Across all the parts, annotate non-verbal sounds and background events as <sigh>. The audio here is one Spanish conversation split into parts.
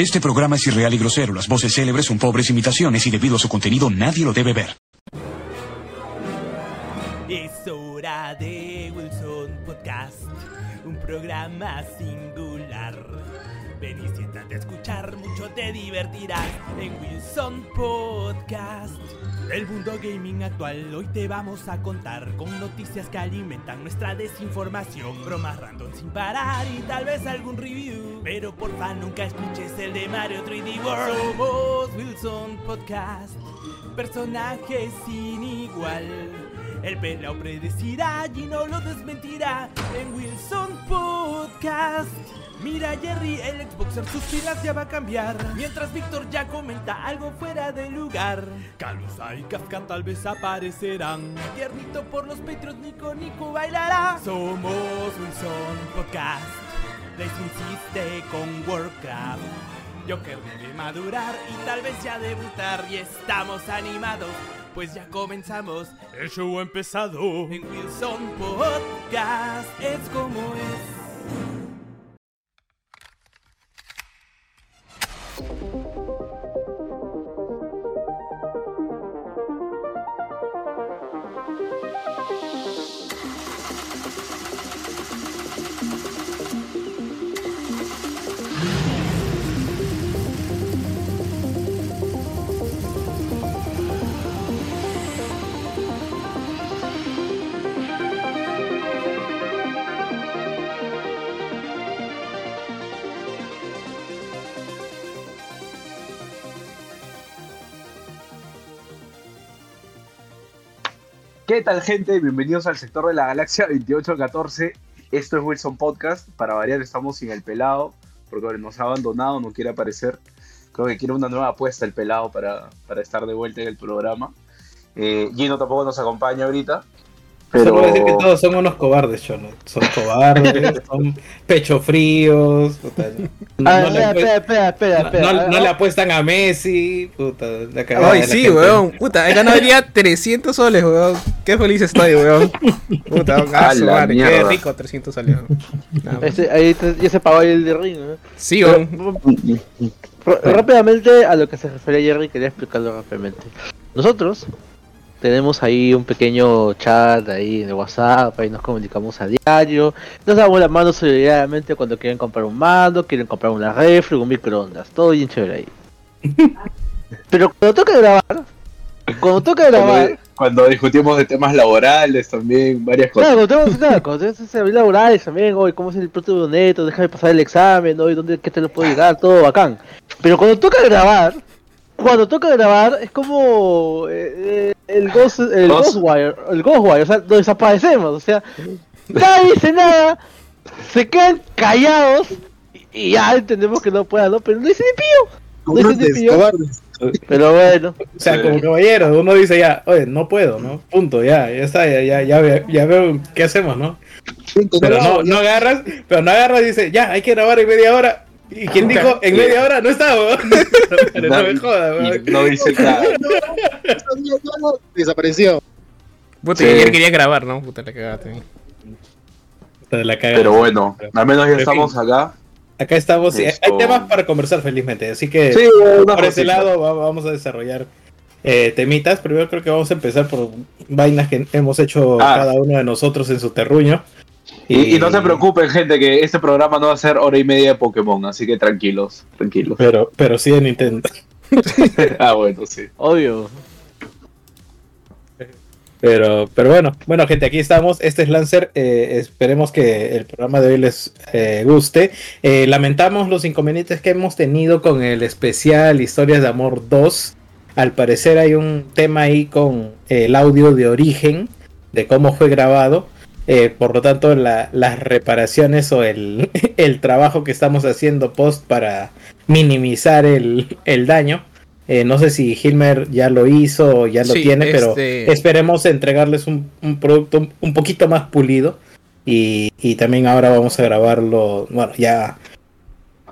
Este programa es irreal y grosero. Las voces célebres son pobres imitaciones y debido a su contenido nadie lo debe ver. Es hora de Wilson Podcast, un programa singular. Ven y siéntate a escuchar, mucho te divertirás en Wilson Podcast. El mundo gaming actual, hoy te vamos a contar con noticias que alimentan nuestra desinformación, bromas random sin parar y tal vez algún review. Pero porfa nunca escuches el de Mario 3D World. Somos Wilson Podcast, personajes sin igual. El pelao predecirá y no lo desmentirá en Wilson Podcast. Mira Jerry, el Xboxer sus pilas ya va a cambiar. Mientras Víctor ya comenta algo fuera de lugar. Calusa y Kafka tal vez aparecerán. Tiernito por los Patreons, Nico Nico bailará. Somos Wilson Podcast. Les insiste con Warcraft. Joker debe madurar y tal vez ya debutar. Y estamos animados, pues ya comenzamos. El show ha empezado. En Wilson Podcast es como es. ¿Qué tal gente? Bienvenidos al sector de la galaxia 2814. Esto es Wilson Podcast. Para variar estamos sin el pelado, porque nos ha abandonado, no quiere aparecer. Creo que quiere una nueva apuesta el pelado para, para estar de vuelta en el programa. Eh, Gino tampoco nos acompaña ahorita. Pero... Solo decir que todos son unos cobardes, Chono. Son cobardes, <laughs> son pecho fríos. Puta, no, Ah, no le espera, apuestan- espera, espera, espera, no- espera. no le apuestan a Messi. Puta, la cagada Ay, la sí, gente. weón. Puta, he ganado hoy día 300 soles, weón. Qué feliz estoy, weón. Puta, <laughs> madre, qué rico 300 soles. Ese- ahí te- ya se pagó el de ring. ¿no? Sí, weón. R- Rápidamente a lo que se refería Jerry, quería explicarlo rápidamente. Nosotros tenemos ahí un pequeño chat ahí en el WhatsApp, ahí nos comunicamos a diario, nos damos la mano solidariamente cuando quieren comprar un mando, quieren comprar una refri, un microondas, todo bien chévere ahí. <laughs> Pero cuando toca grabar, cuando toca grabar, Cuando, cuando discutimos de temas laborales también, varias cosas. Claro, cuando tenemos, cuando servicio laborales también, hoy cómo es el producto neto, déjame pasar el examen, hoy dónde qué te lo puedo llegar, todo bacán. Pero cuando toca grabar, cuando toca grabar es como eh, eh, el Ghost, el Ghost. Ghostwire, el Ghostwire, o sea, nos desaparecemos, o sea, nadie dice nada, se quedan callados y, y ya entendemos que no puedan, ¿no? Pero no dice ni pío. No dice ni pío. Pero bueno, O sea, como caballero, uno dice ya, oye, no puedo, ¿no? Punto, ya, ya está, ya, ya, ya, ve- ya veo qué hacemos, ¿no? Pero no, no agarras, pero no agarras y dice, ya, hay que grabar en media hora. ¿Y quién dijo? En media hora no. <laughs> Pero no me jodas, no dice <laughs> nada. Desapareció. Puta, Sí. que ayer quería grabar, ¿no? Puta, la cagaste. Te la cagas. Pero bueno, al menos ya fin. estamos acá. Acá estamos, y hay temas para conversar felizmente, así que Sí, por ese cosita. lado va- vamos a desarrollar eh, temitas. Primero creo que vamos a empezar por vainas que hemos hecho Ah. cada uno de nosotros en su terruño. Y, y no se preocupen, gente, que este programa no va a ser hora y media de Pokémon, así que tranquilos, tranquilos. Pero, pero sí de Nintendo. <laughs> ah, bueno, sí. obvio. Pero, pero bueno, bueno gente, aquí estamos. Este es Lancer. eh, esperemos que el programa de hoy les eh, guste. Eh, lamentamos los inconvenientes que hemos tenido con el especial Historias de Amor 2. Al parecer hay un tema ahí con el audio de origen de cómo fue grabado. Eh, por lo tanto, la- las reparaciones o el, <laughs> el trabajo que estamos haciendo post para minimizar el, el daño. eh, no sé si Hilmer ya lo hizo o ya lo Sí, tiene, pero este- esperemos entregarles un, un producto un, un poquito más pulido. Y, y también ahora vamos a grabarlo, bueno, ya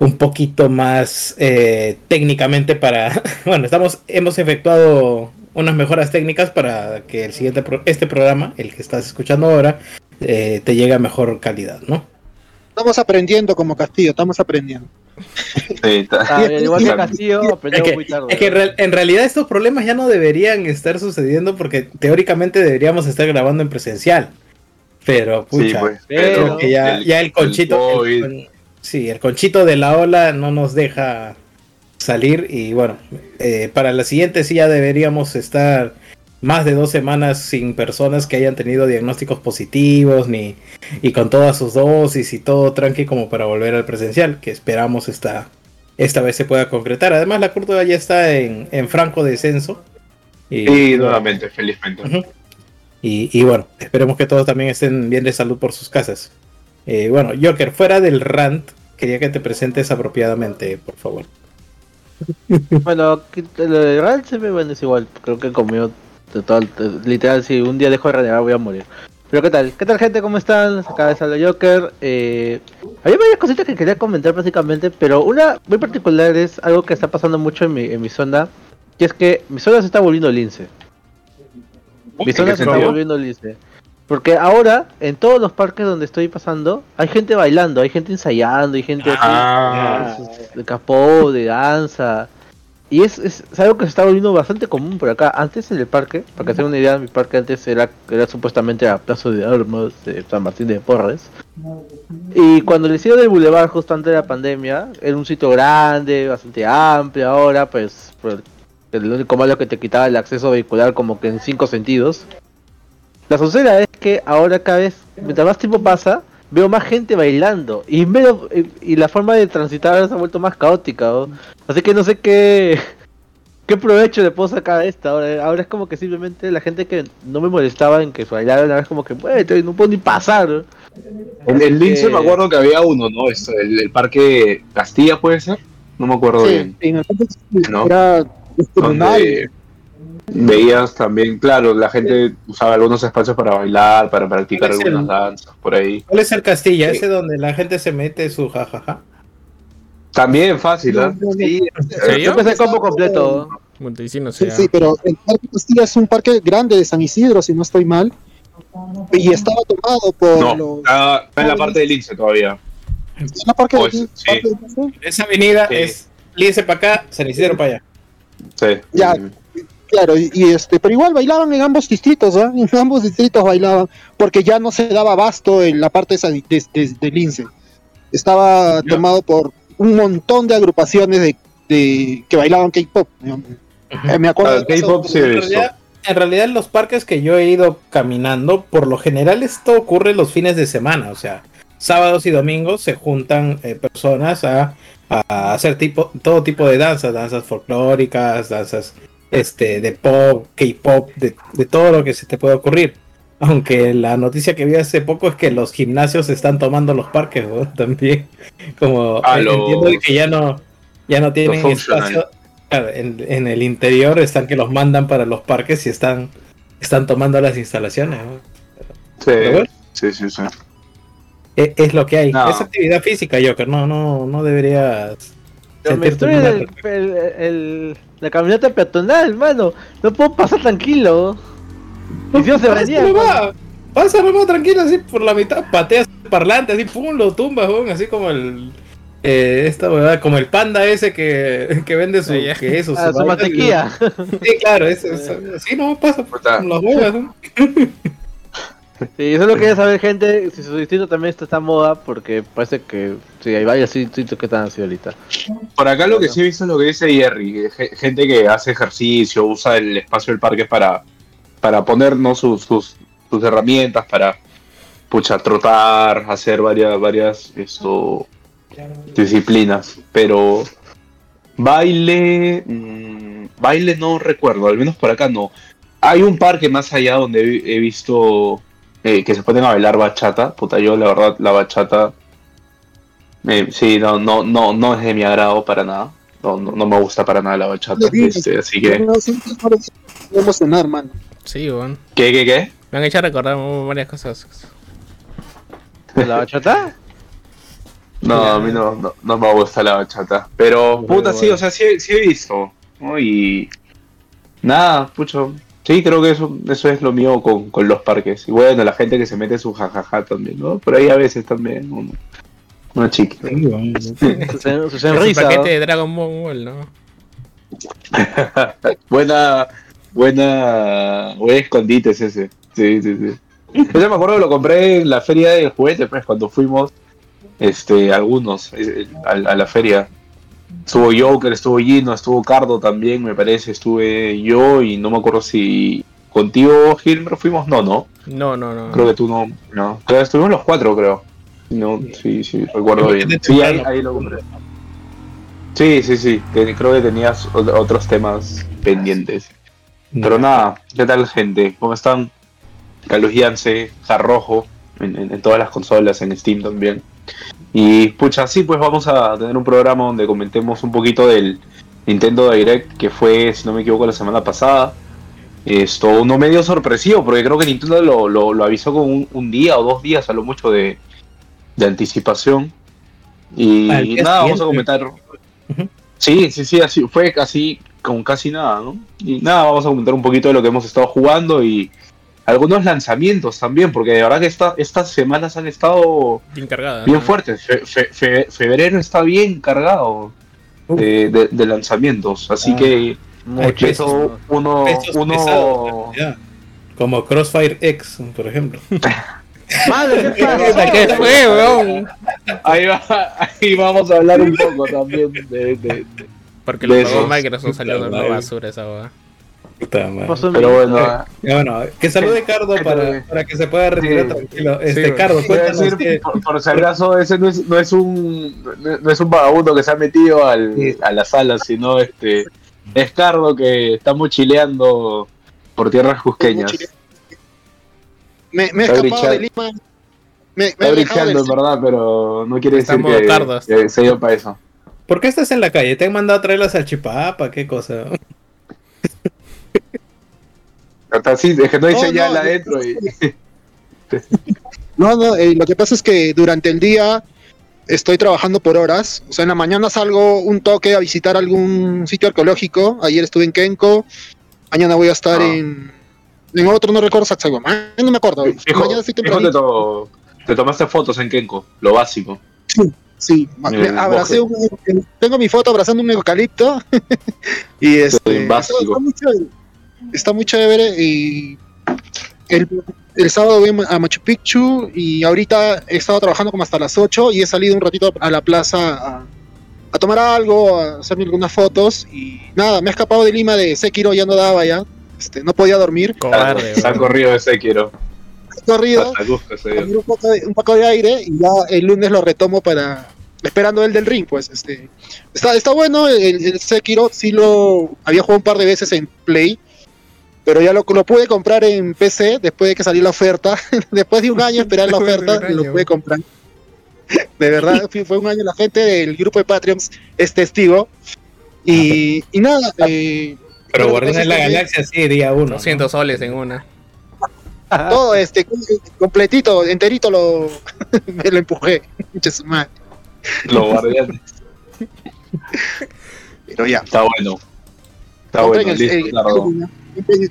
un poquito más eh, técnicamente para... <laughs> Bueno, estamos, hemos efectuado unas mejoras técnicas para que el siguiente pro- este programa, el que estás escuchando ahora, eh, te llegue a mejor calidad, ¿no? Estamos aprendiendo como Castillo, estamos aprendiendo. Sí, Ah, al igual que Sí. Castillo, Es que, muy tarde. es que en, real- en realidad estos problemas ya no deberían estar sucediendo porque teóricamente deberíamos estar grabando en presencial. Pero, Sí, pucha, pues. pero- creo que ya, ya el conchito. COVID. el con- sí, el conchito de la ola no nos deja salir. Y bueno, eh, para la siguiente sí ya deberíamos estar más de dos semanas sin personas que hayan tenido diagnósticos positivos ni y con todas sus dosis y todo tranqui como para volver al presencial, que esperamos esta, esta vez se pueda concretar. Además la curva ya está en, en franco descenso. Y, Sí, nuevamente, felizmente. Y, y bueno, esperemos que todos también estén bien de salud por sus casas. Eh, bueno, Joker, fuera del rant, quería que te presentes apropiadamente, por favor. Bueno, lo de Real se me bueno, es igual. Creo que conmigo, total, literal, si un día dejo de renegar voy a morir. Pero ¿qué tal? ¿Qué tal gente? ¿Cómo están? Acá es Salo Joker. Eh, había varias cositas que quería comentar básicamente, pero una muy particular es algo que está pasando mucho en mi, en mi zona. Y es que mi zona se está volviendo lince. Mi ¿En zona se está volviendo lince. Porque ahora, en todos los parques donde estoy pasando, hay gente bailando, hay gente ensayando, hay gente así, Ah, de capó, de danza. Y es, es, es algo que se está volviendo bastante común por acá. Antes en el parque, para que se una idea, mi parque antes era, era supuestamente la Plaza de Armas de San Martín de Porres. Y cuando le hicieron el bulevar justo antes de la pandemia, era un sitio grande, bastante amplio ahora, pues el único malo que te quitaba el acceso vehicular como que en cinco sentidos. La suceda es que ahora cada vez, mientras más tiempo pasa, veo más gente bailando y menos, y, y la forma de transitar se ha vuelto más caótica. ¿no? Así que no sé qué <laughs> qué provecho le puedo sacar a esta. Ahora, ahora es como que simplemente la gente que no me molestaba en que bailaran, ahora es como que, "Bueno, no puedo ni pasar. ¿no?". En el Lince que- me acuerdo que había uno, ¿no? Esto, el, el parque Castilla, ¿puede ser? No me acuerdo Sí, bien. en el parque ¿No? era. Donde veías también, claro, la gente usaba algunos espacios para bailar, para practicar ¿Cuál es algunas el- danzas, por ahí. ¿Cuál es el Castilla? Sí. Ese donde la gente se mete su jajaja. También fácil, ¿ah? No. Sí, serio? Yo empecé el combo completo. ¿no? Montesino, Sí, sea. sí, pero el Parque Castilla es un parque grande de San Isidro, si no estoy mal. Y estaba tomado por no, los. está, está en la parte del Lince todavía. ¿Es la parque Pues, sí. Esa avenida Sí. es Lice para acá, San Isidro para allá. Sí. Ya. Claro, y, y, este, pero igual bailaban en ambos distritos, ¿ah? En ambos distritos bailaban, porque ya no se daba abasto en la parte esa de, de, de- de Lince. Estaba Ya. tomado por un montón de agrupaciones de, de que bailaban K-pop. ¿no? Eh, me acuerdo Ah, K-pop sí en realidad en los parques que yo he ido caminando, por lo general esto ocurre los fines de semana, o sea, sábados y domingos se juntan eh, personas a, a hacer tipo, todo tipo de danzas, danzas folclóricas, danzas este, de pop, K-pop, de, de todo lo que se te pueda ocurrir. Aunque la noticia que vi hace poco es que los gimnasios están tomando los parques ¿no? <laughs> también. Como Ah, eh, los- entiendo que ya no, ya no tienen espacio. Claro, en, en el interior están que los mandan para los parques y están, están tomando las instalaciones. ¿no? Sí, bueno. sí, sí, sí. E- Es, lo que hay. No. Es actividad física, Joker. No, no, no deberías. Pero me el, el- el- la caminata peatonal, mano. No puedo pasar tranquilo. Y si no se Pasa venía. nomás, Pasa nomás tranquilo, así por la mitad, pateas el parlante, así, pum, lo tumbas, weón, así como el. eh, esta weá, como el panda ese que, que vende su Ah, ya. queso, Ah, su mantequilla. Sí, claro, es, es- <laughs> así no pasa por las huevas. ¿no? <laughs> Sí, solo quería saber, gente, si su distrito también está esta moda, porque parece que sí, hay varios distritos que están así ahorita. Por acá lo que sí he visto es lo que dice Jerry, gente que hace ejercicio, usa el espacio del parque para, para poner ¿no? sus, sus, herramientas, para pucha, trotar, hacer varias, varias esto, disciplinas. Pero baile, mm, baile no recuerdo, al menos por acá no. Hay un parque más allá donde he visto eh, que se ponen a bailar bachata. Puta, yo la verdad la bachata eh, sí, no, no, no, no es de mi agrado para nada. No, no, no me gusta para nada la bachata. Este, así que. A emocionar, mano. Sí, weón. ¿Qué, qué, qué? Me han hecho recordar varias cosas. ¿La bachata? No, a mí no, no, no me gusta la bachata. Pero, puta, sí, o sea, sí, sí he visto. ¿no? Y. Nada, pucho. Sí, creo que eso, eso es lo mío con, con los parques. Y bueno, la gente que se mete su jajaja también, ¿no? Por ahí a veces también. uno. Una chica. <laughs> Su, sen- su Es sonrisa. el ¿no? paquete de Dragon Ball, ¿no? <laughs> buena, buena, buen escondite es ese. Sí, sí, sí. Ese me acuerdo que lo compré en la feria del juguete, pues, cuando fuimos, este, algunos, eh, a, a la feria. Estuvo Joker, estuvo Gino, estuvo Cardo también, me parece, estuve yo y no me acuerdo si contigo, Gilmer, fuimos, no, no. No, no, no. Creo que tú no, no. Que estuvimos los cuatro, creo. No, sí, sí, recuerdo bien. Sí, ahí, ahí lo compré. Sí, sí, sí, creo que tenías ot- otros temas pendientes. Pero nada, ¿qué tal gente? ¿Cómo están? Carlos Yance, Jarrojo, en, en- en todas las consolas, en Steam también. Y pucha, sí, pues vamos a tener un programa donde comentemos un poquito del Nintendo Direct, que fue, si no me equivoco, la semana pasada. Esto, uno medio sorpresivo, porque creo que Nintendo lo, lo- lo avisó con un, un día o dos días a lo mucho de, de anticipación. Y nada, vamos a comentar. Sí, sí, sí, así fue casi con casi nada, ¿no? Y nada, vamos a comentar un poquito de lo que hemos estado jugando y algunos lanzamientos también, porque de verdad que esta, estas semanas han estado Bien cargada. bien ¿no? fuertes. Fe- fe- fe- febrero está bien cargado de, de- de lanzamientos, así Ah. que uno, Pesos uno pesados, ya. Como Crossfire X, por ejemplo. <laughs> Madre, ¿qué <laughs> Puta, pasa? ¿Qué fue, weón? ahí, va, ahí vamos a hablar un poco también de, de- de- Porque lo De pagó. Microsoft salió de una basura esa weá. Puta madre. Pasó pero bueno, Ya, bueno, que salude Cardo Sí, para, para que se pueda retirar Sí. tranquilo. Este, Sí, Cardo, cuéntanos decir, que- por, por si acaso, ese no es, no es un no es un vagabundo que se ha metido al, Sí. a la sala, sino este es Cardo que está mochileando por tierras cusqueñas. Me, me he escapado de brichando. Lima. Me, me Está del en verdad, pero no quiere decir que, que se ha ido para eso. ¿Por qué estás en la calle? ¿Te han mandado a traer la salchipapa? ¿Qué cosa? Hasta así, es que no dice No, ya no, la yo- adentro y <laughs> No, no, eh, lo que pasa es que durante el día estoy trabajando por horas. O sea, en la mañana salgo un toque a visitar algún sitio arqueológico. Ayer estuve en Kenko. Mañana voy a estar Ah. en, en otro, no recuerdo. Mañana no me acuerdo. Mañana estoy te, to- te tomaste fotos en Kenko, lo básico. Sí, el abracé un, tengo mi foto abrazando un eucalipto. <laughs> y este, Sí, básico. Está, está muy chévere. Y el, el sábado voy a Machu Picchu y ahorita he estado trabajando como hasta las 8 y he salido un ratito a la plaza a, a tomar algo, a hacerme algunas fotos y nada, me he escapado de Lima de Sekiro, ya no daba ya. Este, no podía dormir, Cobarde, se ha corrido corrido, luz que se dio. tomar un poco, de, un poco de aire y ya el lunes lo retomo para esperando el del ring pues este está, está bueno el, el Sekiro sí lo había jugado un par de veces en Play pero ya lo, lo pude comprar en PC después de que salió la oferta <laughs> después de un año esperar la <laughs> oferta lo pude comprar <laughs> de verdad fue- un año la gente del grupo de Patreons es testigo y, y nada eh, Pero Guardianes de la Galaxia sí, día uno. ¿no? 200 soles en una. todo este completito enterito lo me lo empujé su madre. Los guardianes. pero ya Está bueno. Está bueno, el, listo, el, el-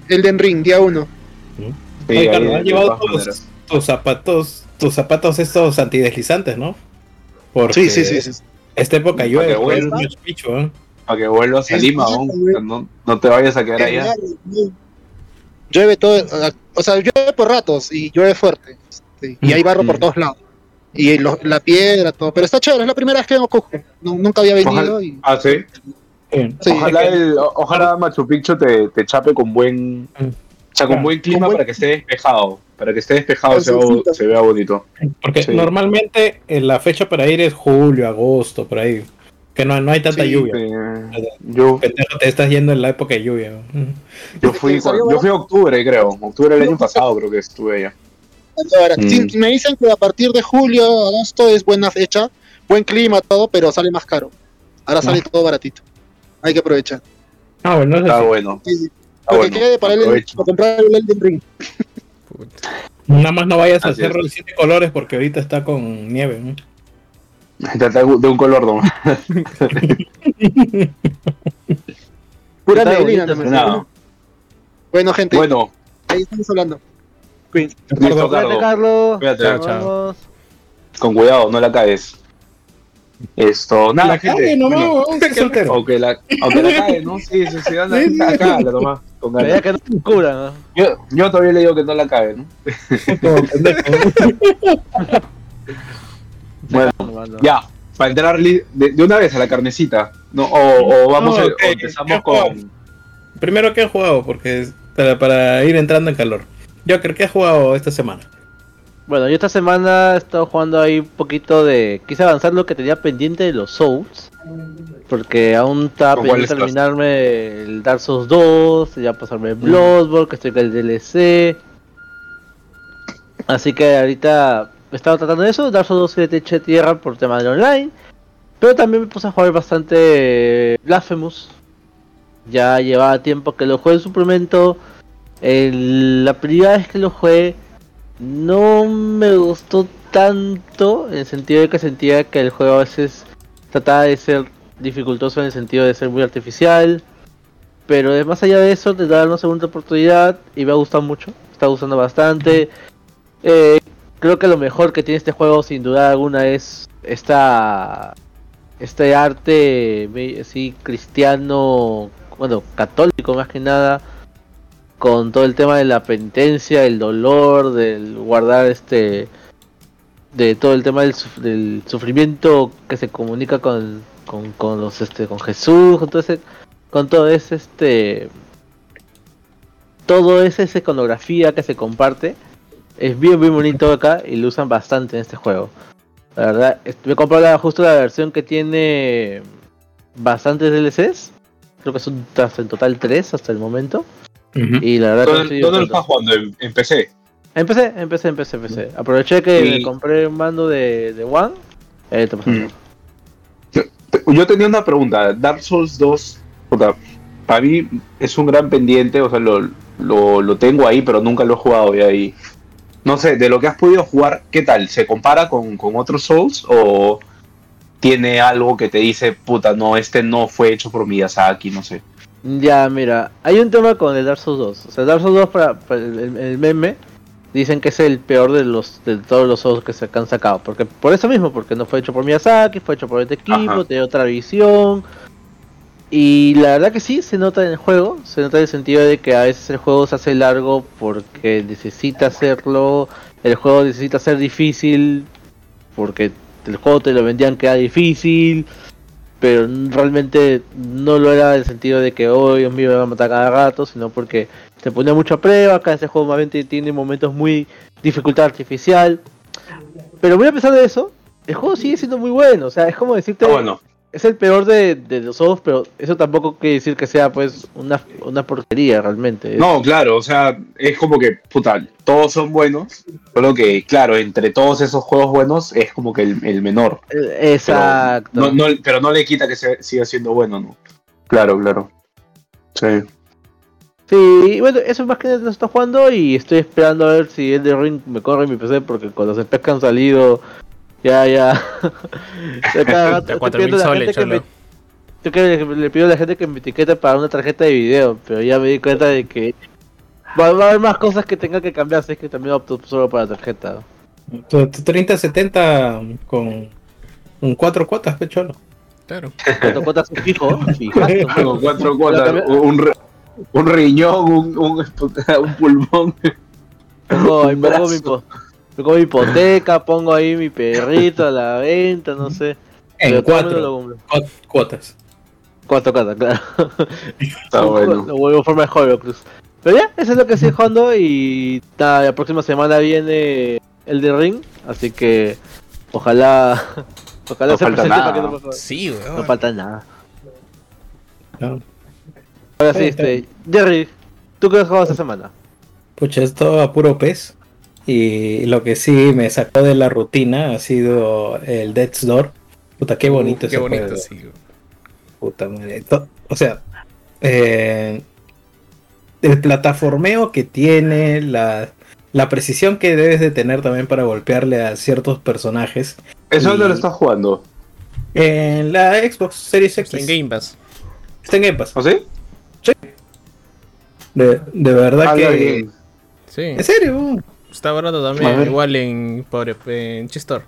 el Den Ring, día uno. Sí, Oye, Carlos, han llevado tus, zapatos, tus zapatos estos antideslizantes, ¿no? Porque Sí, sí, sí, sí. Esta época Machu Picchu, ¿eh? Para que vuelvas a Es Lima. No, no te vayas a quedar allá. Llueve todo, o sea, llueve por ratos y llueve fuerte. este, y hay barro por Mm. todos lados. Y lo- la piedra, todo. Pero está chévere, es la primera vez que vengo Cusco. Nu- nunca había venido y. Ah, sí. Sí, ojalá, el- ojalá Machu Picchu te, te chape con buen, o sea, con Claro. buen clima Con buen- para que esté despejado. Para que esté despejado se se vea bonito. Porque Sí. normalmente eh, la fecha para ir es julio, agosto, por ahí. Que no, no hay tanta Sí, lluvia. eh, yo, te estás yendo en la época de lluvia. Yo fui yo fui en octubre, creo. Octubre del año pasado creo que estuve allá. Ahora, Mm. me dicen que a partir de julio, agosto es buena fecha, buen clima, todo, pero sale más caro. Ahora sale todo baratito. Hay que aprovechar. Ah, bueno, Está bueno. Sí, sí. Está Lo bueno. que quede para, el, para comprar el Elden Ring. Puta. Nada más no vayas Así cerro de siete colores porque ahorita está con nieve. ¿no? <laughs> Está De un color nomás. <laughs> Pura neblina. Nada. Bueno, gente, Bueno, ahí estamos hablando. Cuídate, Carlos. Carlos. Cuídate. Vamos. Con cuidado, no la caes. Esto, nada, La gente. bueno, <laughs> soltero. aunque la, aunque la cague, ¿no? Sí, sí, sí, anda, Sí, sí, acá, la nomás, con La ganas. que no se cubra, ¿no? Yo, yo todavía le digo que no la cague, ¿no? <laughs> Bueno, ya, para entrar de, de una vez a la carnecita, ¿no? O, o vamos No, a, o empezamos ¿qué con. Primero, ¿qué has jugado? Porque para, para ir entrando en calor. Yo creo que has jugado esta semana. Bueno, yo esta semana he estado jugando ahí un poquito de... Quise avanzar lo que tenía pendiente de los Souls. Porque aún estaba ¿Con cuál pendiente estás? terminarme el Dark Souls 2, ya pasarme el Bloodborne, que estoy con el DLC. Así que ahorita he estado tratando de eso, Dark Souls 2 se le eché tierra por tema del online. Pero también me puse a jugar bastante Blasphemous. Ya llevaba tiempo que lo jugué en suplemento. El- la primera vez que lo jugué no me gustó tanto en el sentido de que sentía que el juego a veces trataba de ser dificultoso en el sentido de ser muy artificial. Pero más allá de eso, te da una segunda oportunidad y me ha gustado mucho. Está gustando bastante. Eh, creo que lo mejor que tiene este juego, sin duda alguna, es esta este arte así cristiano, bueno, católico más que nada, con todo el tema de la penitencia, el dolor, del guardar este, de todo el tema del, suf- del sufrimiento que se comunica con, con, con los este, con Jesús, con todo ese, con todo ese este, todo esa iconografía que se comparte, es bien bien bonito acá y lo usan bastante en este juego. La verdad, me compré la- justo la versión que tiene bastantes DLCs. Creo que son en total 3 hasta el momento. Y la verdad que ¿Dónde, estoy dónde lo estás jugando? ¿En, en PC? Empecé, empecé, empecé, empecé. Aproveché que Y- me compré un mando de, de One. Eh, te. Mm. Yo tenía una pregunta. Dark Souls 2, puta, para mí es un gran pendiente, o sea, lo, lo, lo tengo ahí, pero nunca lo he jugado y ahí. No sé, de lo que has podido jugar, ¿qué tal? ¿Se compara con, con otros Souls o tiene algo que te dice, puta, no, este no fue hecho por Miyazaki, no sé? Ya, mira, hay un tema con el Dark Souls 2. O sea, Dark Souls 2 para, para el, meme dicen que es el peor de los de todos los Souls que se han sacado. Porque por eso mismo, porque no fue hecho por Miyazaki, fue hecho por este equipo, Ajá. tiene otra visión. Y la verdad que sí, se nota en el juego, se nota en el sentido de que a veces el juego se hace largo porque necesita hacerlo, el juego necesita ser difícil porque el juego te lo vendían que era difícil, pero realmente no lo era en el sentido de que hoy Dios mío me va a matar cada rato, sino porque te ponía mucho a prueba, acá ese juego más bien te- tiene momentos muy dificultad artificial. Pero muy a pesar de eso, el juego sigue siendo muy bueno, o sea, es como decirte, es el peor de, de los juegos, pero eso tampoco quiere decir que sea pues una, una porquería realmente. Es- no, claro, o sea, es como que, puta, todos son buenos, solo que, claro, entre todos esos juegos buenos es como que el, el menor. Eh, Pero Exacto. No, no, pero no le quita que se- siga siendo bueno, ¿no? Claro, claro. Sí. Sí, bueno, eso más que nada lo estoy jugando y estoy esperando a ver si el de Ring me corre en mi PC porque con los specs que han salido, ya, ya. <laughs> ya cada rato De estoy 4000 pidiendo a la soles, cholo. yo que le, le pido a la gente que me etiquete para una tarjeta de video, pero ya me di cuenta de que va, va a haber más cosas que tenga que cambiar, así que también opto solo para la tarjeta. Tu, tu 3070 con, con cuatro cuotas, pecholo. Claro. Cuatro cuotas es fijo, fijazo, Con ¿no? cuatro cuotas, un, re- un riñón, un, un, <laughs> un pulmón. Ahí Un pongo mi, pongo mi hipoteca, pongo ahí mi perrito a la venta, no sé. En Pero cuatro cuotas. Cuatro cuotas, claro. <laughs> Está bueno. Lo vuelvo forma de Horrocruz. Pero ya, eso es lo que estoy jugando y nada, la próxima semana viene el de Ring, así que ojalá <laughs> ojalá No se falta presente nada. para que no, pase- Sí, weón. no falta nada. ¿no? Ahora sí, este, Jerry, ¿tú qué has jugado esta semana? Pucha, esto a puro pez. Y lo que sí me sacó de la rutina ha sido el Death's Door. Puta, qué bonito Uh, ese Qué bonito, juego. sí. Puta madre. O sea, eh, el plataformeo que tiene, la, la precisión que debes de tener también para golpearle a ciertos personajes. ¿Eso dónde lo estás jugando? En la Xbox Series X. Está en Game Pass. Está en Game Pass. ¿O sí? De, de verdad Ah, que... bien. Sí. ¿En serio? Está barato también, igual en, por, en Chistor.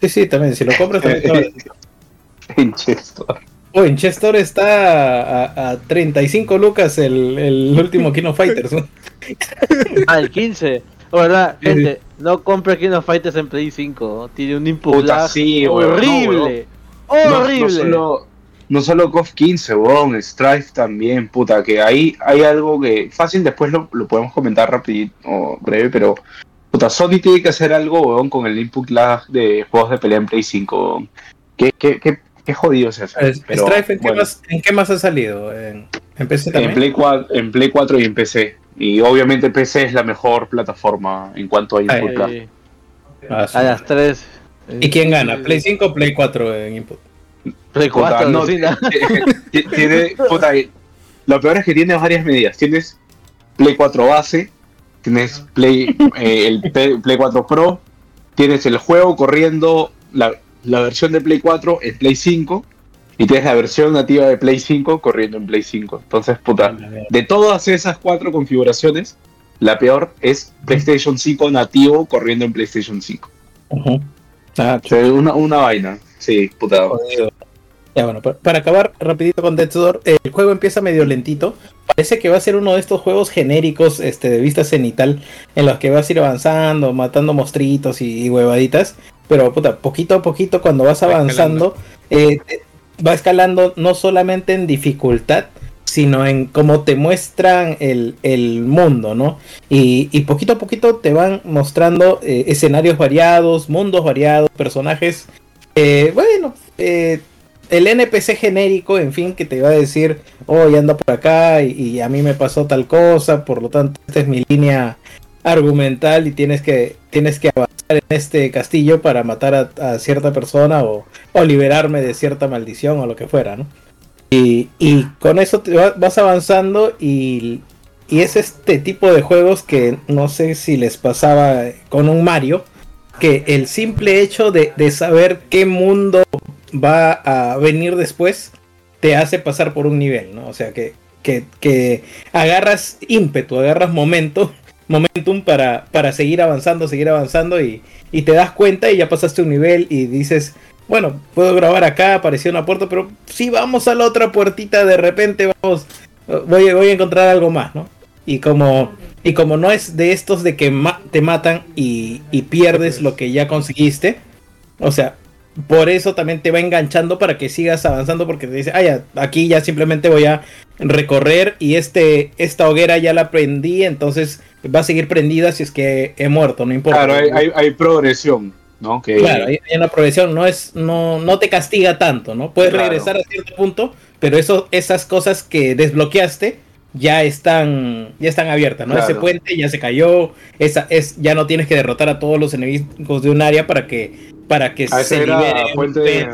Sí, Sí, también. Si lo compras, también <laughs> en Chester. Oh, en Chester está a, a 35 lucas el, el último King of Fighters. ¿no? <laughs> Ah, el 15. Oh, ¿Verdad? Gente, no compre King of Fighters en Play 5. Tiene un input Puta, lag sí, weón, no, horrible. No, horrible. no solo, no solo KOF 15, weón, Strife también, puta, que ahí hay algo que fácil después lo, lo podemos comentar rapidito o breve, pero puta, Sony tiene que hacer algo, weón, con el input lag de juegos de pelea en Play 5, weón. Qué, qué, qué, qué jodido se hace. Es- pero, Strife, ¿en, qué más, ¿en qué más ha salido? ¿En, en PC también? en Play, 4, en Play 4 y en PC. Y obviamente PC es la mejor plataforma en cuanto a input lag. Eh, Ah, sí. a las 3. ¿Y quién gana? ¿Play 5 o Play 4 en input? Play Puta, 4, no, <laughs> tiene, puta, lo peor es que tiene varias medidas. Tienes Play 4 base, tienes Play, eh, el P- Play 4 Pro, tienes el juego corriendo la, la versión de Play 4 en Play 5 y tienes la versión nativa de Play 5 corriendo en Play 5. Entonces, puta, de todas esas cuatro configuraciones, la peor es PlayStation 5 nativo corriendo en PlayStation 5. Ujú. Ah, O sea, una, una vaina. Sí, puta. jodido. Ya bueno, pa- para acabar rapidito con Death's Door, el juego empieza medio lentito. Parece que va a ser uno de estos juegos genéricos este, de vista cenital en los que vas a ir avanzando, matando monstruitos y, y huevaditas. Pero puta, poquito a poquito cuando vas Va avanzando, eh, va escalando no solamente en dificultad, sino en cómo te muestran el, el mundo, ¿no? Y, y poquito a poquito te van mostrando eh, escenarios variados, mundos variados, personajes eh, bueno, eh, el NPC genérico, en fin, que te va a decir, oh, ya anda por acá y, a mí me pasó tal cosa, por lo tanto, esta es mi línea argumental y tienes que, tienes que avanzar en este castillo para matar a, cierta persona o, o liberarme de cierta maldición o lo que fuera, ¿no? Y, y con eso te va- vas avanzando y, y es este tipo de juegos que no sé si les pasaba con un Mario, que el simple hecho de, de saber qué mundo va a venir después te hace pasar por un nivel, ¿no? O sea que, que, que agarras ímpetu, agarras momento, <laughs> momentum para, para seguir avanzando, seguir avanzando y, y te das cuenta y ya pasaste un nivel y dices, bueno, puedo grabar acá, apareció una puerta, pero si vamos a la otra puertita, de repente vamos, voy, voy a encontrar algo más, ¿no? Y como, y como no es de estos de que ma- te matan y, y pierdes lo que ya conseguiste, o sea, por eso también te va enganchando para que sigas avanzando porque te dice, ah, ya, aquí ya simplemente voy a recorrer y este, esta hoguera ya la prendí, entonces va a seguir prendida si es que he muerto, no importa. Claro, hay, hay, hay progresión, ¿no? Que, Claro, hay, hay una progresión, no es, no, no te castiga tanto, ¿no? Puedes Claro. regresar a cierto punto, pero eso, esas cosas que desbloqueaste ya están, ya están abiertas, ¿no? Claro. Ese puente ya se cayó, esa es, ya no tienes que derrotar a todos los enemigos de un área para que, para que a veces se era libere. puente,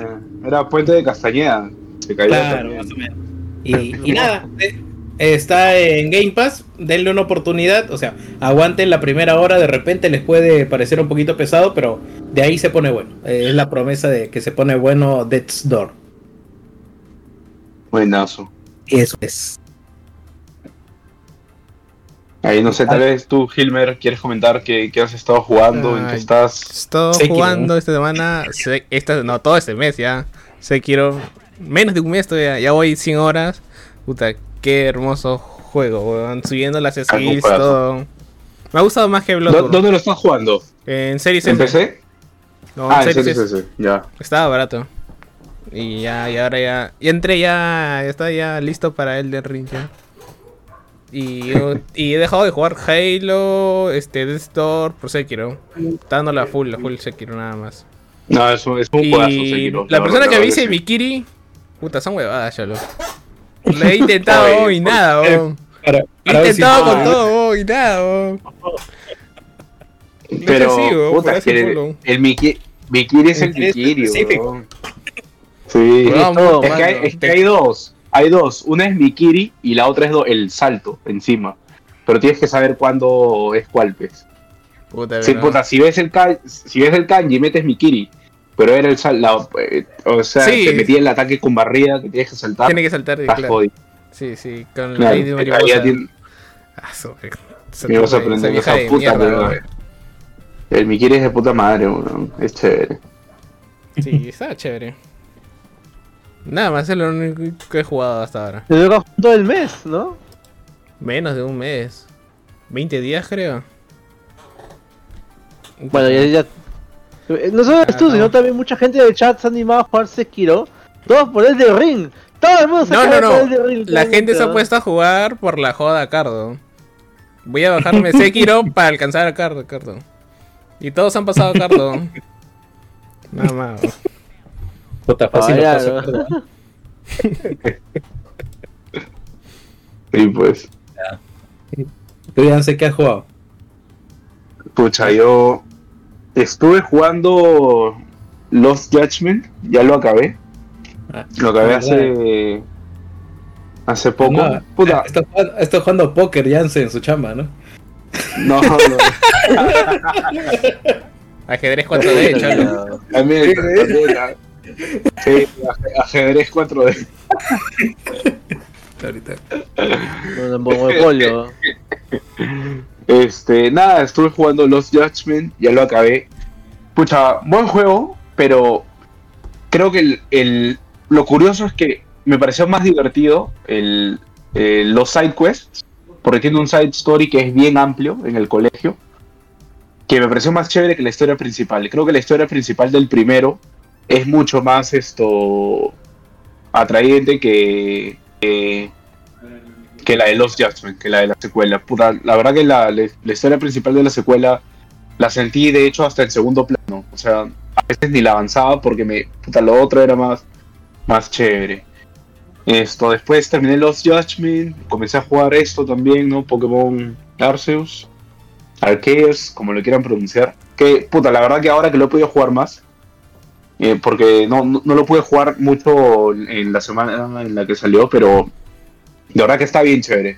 era puente de Castañeda. Se caía Claro, también. más o menos. Y, y nada, eh, está en Game Pass, denle una oportunidad, o sea, aguanten la primera hora, de repente les puede parecer un poquito pesado, pero de ahí se pone bueno. Eh, es la promesa de que se pone bueno Death's Door. Buenazo. Eso es. Ahí no sé, tal vez tú, Hilmer, quieres comentar qué, qué has estado jugando, en qué Ay. estás. Estoy Sekiro, jugando esta semana, se- esta, no, todo este mes ya. Sekiro, menos de un mes todavía, ya voy 100 horas. Puta, qué hermoso juego, weón. Subiendo las skills, todo. Me ha gustado más que ¿Dó- Bloodborne. ¿Dónde lo estás jugando? En Series ¿En S. PC? No, Ah, en en Series S. ya. Estaba barato. Y ya, y ahora ya. Y entré ya. Está ya listo para Elden Ring ya. Y, y he dejado de jugar Halo, este, Death Store por Sekiro. Está dando la full, la full Sekiro nada más. No, es un, es un juegazo, Y Sekiro, la persona que me dice. Mikiri, puta, son huevadas, chalo. Le he intentado <laughs> Oye, y nada, weón. He intentado con no, todo, weón, y nada, weón. Pero, sí, puta, el, el Miki, Mikiri es el Mikiri es Mikiri, weón. Sí. Todo, Es que, hay, mano. es que hay dos. Hay dos. Una es Mikiri y la otra es el salto encima. Pero tienes que saber cuándo es cuál pez. Puta, Sí, pero- puta, si ves el kan- si ves el kanji metes Mikiri. Pero era el salto. o sea, Sí. te metía el ataque con barrida que tienes que saltar. Tiene que saltar, claro. jodido. Sí, sí, con Claro, la mariposa. tiene- Ah, esa me vas a vieja esa puta. mierda, pero- el Mikiri es de puta madre. Es chévere. Sí, está chévere. Nada más es lo único que he jugado hasta ahora. Te dura todo el mes, ¿no? Menos de un mes. 20 días creo. Bueno, ya, ya. eh, No solo Ah, tú, no. sino también mucha gente del chat se ha animado a jugar Sekiro. Todos por el de Ring. Todo el mundo se No, no, acaba por no. Elden Ring, La gente se ha ¿no? puesto a jugar por la joda a Cardo. Voy a bajarme <laughs> Sekiro para alcanzar a Cardo, Cardo. Y todos han pasado a Cardo. <laughs> Nada más. Puta, fácil Ah, lo ya, paso, ¿no? Sí, <laughs> pues. Tú ya no sé qué has jugado. Pucha, yo estuve jugando Lost Judgment, ya lo acabé. Ah, Lo acabé hace. Hace poco. No, Puta, Está jugando, está jugando póker Jansen en su chamba, ¿no? no, no. <laughs> Ajedrez 4D, <laughs> cholo. También, también, ah. Sí, aje- ajedrez 4D. Ahorita. Con el monopolio. Este, nada, estuve jugando Lost Judgment, ya lo acabé. Pucha, buen juego, pero creo que el, el- lo curioso es que me pareció más divertido el, el- los side quests, porque tiene un side story que es bien amplio en el colegio, que me pareció más chévere que la historia principal. Creo que la historia principal del primero es mucho más esto atrayente que, que, la de Lost Judgment, que la de la secuela. Puta, la verdad que la, la- historia principal de la secuela la sentí de hecho hasta en segundo plano. O sea, a veces ni la avanzaba porque me, puta, lo otro era más, más chévere. Esto, después terminé Lost Judgment, comencé a jugar esto también, ¿no? Pokémon Arceus, Arceus, como lo quieran pronunciar. Que, puta, la verdad que ahora que lo he podido jugar más, eh, porque no, no, no lo pude jugar mucho en la semana en la que salió, pero de verdad que está bien chévere.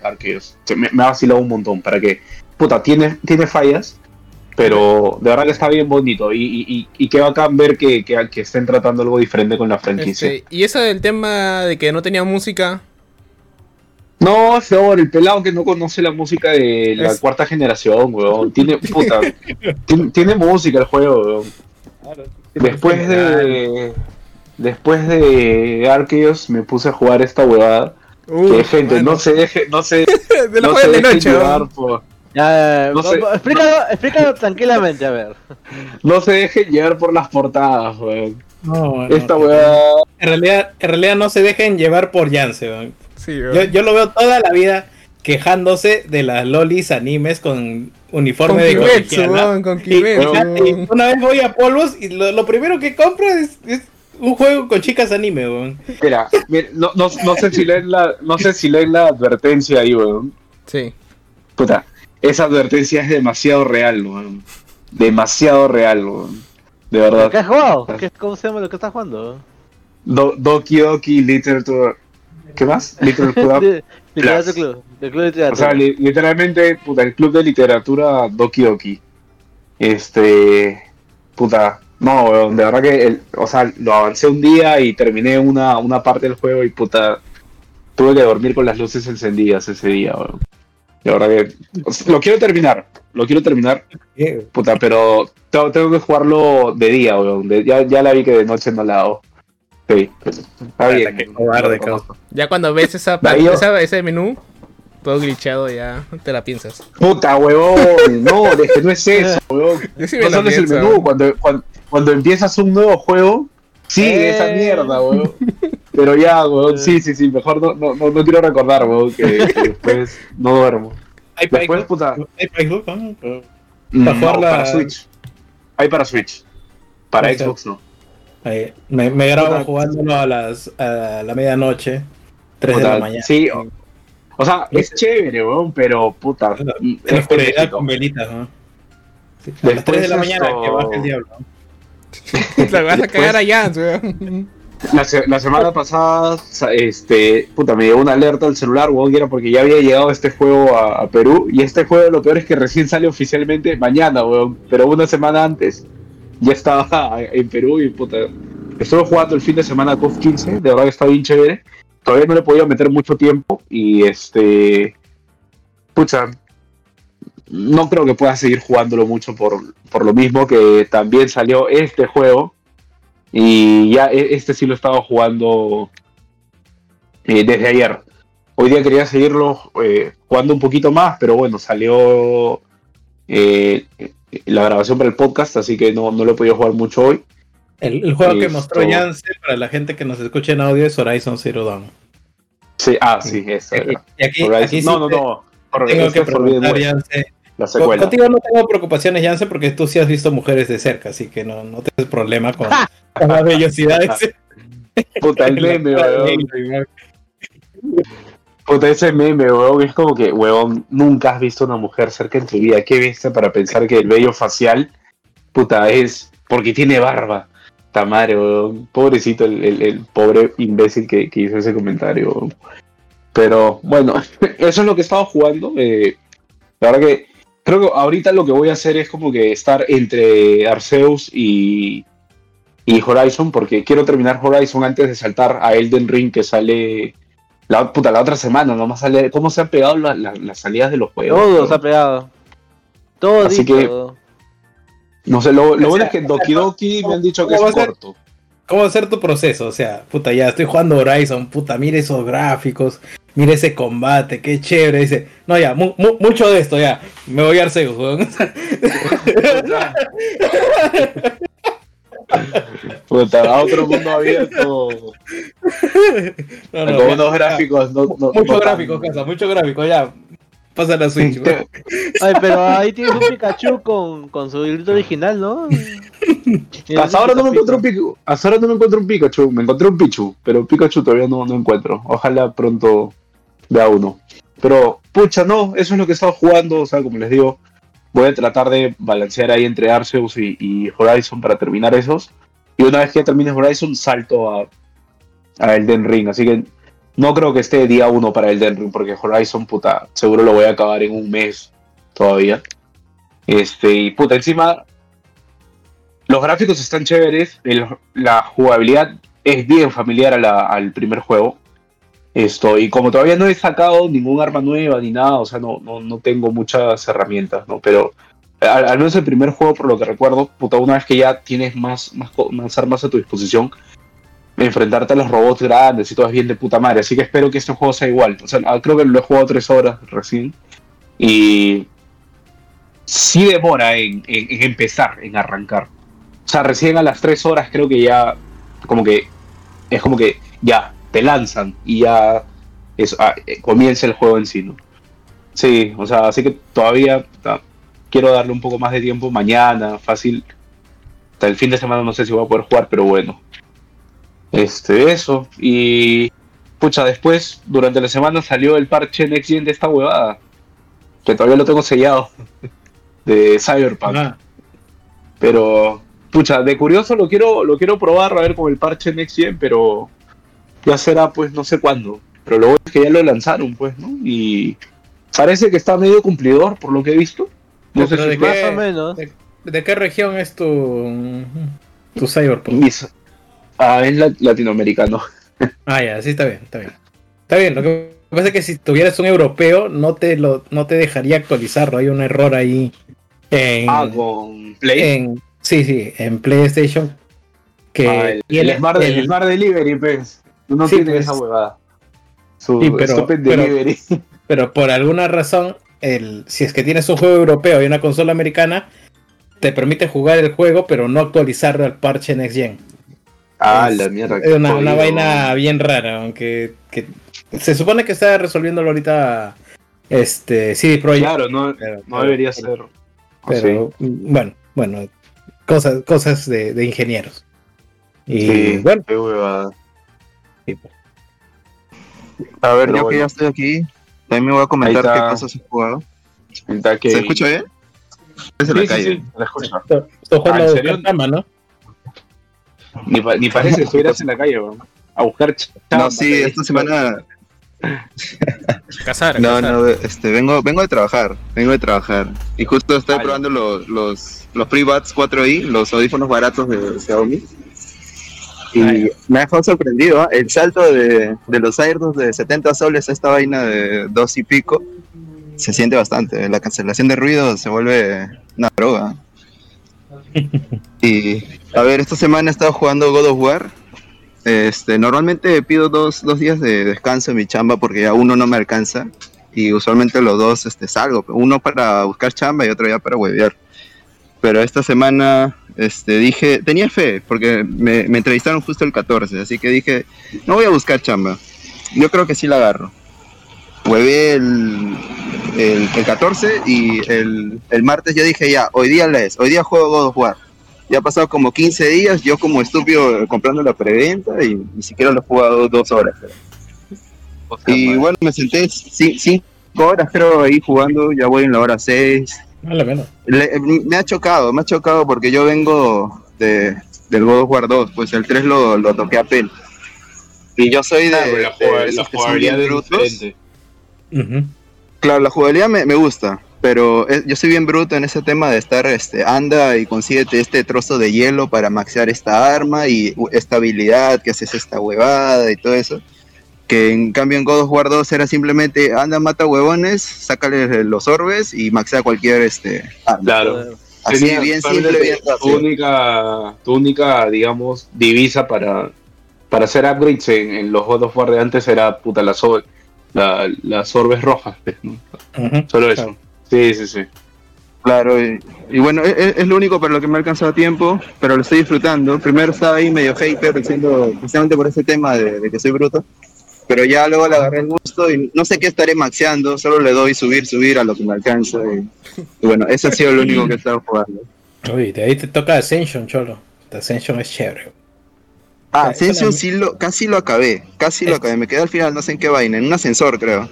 Se- Me, me ha vacilado un montón, para que, puta, tiene, tiene fallas, pero de verdad que está bien bonito. Y, y, y, y qué bacán ver que, que, que estén tratando algo diferente con la franquicia. Este, y eso del tema de que no tenía música. No, Señor, el pelado que no conoce la música de la Es- cuarta generación, weón. Tiene, puta, <laughs> tiene, tiene música el juego, weón. Después de. Después de Arceus me puse a jugar esta huevada. que Uf, gente, no se deje, no se, <laughs> de la no se de deje noche, llevar ¿no? por, Ya, No va- explícalo, explícalo tranquilamente, a ver. no se deje llevar por las portadas, weón. No, no, Esta huevada. En realidad, en realidad no se dejen llevar por Jansen. weón. Sí, Yo, weón. yo lo veo toda la vida quejándose de las lolis animes con Con uniforme de Kimetsu, colegiala. weón, con Y- Kimetsu. y- y una vez voy a polvos y lo, lo primero que compro es, es un juego con chicas anime, weón. Mira, mira, no, no, no sé si leen la, no sé si leen la advertencia ahí, weón. Sí. Puta, esa advertencia es demasiado real, weón. Demasiado real, weón. De ¿Qué verdad. has jugado? ¿Qué- ¿Cómo se llama lo que estás jugando? Do, Doki Doki Literature. ¿Qué más? Literature <laughs> Club. De-. Club. De O Literatura. sea, li- literalmente, puta, el club de literatura Doki Doki. Este. Puta. No, weón, de verdad que, el- o sea, lo avancé un día y terminé una, una parte del juego y puta. Tuve que dormir con las luces encendidas ese día, weón. De verdad que. o sea, lo quiero terminar. Lo quiero terminar, puta, pero tengo, tengo que jugarlo de día, weón. de- ya, ya la vi que de noche no la hago. Sí, está bien. Qué cobarde, lo reconozco. Ya cuando ves esa, esa- ese menú, todo glitchado, ya te la piensas. Puta, huevón. No, es que no es eso, <laughs> huevón. Sí No es el menú. Cuando, cuando, cuando empiezas un nuevo juego, sí, Eh. esa mierda, huevón. Pero ya, huevón, sí, sí, sí. Mejor no, no, no, no quiero recordar, huevón, que, que <laughs> después no duermo. hay para Después, puta. hay para Xbox, Mm, Para jugar la- para Switch. Hay para Switch. Para. Xbox no. Ahí, me, me grabo Puta. jugándolo a las a la medianoche, 3 de la mañana. Sí, o, o sea, es chévere, huevón, pero puta. En la es oscuridad con velitas, ¿no? Sí, A las Después 3 de la mañana esto- que baja el diablo. <laughs> Te vas a cagar a Jans, weón. La, se- la semana pasada, sa- este, puta, me llegó una alerta al celular, weón, que era porque ya había llegado este juego a, a Perú. Y este juego, lo peor es que recién sale oficialmente mañana, weón. Pero una semana antes ya estaba en Perú y puta. Estuve jugando el fin de semana COF 15, de verdad que está bien chévere. Todavía no le he podido meter mucho tiempo y este. Pucha. No creo que pueda seguir jugándolo mucho por, por lo mismo que también salió este juego Y ya e- este sí lo estaba jugando eh, desde ayer. Hoy día quería seguirlo eh, jugando un poquito más, pero bueno, salió eh, la grabación para el podcast, así que no, no lo he podido jugar mucho hoy. El, el juego que Listo. mostró Jansen para la gente que nos escucha en audio es Horizon Zero Dawn. Sí, ah, sí, eso aquí, Horizon- aquí sí no, no, no. Tengo este que preguntar, Jansen. la secuela. Contigo no tengo preocupaciones, Jansen, porque tú sí has visto mujeres de cerca, así que no, no tienes problema con, <laughs> con la vellosidad de ese. Puta, el <laughs> meme. Puta, ese meme, es como que, weón, nunca has visto una mujer cerca en tu vida. ¿Qué viste para pensar que el vello facial, puta, es porque tiene barba? Ta madre, weón. Pobrecito el, el- pobre imbécil que, que hizo ese comentario. Pero, bueno, <laughs> eso es lo que he estado jugando. eh, la verdad que creo que ahorita lo que voy a hacer es como que estar entre Arceus y, y Horizon, porque quiero terminar Horizon antes de saltar a Elden Ring que sale la, puta, la otra semana, nomás sale. ¿Cómo se han pegado la- la- las salidas de los juegos? Todo se ha pegado. Todo Así que- No sé, lo, lo bueno es que Doki Doki me han dicho que es ¿Cómo va a ser? corto. ¿Cómo va a ser tu proceso? O sea, puta, ya estoy jugando Horizon, puta, mira esos gráficos, mira ese combate, qué chévere. Dice, no, ya, mu- mu- mucho de esto, ya, me voy a Arceus, weón. <laughs> <laughs> Puta, a otro mundo abierto. No, no, con ya, unos gráficos. No, no- Mucho no gráfico, tan- casa, mucho gráfico, ya. Pasa la Switch. <laughs> Ay, pero ahí tienes un Pikachu con, con su grito original, ¿no? <laughs> Hasta ahora no me encuentro un Pikachu. Hasta ahora no me encuentro un Pikachu. Me encontré un Pichu, pero Pikachu todavía no, no encuentro. Ojalá pronto vea uno. Pero, pucha, no, eso es lo que he estado jugando. O sea, como les digo, voy a tratar de balancear ahí entre Arceus y, Horizon para terminar esos. Y una vez que termine Horizon, salto a, a Elden Ring. Así que no creo que esté día uno para Elden Ring, porque Horizon, puta, seguro lo voy a acabar en un mes todavía. Este, y puta, encima los gráficos están chéveres, la jugabilidad es bien familiar al primer juego. Esto, y como todavía no he sacado ningún arma nueva ni nada, o sea, no, no, no tengo muchas herramientas, ¿no? Pero al, al menos el primer juego, por lo que recuerdo, puta, una vez que ya tienes más, más, más armas a tu disposición, enfrentarte a los robots grandes y todo es bien de puta madre. Así que espero que este juego sea igual. O sea, ah, creo que lo he jugado tres horas recién. Y sí demora en, en- en empezar, en arrancar. O sea, recién a las tres horas creo que ya, como que, es como que ya, te lanzan y ya es, ah, eh, comienza el juego en sí, ¿no? Sí, o sea, así que todavía ah, quiero darle un poco más de tiempo mañana, fácil. Hasta el fin de semana no sé si voy a poder jugar, pero bueno. Este, eso. Y, pucha, después, durante la semana salió el parche Next Gen de esta huevada. Que todavía lo tengo sellado. <laughs> De Cyberpunk. Ah, Pero, pucha, de curioso lo quiero, lo quiero probar a ver con el parche Next Gen, pero ya será pues no sé cuándo. Pero lo bueno es que ya lo lanzaron, pues, ¿no? Y parece que está medio cumplidor por lo que he visto. No sé si de Más qué- o menos. ¿De, de qué región es tu, tu Cyberpunk? mis- Ah, es la- latinoamericano. <laughs> Ah, ya, sí, está bien, está bien. Está bien, lo que pasa es que si tuvieras un europeo, no te lo, no te dejaría actualizarlo. Hay un error ahí en, Ah, con Play. en- sí, sí, en PlayStation que Ah, el, tiene el Smart, el el- Smart Delivery, pues. No Sí, tiene pues. esa huevada. Su Sí, pero- Delivery. <laughs> pero por alguna razón, el, si es que tienes un juego europeo y una consola americana, te permite jugar el juego, pero no actualizarlo al parche Next Gen. ah, es- la mierda. Es una, vaina bien rara, aunque que se supone que está resolviéndolo ahorita este CD Projekt. Claro, no, pero- no pero- debería ser. Pero bueno, bueno, cosas, cosas de, de ingenieros. Y Sí, bueno, A ver, yo bueno. que ya estoy aquí, también me voy a comentar qué cosas he jugado. Que- ¿Se escucha bien? Desde Sí, la sí, calle. sí, la escucho. estoy, estoy jugando Ah, ¿no? Ni, pa- ni parece <laughs> que estuvieras en la calle, weón. A buscar No, sí, ¿eh? esta semana. <laughs> Cazar, No, cazar. no, este, vengo, vengo de trabajar. Vengo de trabajar. Y justo estoy probando los, los, los FreeBuds 4i, los audífonos baratos de Xiaomi. Y me ha dejado sorprendido. ¿ah? El salto de, de los AirDots de 70 soles a esta vaina de 2 y pico se siente bastante. La cancelación de ruido se vuelve una droga. <laughs> Y a ver, esta semana he estado jugando God of War. Este, normalmente pido dos, dos días de descanso en mi chamba porque ya uno no me alcanza. Y usualmente los dos este, salgo. Uno para buscar chamba y otro ya para huevear. Pero esta semana este, dije, tenía fe porque me, me entrevistaron justo el 14. Así que dije, no voy a buscar chamba. Yo creo que sí la agarro. Huevé el, el, el 14 y el, el martes yo dije ya, hoy día la es, hoy día juego God of War. Ya ha pasado como 15 días, yo como estúpido comprando la preventa y ni siquiera lo he jugado dos horas. Y bueno, me senté ci- cinco horas creo ahí jugando, ya voy en la hora 6. Vale. Le- me ha chocado, me ha chocado porque yo vengo de, del God of War 2, pues el 3 lo, lo toqué apenas. Y yo soy de, Claro, la, de esos la que son jugabilidad bien es brutos. diferente. Ujú. Claro, la jugabilidad me, me gusta, pero es- yo soy bien bruto en ese tema de estar, este, anda y consíguete este trozo de hielo para maxear esta arma y esta habilidad que haces esta huevada y todo eso. Que en cambio en God of War 2 era simplemente anda, mata huevones, sácale los orbes y maxea cualquier este, arma. Claro. Así Tenía bien simple, bien tu única, tu única, digamos, divisa para, para hacer upgrades en, en los God of War de antes era puta las, or- la, las orbes rojas. pues. Solo eso. Sí, sí, sí. Claro, y, y bueno, es, es lo único para lo que me ha alcanzado tiempo, pero lo estoy disfrutando. Primero estaba ahí medio hater, diciendo, precisamente por ese tema de, de que soy bruto, pero ya luego le agarré el gusto y no sé qué estaré maxeando, solo le doy subir, subir a lo que me alcanza. Y, y bueno, eso ha sido lo único que he estado jugando. Uy, de ahí te toca Ascension, cholo. The Ascension es chévere. Ah, Ascension sí lo, casi lo acabé, casi lo acabé, me quedé al final, no sé en qué vaina, en un ascensor creo.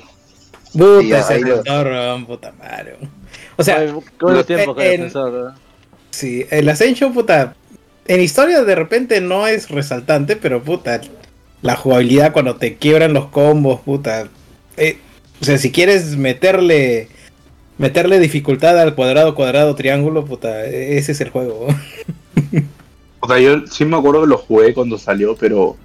Puta, ese lo- ascensor, weón, puta madre. O sea, lo- tiempos con el en- ascensor, ¿verdad? Sí, el Ascension, puta. En historia de repente no es resaltante, pero puta. La jugabilidad cuando te quiebran los combos, puta. eh, o sea, si quieres meterle. Meterle dificultad al cuadrado, cuadrado, triángulo, puta. Ese es el juego. <laughs> O sea, yo sí me acuerdo que lo jugué cuando salió, pero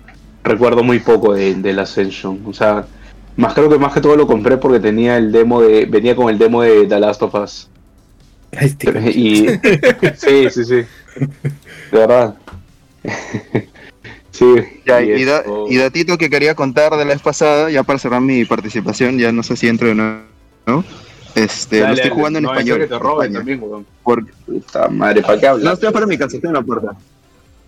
recuerdo muy poco de, del Ascension. O sea, más creo que más que todo lo compré porque tenía el demo de. venía con el demo de The Last of Us. Ay. <laughs> Y. <laughs> sí, sí, sí. De verdad. Sí. Ya, y, da- esto- y datito que quería contar de la vez pasada, ya para cerrar mi participación, ya no sé si entro de nuevo, ¿no? Este, lo Dale, estoy dale, jugando en no, español. que te roben España. también, weón. Porque- Puta madre, ¿para qué No, hablas? estoy afuera de mi casa, estoy en la puerta.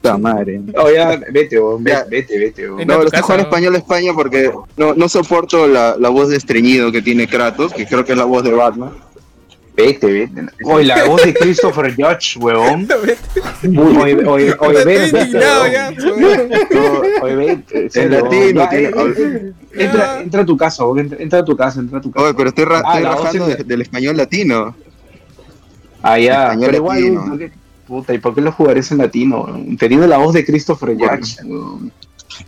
Puta madre. No, ya, vete, weón, vete, vete, vete, weón. No, lo estoy jugando en ¿no? español España porque no, no soporto la, la voz de estreñido que tiene Kratos, que creo que es la voz de Batman. Vete, vete. Oye, la voz de Christopher Judge, weón. Uy, Oye, oye, oye, Estoy vete, Oye, vete. En serio, latino, eh, Entra, entra a tu casa, entra, entra a tu casa, entra a tu casa. Oye, pero estoy, Ah, rajando es- de- del español latino. Ah, ya, Español pero igual, latino. ¿por qué- puta, ¿y por qué lo jugarías en latino? Teniendo la voz de Christopher Judge.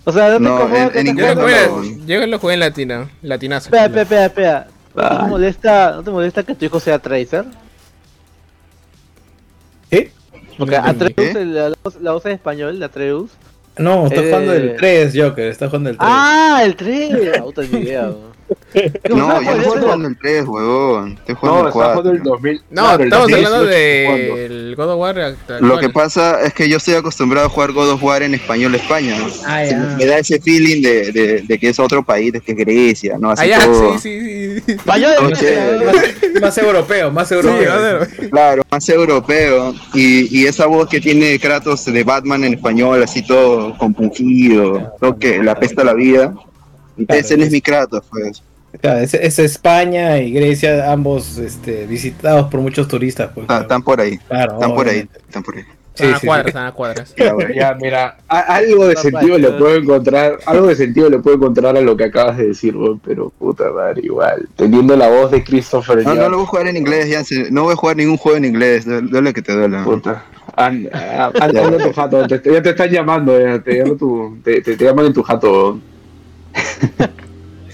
O sea, no te en- que en inglés no, yo lo jugué en latino, latinazo. Espera, espera, espera. ¿No te molesta, ¿no te molesta que tu hijo sea Tracer? ¿Qué? Porque No. Atreus, el- la, voz- la voz en español de Atreus. No, está Eh. jugando el 3, Joker. Está jugando el 3. Ah, el 3. Puta ni idea. No, ¿Cómo yo no estoy jugando el 3, huevón. Estoy jugando No, el está 4. jugando el 2000. No, claro, el estamos 2018 hablando del God of War actual. Lo que pasa es que yo estoy acostumbrado a jugar God of War en español España. Ah, Se ya. me, da ese feeling de, de, de que es otro país, de que es Grecia, ¿no? Así Ah, ya, todo. sí, sí. Más europeo, más europeo. Claro, más europeo. Y, y esa voz que tiene Kratos de Batman en español, así todo compungido, todo que le apesta la vida. Ese no es mi Kratos, pues. Claro, es, es España y Grecia, ambos este, visitados por muchos turistas. Pues, Están, claro. están por ahí, Claro, están por ahí, obviamente. están por ahí. Sí, Están a sí, cuadras, sí. están a cuadras. Ya. Ya, mira, a- algo de sentido le puedo encontrar, algo de sentido le puedo encontrar a lo que acabas de decir, pero puta madre, igual. Teniendo la voz de Christopher No, no Judge, lo voy a jugar en inglés, ya no voy a jugar ningún juego en inglés, du- duele que te duela. puta. Anda, ah, anda, anda tu jato, te, ya te están llamando, ya, te, llaman tu, te, te, te llaman en tu jato.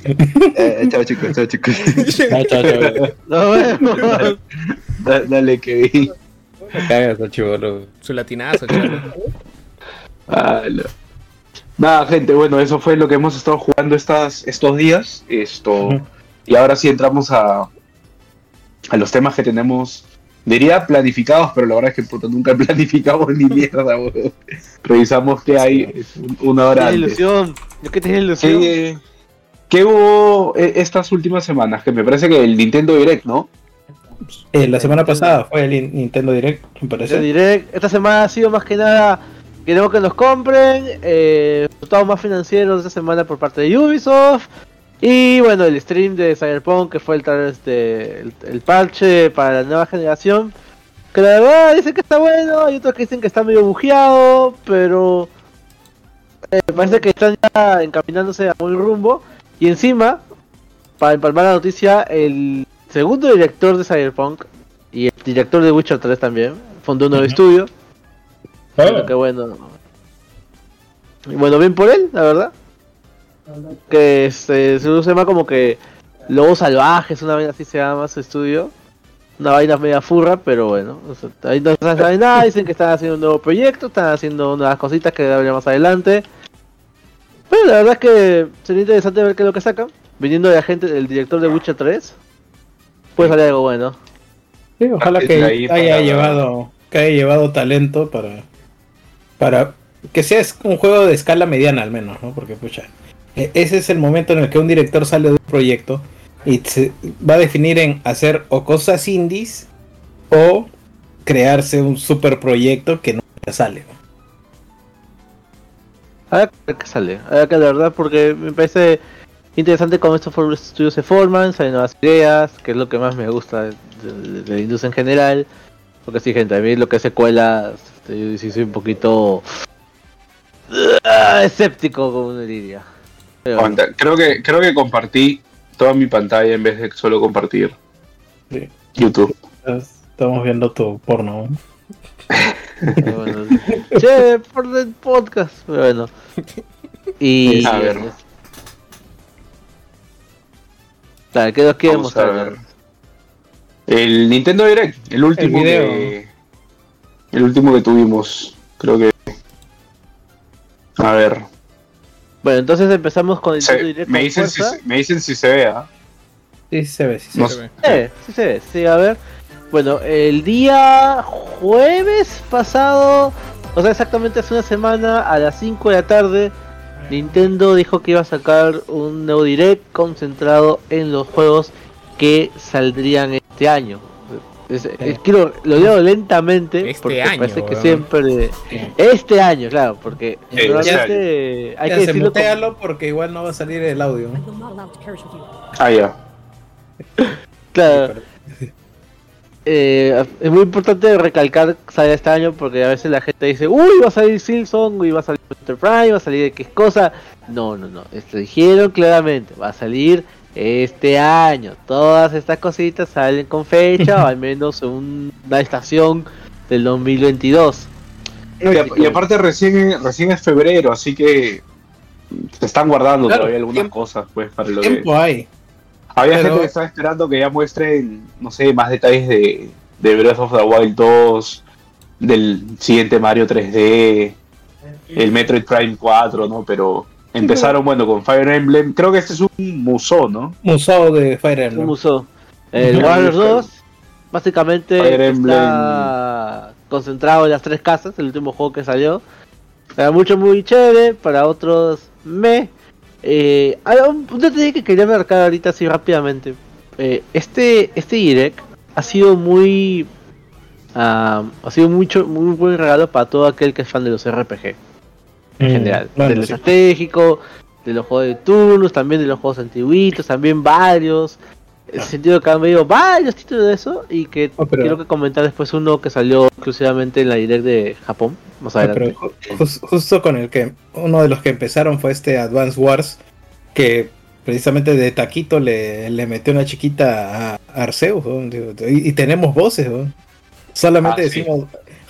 Eh, chao chicos, chao chicos. Chao, chao, chao. Nos vemos. Da- dale que vi. Cagas, chivolo. Su latinazo, chaval. Ah, no. Nada, gente, bueno, eso fue lo que hemos estado jugando estas, estos días. Esto, Ujú. y ahora sí entramos a, a los temas que tenemos Diría planificados, pero la verdad es que puta, nunca <laughs> planificamos ni mierda, weón. Revisamos qué hay una hora Tienes antes. ilusión. Yo que tienes ilusión. ¿Qué, qué hubo eh, estas últimas semanas? Que me parece que el Nintendo Direct, ¿no? Eh, la semana pasada fue el In- Nintendo Direct, me parece. Diré, esta semana ha sido más que nada. Queremos que nos compren. Eh, resultados más financieros esta semana por parte de Ubisoft. Y bueno, el stream de Cyberpunk, que fue el, este, el, el parche para la nueva generación. Que la verdad dicen que está bueno. Hay otros que dicen que está medio bujeado. Pero eh, parece que están ya encaminándose a buen rumbo. Y encima, para empalmar la noticia, el segundo director de Cyberpunk y el director de Witcher 3 también fundó un nuevo estudio. Pero que bueno. Y bueno, bien por él, la verdad. Que este, se llama como que Lobos Salvajes, una vaina así se llama su estudio. Una vaina media furra, pero bueno. o sea, ahí no se sabe nada, dicen que están haciendo un nuevo proyecto, están haciendo unas cositas que habría más adelante. Pero la verdad es que sería interesante ver qué es lo que sacan. Viniendo de la gente del director de Witcher 3. Puede salir algo bueno. Sí, ojalá que haya para- llevado, que haya llevado talento para, para que sea es- un juego de escala mediana al menos, ¿no? Porque pucha, ese es el momento en el que un director sale de un proyecto y va a definir en hacer o cosas indies o crearse un super proyecto que no sale. ¿no? A ver qué sale. A ver qué la verdad, porque me parece interesante cómo estos estudios se forman, salen nuevas ideas, que es lo que más me gusta de, de- en general. Porque sí, gente, a mí lo que es secuelas, este, yo sí soy un poquito ah, escéptico, como diría. Aguanta, Creo que, creo que compartí toda mi pantalla en vez de solo compartir Sí. YouTube. Estamos viendo tu porno. bueno. <laughs> che, por el podcast, pero bueno. Y. A ver. Claro, ¿qué nos quiere Vamos a mostrar? ver. El Nintendo Direct, el último El que. El último que tuvimos. Creo que. A ver. Bueno, entonces empezamos con el se- Nintendo Direct me, dicen si, me dicen si se ve, ¿ah? Sí, se ve, sí, se ve. sí se ve, sí, a ver. Bueno, el día jueves pasado, o sea, exactamente hace una semana, a las 5 de la tarde, Nintendo dijo que iba a sacar un nuevo direct concentrado en los juegos que saldrían este año. Es- es- quiero, lo leo lentamente Este porque año, parece que siempre este año, claro, porque normalmente hay Ya, que se decirlo como- porque igual no va a salir el audio. Ah, ya. Claro. Eh, es muy importante recalcar que sale este año porque a veces la gente dice, uy, va a salir Silson, uy, va a salir Metroid Prime, va a salir X cosa. No, no, no. Esto dijeron claramente, va a salir este año. Todas estas cositas salen con fecha o <laughs> al menos en una estación del 2022. No, y, a- y aparte recién, recién es febrero, así que se están guardando Claro, todavía algunas tiempo- cosas, pues, para lo que... Tiempo hay. Había pero- gente que estaba esperando que ya muestren, no sé, más detalles de, de Breath of the Wild 2, del siguiente Mario 3D, el Metroid Prime 4, ¿no? Pero empezaron, bueno, con Fire Emblem. Creo que este es un museo, ¿no? Museo de Fire Un Emblem. museo. El. Warriors 2 básicamente Fire Emblem. está concentrado en las tres casas, el último juego que salió. Para muchos muy chévere, para otros me. Eh, hay un un detalle que quería marcar ahorita así rápidamente. Eh, este, este direct ha sido muy... ah, ha sido mucho, muy buen regalo para todo aquel que es fan de los RPG en Mm, general. bueno, de lo sí. estratégico, de los juegos de turnos, también de los juegos antiguitos, también varios. En el sentido que han venido varios títulos de eso y que Oh, pero- quiero que comentar después uno que salió exclusivamente en la direct de Japón, más Ah, adelante. pero justo con el que uno de los que empezaron fue este Advance Wars, que precisamente de taquito le, le metió una chiquita a Arceus, y, y tenemos voces, ¿no? solamente Ah, sí.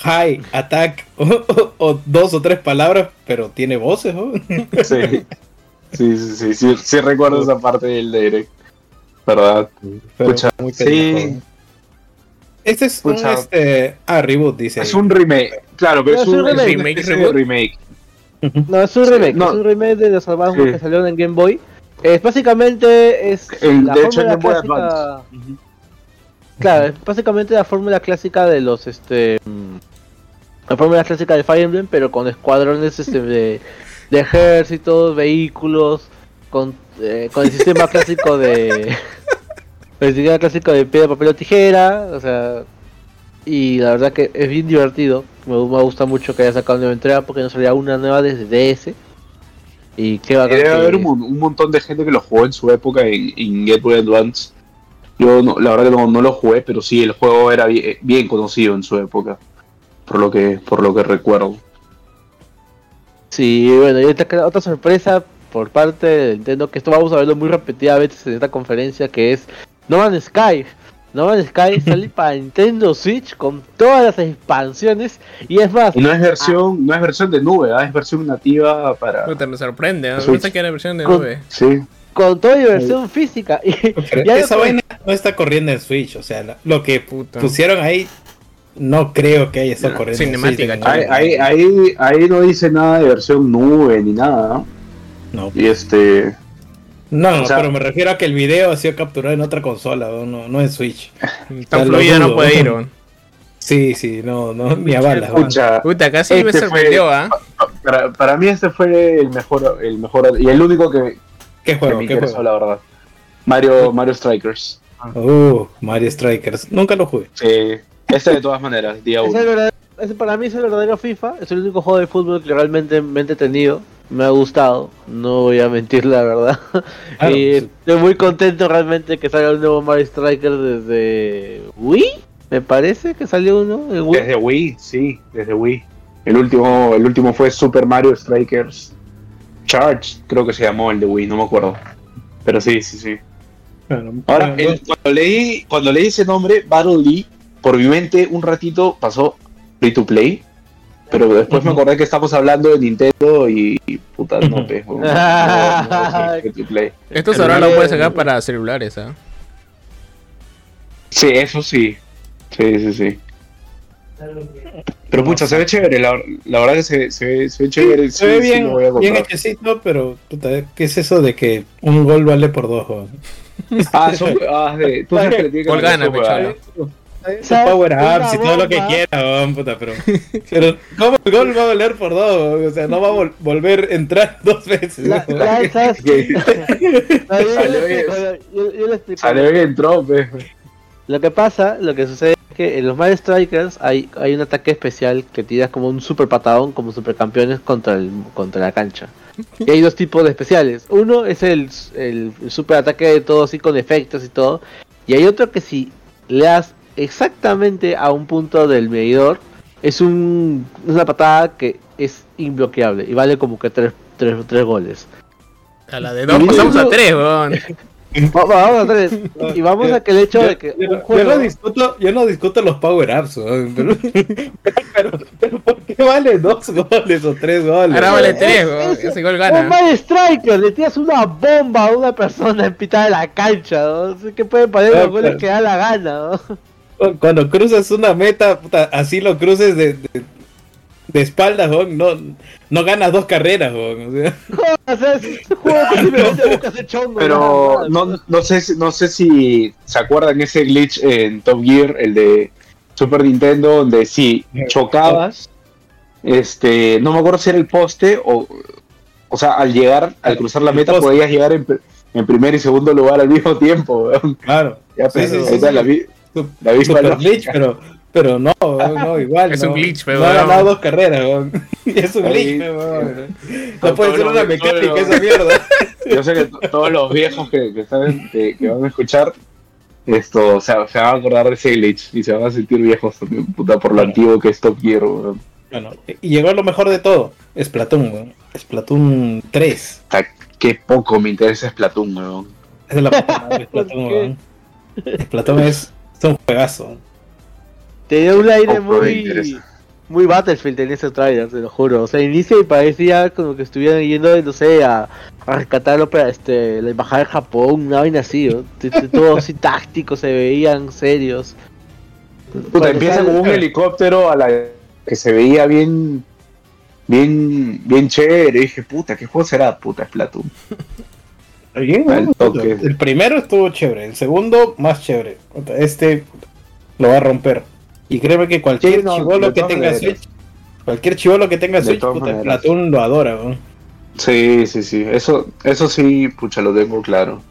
Hi, attack, <laughs> o, o- o dos o tres palabras, pero tiene voces, ¿no? <laughs> Sí. Sí, sí, sí, sí, sí recuerdo esa parte del direct. ¿Verdad? Pero Pucha, muy sí. Este es un este, ah, reboot, dice. Es un remake. Claro, pero No, es es un un, es remake. de Reboot. remake. No, es un Sí, remake, no. es un remake de los Sí. que salieron en Game Boy. Es básicamente es El- la de hecho, Game Boy clásica- Advance. Claro, es básicamente la fórmula clásica de los este la fórmula clásica de Fire Emblem, pero con escuadrones este, de, de ejércitos, vehículos, con, eh, con el sistema <laughs> clásico de el sistema clásico de piedra, papel o tijera, o sea, y la verdad que es bien divertido. Me, me gusta mucho que haya sacado una nueva entrega porque no salía una nueva desde DS. Y qué bacán debe haber un, un montón de gente que lo jugó en su época en, en Game Boy Advance. Yo no- la verdad que no, no lo jugué, pero sí, el juego era bien, bien conocido en su época. Por lo que, por lo que recuerdo. Sí, bueno, y queda otra sorpresa por parte de Nintendo, que esto vamos a verlo muy repetidamente en esta conferencia, que es No Man's Sky. No Man's Sky <laughs> sale para Nintendo Switch con todas las expansiones y es más, Y no es versión, no es versión de nube, ¿ah? es versión nativa para. Puta, me sorprende. ¿no? Switch. Pensé que era versión de Con- nube. Sí. con toda diversión física. Y, Pero y esa que- vaina no está corriendo en Switch, o sea, lo que Puta. pusieron ahí no creo que haya estado corriendo cinemática, Switch. Ahí, ahí, ahí, no dice nada de versión nube ni nada. ¿no? No, Y este. no, o sea- pero me refiero a que el video ha sido capturado en otra consola, no, no, no en Switch. Tan fluido no puede ir. ¿no? Sí, sí, no, no, ni a balas. ¿no? Escucha, Puta, casi me Este fue- sorprendió, ¿ah? para, para mí este fue el mejor, el mejor y el único que, ¿Qué que juego? me ¿Qué interesó, juego? la verdad. Mario, Mario Strikers. Uh, Mario Strikers. Nunca lo jugué. Sí. Este de todas maneras, día es el uno. ese para mí es el verdadero FIFA, es el único juego de fútbol que realmente me he entretenido, me ha gustado, no voy a mentir la verdad. <laughs> Claro, y sí. estoy muy contento realmente que salga un nuevo Mario Striker desde Wii, me parece que salió uno en Wii. Desde Wii, sí, desde Wii. El último, el último fue Super Mario Strikers Charge, creo que se llamó el de Wii, no me acuerdo. Pero sí, sí, sí. Bueno, Ahora, bueno, el- cuando leí, cuando leí ese nombre, Battle League, por mi mente un ratito pasó free to play. Pero después me acordé que estamos hablando de Nintendo y y puta, no, pe, no, <laughs> no, no, no, free to play. Estos ahora lo puedes sacar para celulares, ¿ah? Sí, eso sí. Sí, sí, sí. Pero pucha, se ve chévere, la, la verdad que se, se, ve, se ve chévere. se ve sí, sí bien, lo voy a bien comprar. hechecito, pero puta, ¿qué es eso de que un gol vale por dos? Ah, son ah, de, tú sabes que le tiene que Gol gana, ¿no? ¿Sabes? Power ups y todo lo que quiera, weón, puta, pero, pero ¿cómo el gol va a valer por dos? weón? O sea, no va a vol- volver a entrar <laughs> dos veces. La- <laughs> weón. lanzas- Que No, yo- Salió le bien. explico, yo- yo le explico. Salió bien entró. Lo que pasa, lo que sucede es que en los Mario Strikers hay, hay un ataque especial que tiras como un super patadón, como supercampeones contra, el, contra la cancha. Y hay dos tipos de especiales. Uno es el, el super ataque de todo así con efectos y todo. Y hay otro que si le das exactamente a un punto del medidor, es un, una patada que es imbloqueable y vale como que tres, tres, tres goles. A la de dos pasamos a tres, weón. <laughs> Va- Vamos a tres. Y vamos a que el hecho Yo, de que yo un no- yo juego... no discuto, yo no discuto los power ups, weón, pero, <laughs> pero, pero ¿por qué vale dos goles o tres goles? Ahora vale Es- tres, es- Ese gol Un gana. Mario Striker, le tiras una bomba a una persona en mitad de la cancha, ¿no? Así que pueden poner Ah, los goles claro. que da la gana, ¿no? Cuando cruzas una meta, puta, así lo cruces de, de, de espaldas, no, no ganas dos carreras, weón, o sea. <laughs> O sea, es un juego que <laughs> simplemente buscas el chongo. Pero no, no sé si- no sé si se acuerdan ese glitch en Top Gear, el de Super Nintendo, donde si chocabas, este, no me acuerdo si era el poste o, o sea, al llegar, al cruzar la meta podías llegar en, en primer y segundo lugar al mismo tiempo. weón. Claro. Ya, Sí, pues, sí, ahí sí, está sí. la, la misma Super glitch, pero, pero no, no, <laughs> igual. Es no. un glitch, pe, No ha weón. ganado dos carreras, weón. <laughs> es un glitch, weón. No puede ser una mecánica esa mierda. <laughs> Yo sé que to- todos los viejos que, que, saben, que, que van a escuchar esto, o sea, se van a acordar de ese glitch y se van a sentir viejos también, puta, por lo antiguo que es Top Gear, weón. Bueno, y llegó lo mejor de todo, Splatoon, weón. Splatoon 3. Puta, Qué poco me interesa Splatoon, weón. Es de la puta madre, Splatoon, weón. Splatoon es, es un juegazo. Tenía un aire me muy. Muy Battlefield en ese trailer, te lo juro. O sea, inicia y parecía como que estuvieran yendo, no sé, a, a rescatarlo para este, la embajada de Japón, una vaina así, ¿no? Todo así <laughs> táctico, se veían serios. Puta, empieza con un helicóptero a la que se veía bien, bien, bien chévere. Y dije, puta, ¿qué juego será? Puta, Splatoon. Está <laughs> bien, Al ¿no? toque. El primero estuvo chévere, el segundo más chévere. Este lo va a romper. Y créeme que cualquier Sí, no, chivolo que tenga maneras. Switch, cualquier chivolo que tenga De Switch, puta. Platoon lo adora. ¿no? Sí, sí, sí. Eso, eso sí, pucha, lo tengo claro.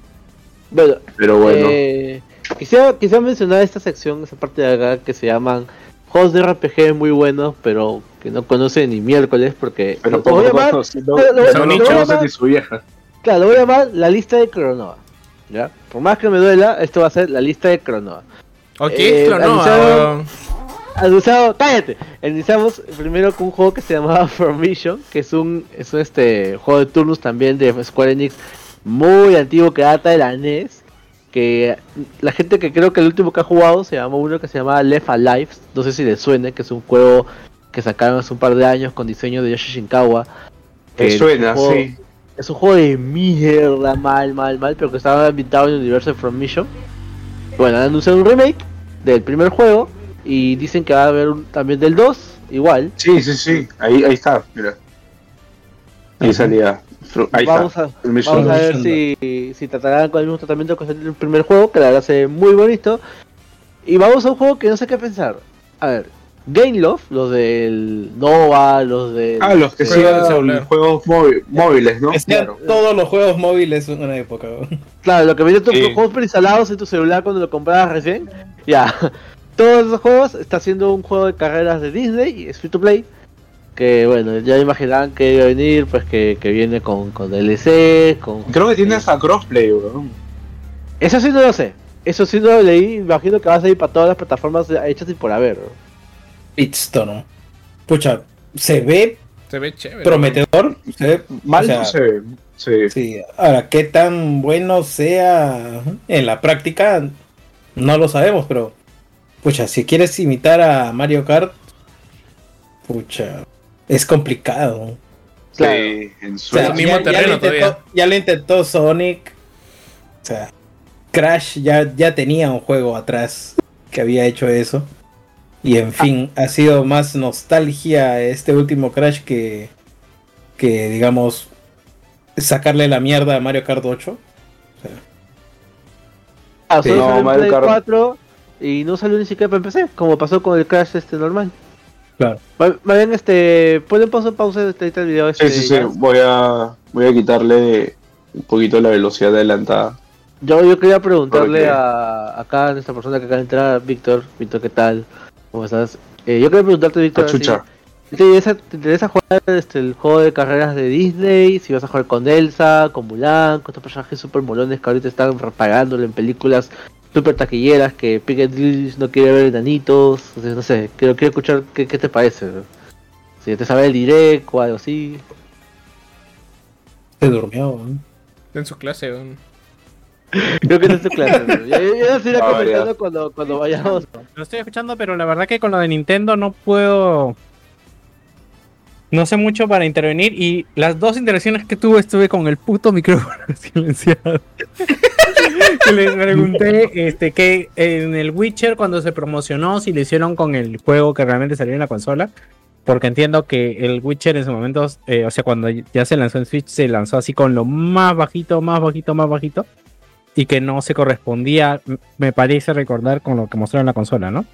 Bueno, Pero bueno. eh, quisiera, quisiera mencionar esta sección, esa parte de acá que se llaman juegos de RPG muy buenos, pero que no conocen ni miércoles porque pero lo voy a llamar, conociendo- lo- lo- no lo- su vieja. Claro, lo voy a llamar la lista de Cronova. ¿ya? Por más que me duela, esto va a ser la lista de Cronova. Ok, Eh, ah, Anunciado, cállate. Iniciamos primero con un juego que se llamaba <laughs> Formation, que es un, es un este juego de turnos también de Square Enix muy antiguo que data de la NES. Que la gente que creo que el último que ha jugado se llamó uno que se llamaba Left Alive, no sé si le suene, que es un juego que sacaron hace un par de años con diseño de Yoshi Shinkawa. Que suena, juego- sí. Es un juego de mierda, mal, mal, mal, pero que estaba ambientado en el universo de From Mission. Bueno, han anunciado un remake del primer juego y dicen que va a haber un- también del 2, igual. Sí, sí, sí. Ahí, ahí está, mira. Ahí salía. Ahí vamos está. a, vamos a ver si, si tratarán con el mismo tratamiento que el primer juego, que la verdad se ve muy bonito. Y vamos a un juego que no sé qué pensar. A ver, Game Love, los del Nova, los del... Ah, los que de celular. juegos móvi- móviles, ¿no? Que sean Claro. todos los juegos móviles en una época. ¿no? Claro, lo que venía tus Sí. juegos preinstalados en tu celular cuando lo comprabas recién. Ya. <laughs> Todos esos juegos está haciendo un juego de carreras de Disney y es free to play. Que bueno, ya imaginarán que iba a venir, pues que, que viene con, con DLC, con. Creo que tiene hasta crossplay, weón. Eso sí no lo sé. Eso sí no lo leí. Imagino que va a salir para todas las plataformas hechas y por haber. Pitstone. Pucha, se ve se ve chévere. prometedor. Se ve, Mal o sea, no se ve. Sí. Sí, ahora, qué tan bueno sea en la práctica, no lo sabemos, pero, pucha, si quieres imitar a Mario Kart, pucha, es complicado. Claro. Sí, en O su... sea, el mismo ya, ya terreno lo intentó, todavía. ya lo intentó Sonic, o sea, Crash ya, ya tenía un juego atrás que había hecho eso. Y en fin, ha sido más nostalgia este último Crash que, que digamos, sacarle la mierda a Mario Kart 8. Ah, Sí. solo No, salió en Mario Kart- 4 y no salió ni siquiera para PC, como pasó con el Crash este normal. Claro. Vayan, este. Pueden pausa, pausa este, este video. Este, Sí, sí, sí. Voy a, voy a quitarle un poquito la velocidad adelantada. Yo, yo quería preguntarle a acá a esta persona que acaba de entrar, Víctor. Víctor, ¿qué tal? ¿Cómo estás? Eh, yo quería preguntarte, Víctor, si ¿te interesa, te interesa jugar este, el juego de carreras de Disney? Si vas a jugar con Elsa, con Mulan, con estos personajes super molones que ahorita están pagándole en películas super taquilleras que Piccadilly no quiere ver enanitos. O sea, no sé, quiero, quiero escuchar qué, qué te parece. ¿no? Si te sabe el direct o algo así. Se durmió. ¿no? En su clase, weón. Creo que no es tu clase. <laughs> ¿no? Ya, ya, ya se irá Ah, comentando cuando, cuando vayamos. Lo estoy escuchando, pero la verdad que con lo de Nintendo no puedo. No sé mucho para intervenir. Y las dos interacciones que tuve, estuve con el puto micrófono <laughs> silenciado. <laughs> Les pregunté este, que en el Witcher, cuando se promocionó, si lo hicieron con el juego que realmente salió en la consola. Porque entiendo que el Witcher en su momento, eh, o sea, cuando ya se lanzó en Switch, se lanzó así con lo más bajito, más bajito, más bajito. Y que no se correspondía, me parece recordar, con lo que mostraron en la consola, ¿no?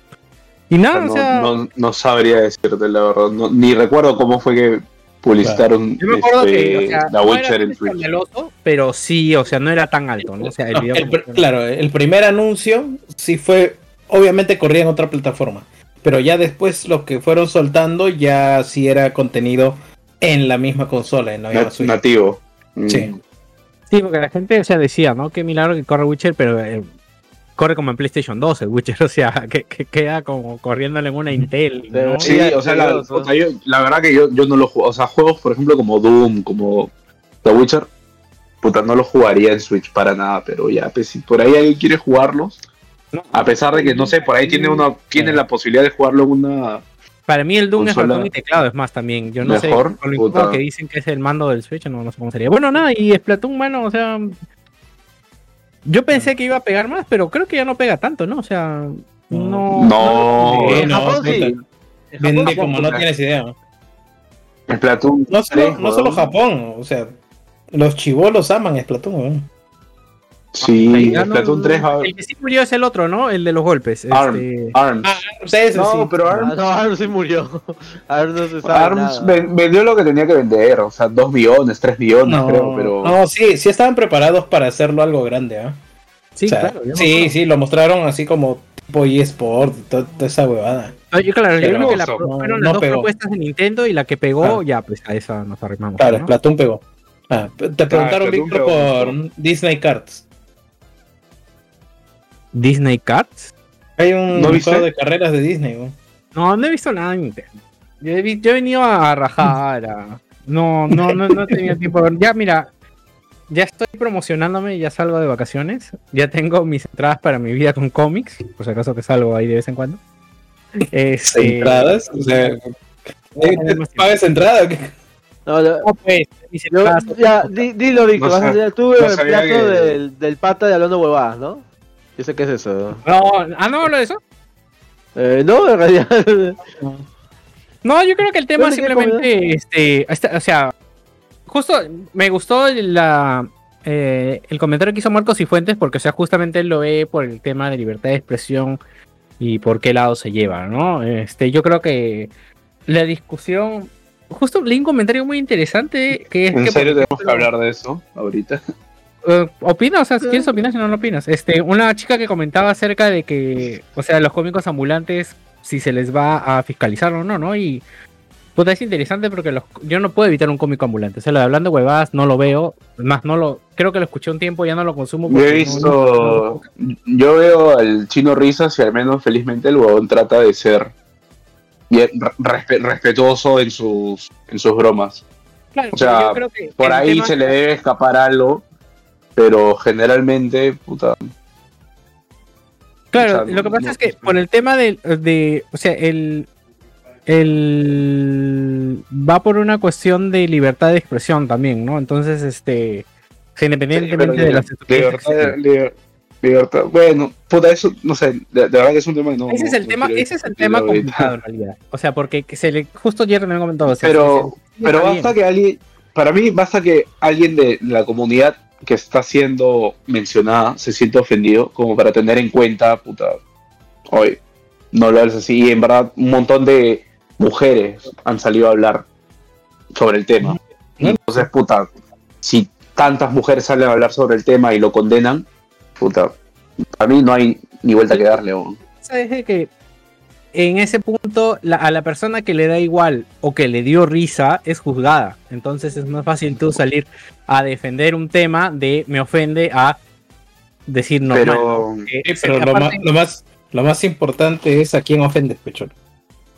Y nada, no, o sea, no, no sabría decirte la verdad. No- ni recuerdo cómo fue que publicitaron yo me acuerdo este, que, o sea, la no Witcher en escandaloso, pero sí, o sea, no era tan alto, ¿no? O sea, el No, video el pr- claro, el primer anuncio sí fue, obviamente corría en otra plataforma, pero ya después lo que fueron soltando ya sí era contenido en la misma consola, en la misma nativo. Mm. Sí. Sí, porque la gente, o sea, decía, ¿no? Qué milagro que corre Witcher, pero eh, corre como en PlayStation 2 el Witcher, <laughs> o sea, que, que queda como corriéndole en una Intel, ¿no? Sí, o sea, la, o sea, yo- la verdad que yo, yo no lo juego. O sea, juegos, por ejemplo, como Doom, como The Witcher, puta, no los jugaría en Switch para nada, pero ya, pues, si por ahí alguien quiere jugarlos, No. a pesar de que, no sé, por ahí tiene una tiene la posibilidad de jugarlo en una... Para mí el Doom es Consola ratón y teclado, es más también. Yo no mejor, sé, con lo puta. que dicen que es el mando del Switch, no, no sé cómo sería. Bueno, nada, y Splatoon, mano, o sea... Yo pensé que iba a pegar más, pero creo que ya no pega tanto, ¿no? O sea, no... No, Sí, no, Japón puta. sí. En Vende Japón, como no tienes idea. ¿no? el Platoon. No solo, no solo. Japón, o sea, los chivolos aman Splatoon, weón. Sí, no- Splatoon 3 va- El que sí murió es el otro, ¿no? El de los golpes. Arms. este- Arms. Ustedes No, sí. pero Ah, Arms, no, Arms sí murió. <laughs> Arms no se sabe Arms nada. ven- vendió lo que tenía que vender, o sea, 2 millones, 3 millones, No, creo, pero... no, sí, sí estaban preparados para hacerlo algo grande, ¿ah? Sí, O sea, claro. sí, acuerdo. sí, lo mostraron así como tipo eSport, toda esa huevada. No, yo, claro, yo creo que la, no, fueron no las dos pegó. propuestas de Nintendo y la que pegó, ya, pues a esa nos arrimamos. Claro, ¿no? Splatoon pegó. Ah, te preguntaron, Víctor, pegó. por Disney Cards. Disney Cards. Hay un ¿No juego de carreras de Disney, ¿no? No, no he visto nada de Nintendo. Yo he, yo he venido a rajar. a- No, no, no, no he tenido tiempo. de ver. Ya, mira, ya estoy promocionándome, ya salgo de vacaciones. Ya tengo mis entradas para mi vida con cómics, por si acaso que salgo ahí de vez en cuando. Este, Entradas, o sea, ¿eh. ¿pagas entrada? o qué? No, lo- No, pues, mis yo- entradas- ya, di- dilo, Víctor. No vas a sab- ser tú no el plato que- del, del pata de hablando huevadas, ¿no? Yo sé qué es eso. No, ah, no hablo de eso. Eh, no, en realidad. No, yo creo que el tema ¿Pero de qué simplemente, este, o sea, justo me gustó la, eh, el comentario que hizo Marcos y Fuentes porque, o sea, justamente él lo ve por el tema de libertad de expresión y por qué lado se lleva, ¿no? Este, yo creo que la discusión, justo leí un comentario muy interesante que es ¿En que, serio tenemos que hablar de eso ahorita? Eh, opina, o sea, quieres opinar, si no, no opinas. Este, una chica que comentaba acerca de que, o sea, los cómicos ambulantes, si se les va a fiscalizar o no, ¿no? Y puta, es interesante porque los, yo no puedo evitar un cómico ambulante. O sea, lo de hablando huevadas no lo veo. Más, no lo, creo que lo escuché un tiempo, ya no lo consumo. Yo he no- visto, yo veo al chino risas y al menos felizmente el huevón trata de ser bien respe- respetuoso en sus, en sus bromas. Claro, o sea, pero yo creo que Por ahí tema- se le debe escapar algo, pero generalmente, puta, Claro, O sea, lo que pasa no- es que por el tema de, de o sea, el, el va por una cuestión de libertad de expresión también, ¿no? Entonces, este, independientemente pero de las libertad, liber- libertad, bueno, puta, eso, no sé, de, de verdad que es un tema no. ese es no- el no tema, quiero ese es el tema complicado en realidad. O sea, porque que se le, justo ayer me comentó, o sea, Pero, se- se- pero está basta bien. que alguien, para mí basta que alguien de la comunidad que está siendo mencionada se sienta ofendido como para tener en cuenta, puta, hoy no hablarles así. Y en verdad un montón de mujeres han salido a hablar sobre el tema. Entonces, puta, si tantas mujeres salen a hablar sobre el tema y lo condenan, puta, para mí no hay ni vuelta que darle. ¿Sabes de que en ese punto la- a la persona que le da igual o que le dio risa es juzgada? Entonces es más fácil tú salir a defender un tema de me ofende a decir normal. Pero, pero lo, aparte- más, lo, más, lo más importante es a quién ofendes, pechón.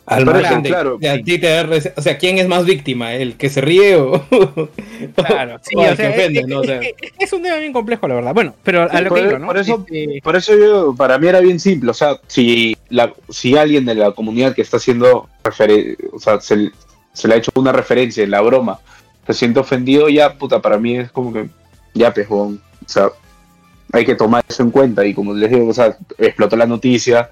Al Pero margen de- claro. de a ti te da o sea, ¿quién es más víctima? ¿El que se ríe o, <laughs> Claro, sí, o sea, que ofende? es, ¿no? O sea, es- es- es un tema bien complejo, la verdad. Bueno, pero a lo por, que digo, ¿no? por eso, Este, por eso yo, para mí era bien simple. O sea, si, la, si alguien de la comunidad que está haciendo o sea, se, se le ha hecho una referencia en la broma, se siente ofendido, ya, puta, para mí es como que, ya, pejón. O sea, hay que tomar eso en cuenta. Y como les digo, o sea, explotó la noticia.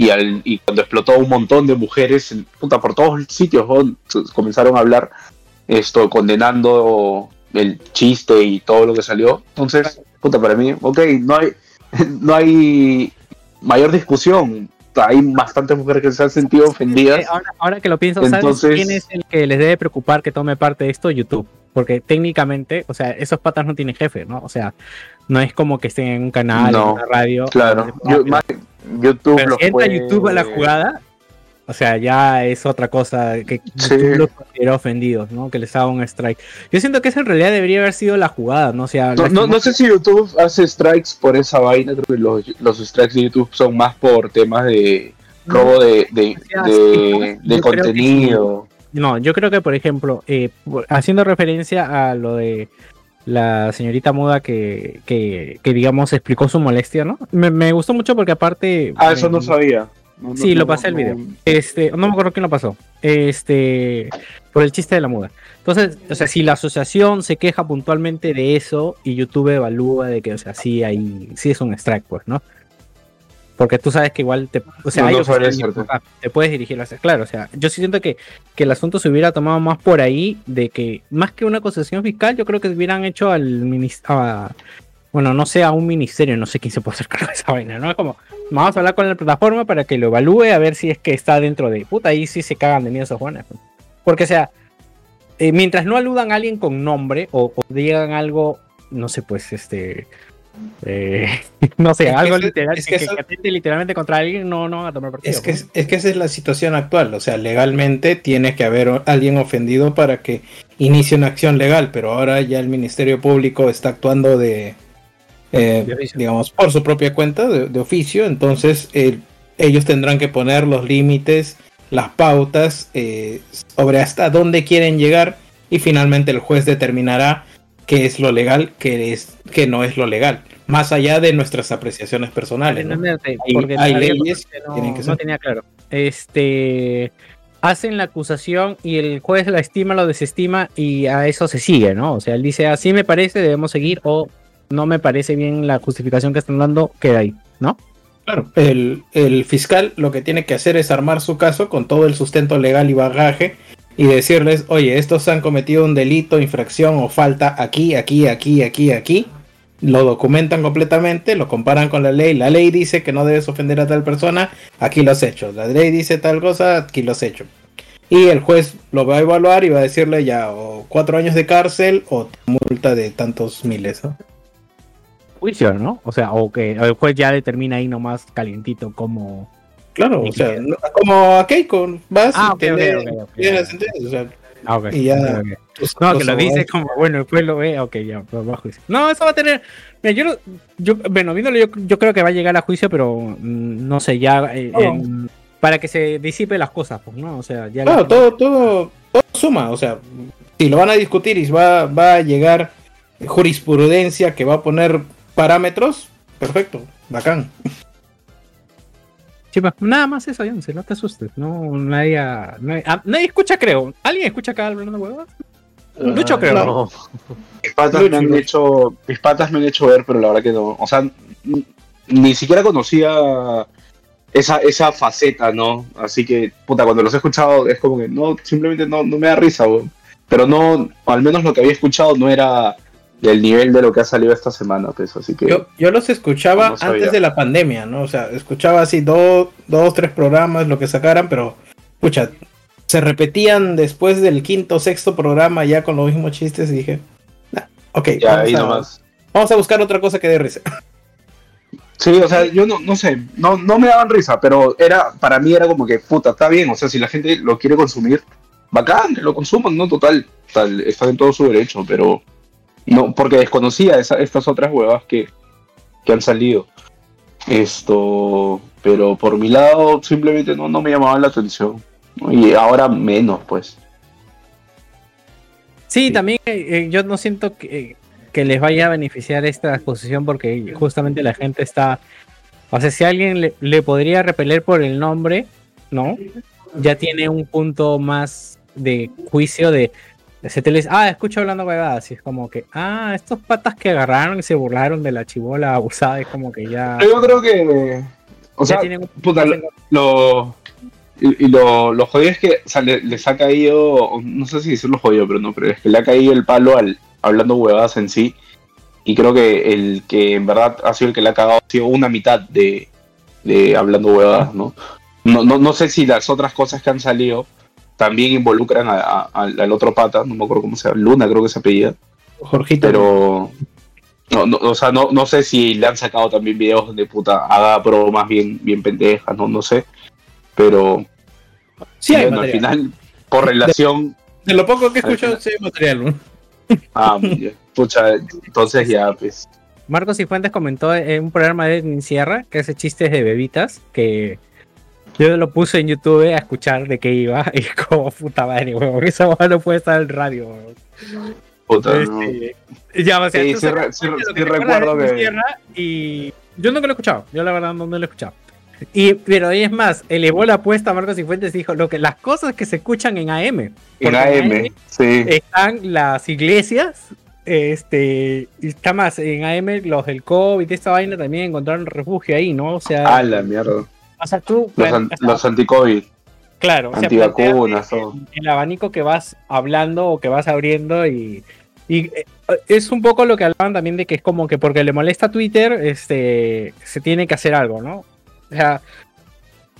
Y, al, y cuando explotó un montón de mujeres, puta, por todos sitios, weón, se- comenzaron a hablar esto, condenando el chiste y todo lo que salió. Entonces, puta, para mí, ok, no hay, <laughs> no hay mayor discusión. Hay bastantes mujeres que se han sentido ofendidas. Eh, ahora, ahora que lo pienso, ¿sabes Entonces- quién es el que les debe preocupar que tome parte de esto? YouTube. Porque técnicamente, o sea, esos patas no tienen jefe, ¿no? O sea, no es como que estén en un canal, No, en una radio. Claro, Yo- más- YouTube Pero si entra puede- YouTube a la jugada, o sea, ya es otra cosa que Sí. YouTube los considera ofendidos, ¿no? Que les haga un strike. Yo siento que esa en realidad debería haber sido la jugada, ¿no? O sea, No, no, sé si YouTube hace strikes por esa vaina, creo que los, los strikes de YouTube son más por temas de robo de, de, contenido. No, yo creo que, por ejemplo, eh, haciendo referencia a lo de la señorita muda que, que, que, digamos, explicó su molestia, ¿no? Me, me gustó mucho porque aparte... Ah, eso eh, no sabía. No, Sí, no, lo pasé el video. Este, no me acuerdo quién lo pasó. Este, por el chiste de la muda. Entonces, o sea, si la asociación se queja puntualmente de eso y YouTube evalúa de que, o sea, sí hay, sí es un strike, pues, ¿no? Porque tú sabes que igual te, o sea, No, decirte. YouTube, te puedes dirigir hacia, claro, o sea, yo sí siento que, que el asunto se hubiera tomado más por ahí, de que más que una acusación fiscal, yo creo que hubieran hecho al minis- a, bueno, no sé, a un ministerio, no sé quién se puede hacer cargo de esa vaina, ¿no? Es como, vamos a hablar con la plataforma para que lo evalúe a ver si es que está dentro de. Puta, ahí sí se cagan de miedo esos pues. Porque, o sea, eh, mientras no aludan a alguien con nombre o, o digan algo, no sé, pues, este. Eh, <laughs> no sé, Es algo literal, es que, eso- literalmente contra alguien, no, no van a tomar partido. Es que, es que esa es la situación actual, o sea, legalmente tiene que haber alguien ofendido para que inicie una acción legal, pero ahora ya el Ministerio Público está actuando de, eh, De digamos, por su propia cuenta, de, de oficio, entonces eh, ellos tendrán que poner los límites, las pautas eh, sobre hasta dónde quieren llegar y finalmente el juez determinará qué es lo legal, qué es que no es lo legal, más allá de nuestras apreciaciones personales. ¿no? Hay- porque hay había leyes que tienen no, que no tenía claro. Este hacen la acusación y el juez la estima, lo desestima y a eso se sigue, ¿no? O sea, él dice, así me parece, debemos seguir, o no me parece bien la justificación que están dando, queda ahí, ¿no? Claro, el, el fiscal lo que tiene que hacer es armar su caso con todo el sustento legal y bagaje y decirles, oye, estos han cometido un delito, infracción o falta aquí, aquí, aquí, aquí, aquí. Lo documentan completamente, lo comparan con la ley. La ley dice que no debes ofender a tal persona, aquí lo has hecho. La ley dice tal cosa, aquí lo has hecho. Y el juez lo va a evaluar y va a decirle ya o cuatro años de cárcel o multa de tantos miles. Juicio, ¿no? O sea, o que el juez ya determina ahí nomás calientito como... Claro, o sea, no- como a Keiko, vas Ah, y ok, te ok, lee- ok, ok, lees la ya. sentencia, o sea, Ah, Y ya- tus- No, que lo dice abogados- como, bueno, juez lo ve, ok, ya, pues, va a juicio. No, eso va a tener. Mira, yo, yo bueno, viéndolo, yo, yo creo que va a llegar a juicio, pero mm, no sé, ya. eh, Oh. en- para que se disipe las cosas, pues, ¿no? O sea, ya. Claro, todo, todo, todo suma, o sea, si lo van a discutir y va, va a llegar jurisprudencia que va a poner parámetros, perfecto, bacán. Sí, pues, nada más eso, Yonce, no te asustes. No, nadie, nadie, ah, nadie escucha, creo. ¿Alguien escucha acá hablando huevos? Lucho, creo. Ah, No. Mis patas, Lucho, me han hecho, mis patas me han hecho ver, pero la verdad que no. O sea, ni siquiera conocía esa, esa faceta, ¿no? Así que, puta, cuando los he escuchado es como que no, simplemente no, no me da risa, weón. Pero no, al menos lo que había escuchado no era del nivel de lo que ha salido esta semana, pues, así que... Yo, yo los escuchaba No antes de la pandemia, ¿no? O sea, escuchaba así dos, dos, tres programas, lo que sacaran, pero, escucha, se repetían después del quinto o sexto programa ya con los mismos chistes y dije, nah, ok, ya, vamos ahí a- nomás. Vamos a buscar otra cosa que dé risa. <laughs> Sí, o sea, yo no, no sé, no, no me daban risa, pero era, para mí era como que, puta, está bien, o sea, si la gente lo quiere consumir, bacán, que lo consuman, ¿no? Total, tal, está en todo su derecho, pero no, porque desconocía esa- estas otras huevas que, que han salido. Esto, pero por mi lado, simplemente no, no me llamaban la atención. ¿no? Y ahora menos, pues. Sí, también eh, eh, yo no siento que, que les vaya a beneficiar esta exposición porque justamente la gente está. O sea, si alguien le, le podría repeler por el nombre, ¿no? Ya tiene un punto más de juicio de. Se te les, ah, escucho hablando huevadas. Y es como que, ah, estos patas que agarraron y se burlaron de la chibola abusada. Es como que ya. Yo creo que, o sea, tienen un- puta, lo, lo- y, y lo, lo jodido es que o sea, le, les ha caído, no sé si decirlo jodido, pero no, pero es que le ha caído el palo al hablando huevadas en sí. Y creo que el que en verdad ha sido el que le ha cagado ha sido una mitad de, de hablando huevadas, ¿no? No, no, no sé si las otras cosas que han salido también involucran a- a- al, al otro pata, no me acuerdo cómo se llama, Luna creo que se apellida, Jorgito. pero no, no, o sea, no, no sé si le han sacado también videos donde puta haga bromas bien, bien pendejas, no, no sé. Pero sí hay bueno, al material. final, por relación, De lo poco que he escuchado, sí hay material. ¿no? ah, pucha, entonces ya, pues. Marcos Cifuentes comentó en un programa de Edwin Sierra que hace chistes de bebitas que yo lo puse en YouTube a escuchar de qué iba <laughs> y como puta madre, weón, esa hueá no puede estar en radio, weón. Puta, no. Este, ya, o sea, Sí, sí sí que sí recuerdo que- y yo nunca lo he escuchado, yo la verdad no, no lo he escuchado. Y, pero ahí es más, elevó la apuesta a Marcos Cifuentes y dijo lo que las cosas que se escuchan en AM. En AM, sí. están las iglesias, este, y está más, en AM los del COVID, esta vaina también encontraron refugio ahí, ¿no? O sea, A la mierda. O sea tú, Los, an- o sea, los anti-COVID, claro, o sea, antivacunas, el abanico que vas hablando o que vas abriendo y Y eh, es un poco lo que hablaban también de que es como que porque le molesta a Twitter, este, se tiene que hacer algo, ¿no? O sea,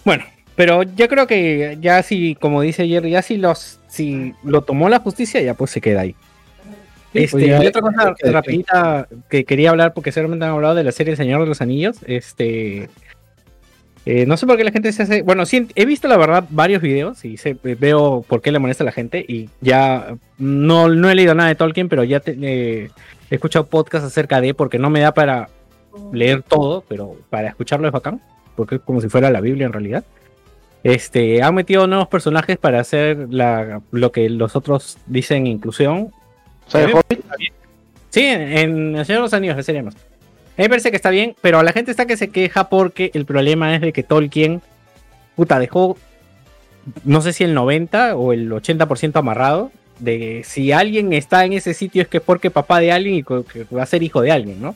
bueno, pero yo creo que ya si, como dice Jerry, ya si los, si lo tomó la justicia, ya pues se queda ahí. Sí, Este, pues ya- y otra cosa que- rapidita que quería hablar, porque seguramente han hablado de la serie El Señor de los Anillos. Este. Eh, no sé por qué la gente se hace. Bueno, sí, he visto la verdad varios videos y sé- veo por qué le molesta a la gente. Y ya no, no he leído nada de Tolkien, pero ya te- eh, he escuchado podcasts acerca de, porque no me da para leer todo, pero para escucharlo es bacán, porque es como si fuera la Biblia en realidad. Este, han metido nuevos personajes para hacer la, lo que los otros dicen inclusión. El Hobbit, Sí, en, en El Señor de los Anillos, la serie más. A mí me parece que está bien, pero la gente está que se queja porque el problema es de que Tolkien, puta, dejó, no sé si el 90 o el 80% amarrado, de si alguien está en ese sitio es que es porque papá de alguien y que va a ser hijo de alguien, ¿no?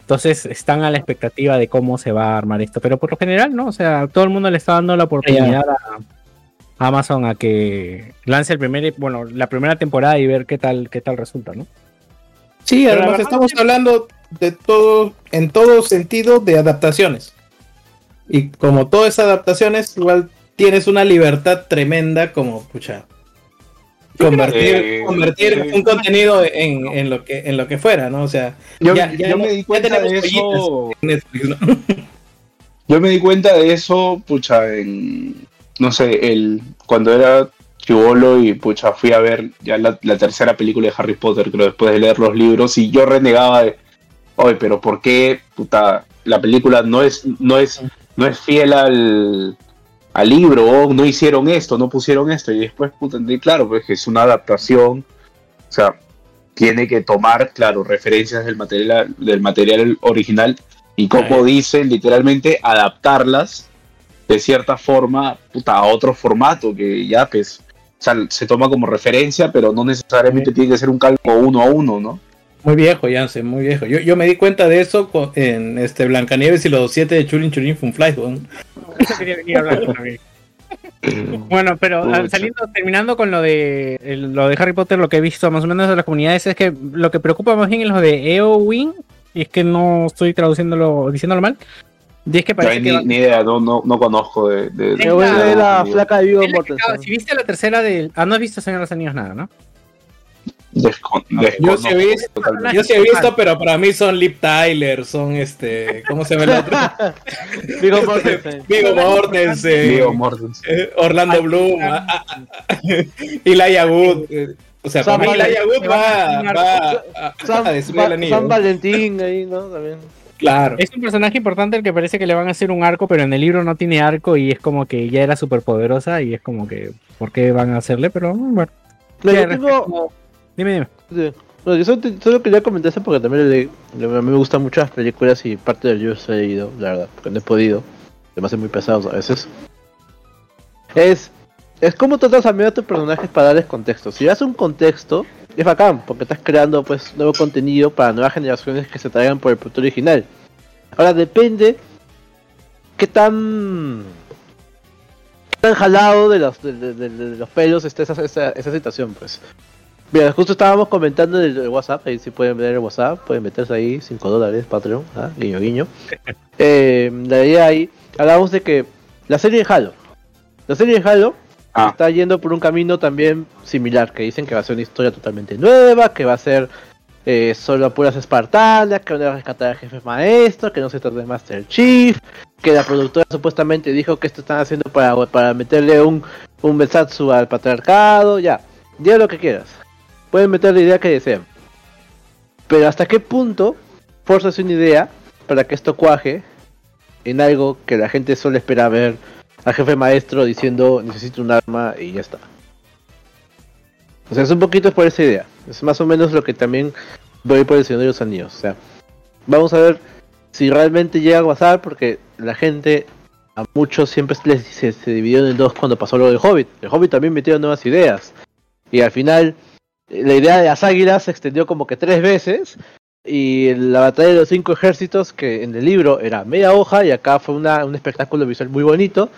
Entonces están a la expectativa de cómo se va a armar esto, pero por lo general, ¿no? O sea, todo el mundo le está dando la oportunidad a a Amazon a que lance el primer, bueno, la primera temporada y ver qué tal, qué tal resulta, ¿no? Sí, Pero además estamos que- hablando de todo, en todo sentido de adaptaciones. Y como todas adaptaciones, igual tienes una libertad tremenda como, pucha, convertir, que- convertir sí. un contenido en, en lo que, en lo que fuera, ¿no? O sea, Yo, ya, ya yo no- me di cuenta de eso. <laughs> Yo me di cuenta de eso, pucha, en. No sé, el, cuando era chivolo y pucha, fui a ver ya la, la tercera película de Harry Potter, creo, después de leer los libros, y yo renegaba de. Oye, pero ¿por qué, puta, la película no es, no es, no es fiel al, al libro? O no hicieron esto, no pusieron esto. Y después, puta, entendí, claro, pues que es una adaptación. O sea, tiene que tomar, claro, referencias del material, del material original y como dice, literalmente adaptarlas de cierta forma puta, a otro formato que ya pues sea, se toma como referencia, pero no necesariamente tiene que ser un cálculo uno a uno, ¿no? Muy viejo, Janse, muy viejo. Yo, yo me di cuenta de eso con- en este Blancanieves y los siete de Churin Churin Funfly. Eso quería venir a hablar también. <laughs> Bueno, pero ah, saliendo, terminando con lo de lo de Harry Potter, lo que he visto más o menos de las comunidades es que lo que preocupa más bien es lo de EOWIN, y es que no estoy traduciéndolo, diciéndolo mal. Y es que No hay parece que ni, va- ni idea, no, no, no conozco de... de- Sí, me vuelve claro. la flaca de Vigo la que acaba- Mortensen. si viste la tercera del. Ah, no has visto Señor de los Anillos nada, ¿no? descon- Yo sí he visto, yo sí he visto, pero para mí son Lip Tyler, son este, ¿cómo se llama el otro? <laughs> Vigo Mortensen. <laughs> Vigo Mortensen, Viggo Mortensen. eh, Orlando Bloom, ah, ah, ah, <laughs> Elijah Wood. O sea, Sam para mí Elijah Wood va, va a, San, a destruir el Va- anillo. San Valentín ahí, ¿no? También. Claro. Es un personaje importante el que parece que le van a hacer un arco, pero en el libro no tiene arco y es como que ya era súper poderosa y es como que, ¿por qué van a hacerle? Pero mm, bueno. No, yo tengo, Dime, dime. Sí. No, yo solo, te- solo quería comentar eso porque también le- le- a mí me gustan mucho las películas y parte del libro se he leído, la verdad, porque no he podido. Se me hacen muy pesados a veces. Es, es como tratas a medio a tus personajes para darles contexto. Si das un contexto, es bacán, porque estás creando pues nuevo contenido para nuevas generaciones que se traigan por el producto original. Ahora depende qué tan qué tan jalado de los, de, de- de- de los pelos está esa, esa, esa situación, pues. Mira, justo estábamos comentando el, el WhatsApp, ahí si pueden ver el WhatsApp, pueden meterse ahí, 5 dólares, Patreon, ¿ah? guiño guiño. <laughs> Eh, la idea ahí, hablamos de que la serie de Halo, la serie de Halo Ah. está yendo por un camino también similar, que dicen que va a ser una historia totalmente nueva, que va a ser eh, solo puras espartanas, que van a rescatar al jefe maestro, que no se trata de Master Chief, que la productora supuestamente dijo que esto están haciendo para, para meterle un, un besatsu al patriarcado, ya, diga lo que quieras. Pueden meter la idea que desean. Pero hasta qué punto forzas una idea para que esto cuaje en algo que la gente solo espera ver al jefe maestro diciendo necesito un arma y ya está. O sea, es un poquito por esa idea. Es más o menos lo que también voy por el Señor de los Anillos. O sea, vamos a ver si realmente llega a pasar porque la gente a muchos siempre les- se, se dividió en dos cuando pasó lo del Hobbit. El Hobbit también metió nuevas ideas. Y al final eh, la idea de las águilas se extendió como que tres veces. Y la batalla de los cinco ejércitos, que en el libro era media hoja, y acá fue una, un espectáculo visual muy bonito.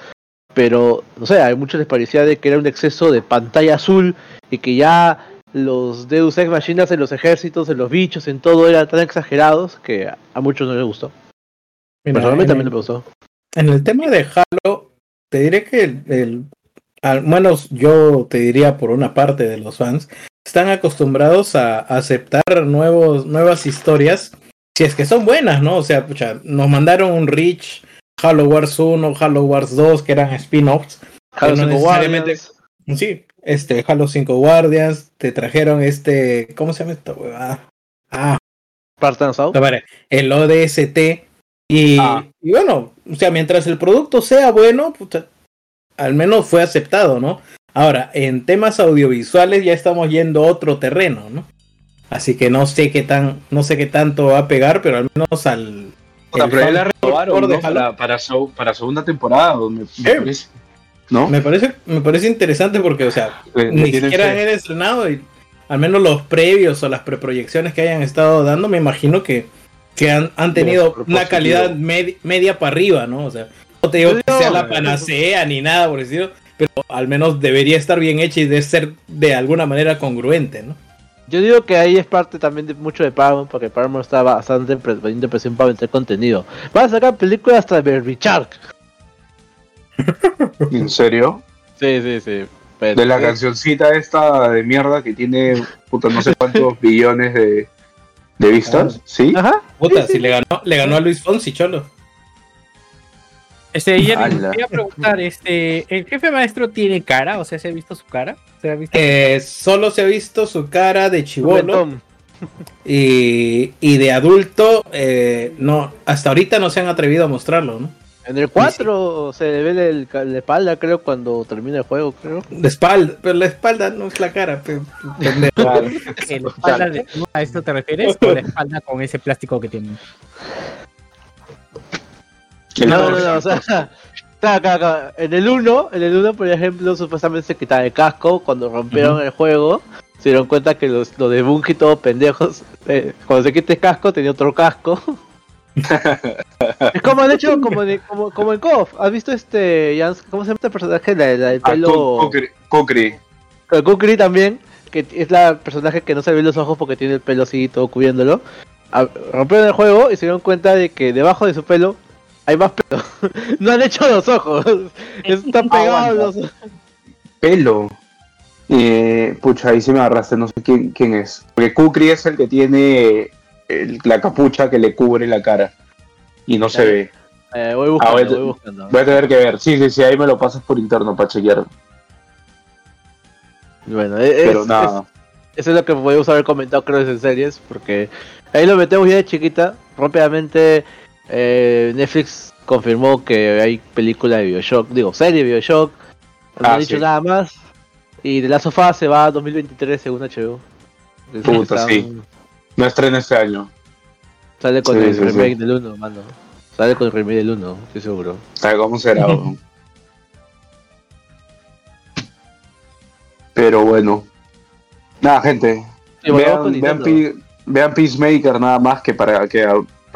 Pero, no sé, a muchos les parecía de que era un exceso de pantalla azul y que ya los Deus Ex Machinas en los ejércitos, en los bichos, en todo eran tan exagerados que a muchos no les gustó. Mira, Personalmente en también el- me gustó. En el tema de Halo, te diré que el, el- al menos yo te diría por una parte de los fans, están acostumbrados a aceptar nuevos, nuevas historias, si es que son buenas, ¿no? O sea, pucha, nos mandaron un Reach, Halo Wars 1, Halo Wars 2, que eran spin-offs. Halo no 5 necesariamente- Guardians, Sí, este, Halo 5 Guardians, te trajeron este, ¿cómo se llama esta huevada? Ah, a ver, el ODST. Y, Ah. y bueno, o sea, mientras el producto sea bueno, puta, al menos fue aceptado, ¿no? Ahora, en temas audiovisuales ya estamos yendo a otro terreno, ¿no? Así que no sé qué tan, no sé qué tanto va a pegar, pero al menos al. El para, para, seg- para segunda temporada, me, parece. ¿No? Me parece, me parece interesante porque, o sea, Le- ni siquiera han estrenado y al menos los previos o las preproyecciones que hayan estado dando, me imagino que, que han, han tenido una calidad med- media para arriba, ¿no? O sea, no te digo que sea la panacea ni nada por decirlo, pero al menos debería estar bien hecha y de ser de alguna manera congruente, ¿no? Yo digo que ahí es parte también de mucho de Paramount, porque Paramount está bastante poniendo presión para meter contenido. Van a sacar películas hasta de Baby Shark. <laughs> ¿En serio? Sí, sí, sí. Pero- De la cancioncita esta de mierda que tiene puta no sé cuántos <laughs> billones de, de vistas, ¿sí? Ajá. Puta, si le ganó, le ganó a Luis Fonsi, cholo. Este, Ala. quería preguntar, este, ¿el jefe maestro tiene cara? O sea, ¿se ha visto su cara? ¿Se ha visto? Eh, solo se ha visto su cara de chivolo. <laughs> Y, y de adulto, eh, no, hasta ahorita no se han atrevido a mostrarlo, ¿no? En el 4 se le ve el, la espalda, creo, cuando termina el juego, creo. De espalda, pero la espalda no es la cara, pe- pendejo. <laughs> Claro. ¿En la espalda de- ¿A esto te refieres? ¿O la espalda con ese plástico que tiene? No, no, no, o sea, acá, acá, acá. en el 1, en el 1, por ejemplo, supuestamente se quitaba el casco cuando rompieron el juego. Se dieron cuenta que los, los de Bungie todos pendejos, eh, cuando se quita el casco tenía otro casco. es como han hecho como, de, como, como en KOF. ¿Has visto este, Jans- cómo se llama este personaje? La, la del Ah, pelo... Cu- Kukri- Kukri. El también, que es la personaje que no se ven los ojos porque tiene el pelo así todo cubriéndolo. A- Rompieron el juego y se dieron cuenta de que debajo de su pelo hay más pelo. <laughs> no han hecho los ojos. Están pegados los ojos. Pelo. Eh, pucha, ahí sí me agarraste, no sé quién, quién es. Porque Kukri es el que tiene el- la capucha que le cubre la cara. Y no se Claro. ve. Eh, voy buscando, Ah, voy a- voy buscando. Voy a tener que ver. Sí, sí, sí, ahí me lo pasas por interno para chequear. Bueno, es, Pero es- nada. eso es lo que podemos haber comentado creo en series, porque ahí lo metemos ya de chiquita. Rápidamente eh, Netflix confirmó que hay película de Bioshock, digo, serie de Bioshock. No Ah, ha dicho sí. nada más. Y de la sofá se va a 2023 según HBO. Puta, Está sí. No estrena este año. Sale con Sí, el sí, remake del 1, mano. Sale con el remake del 1, estoy seguro. ¿Sabe cómo será? <laughs> Pero bueno. Nada, gente. Vean, vean, Peacemaker nada más que para que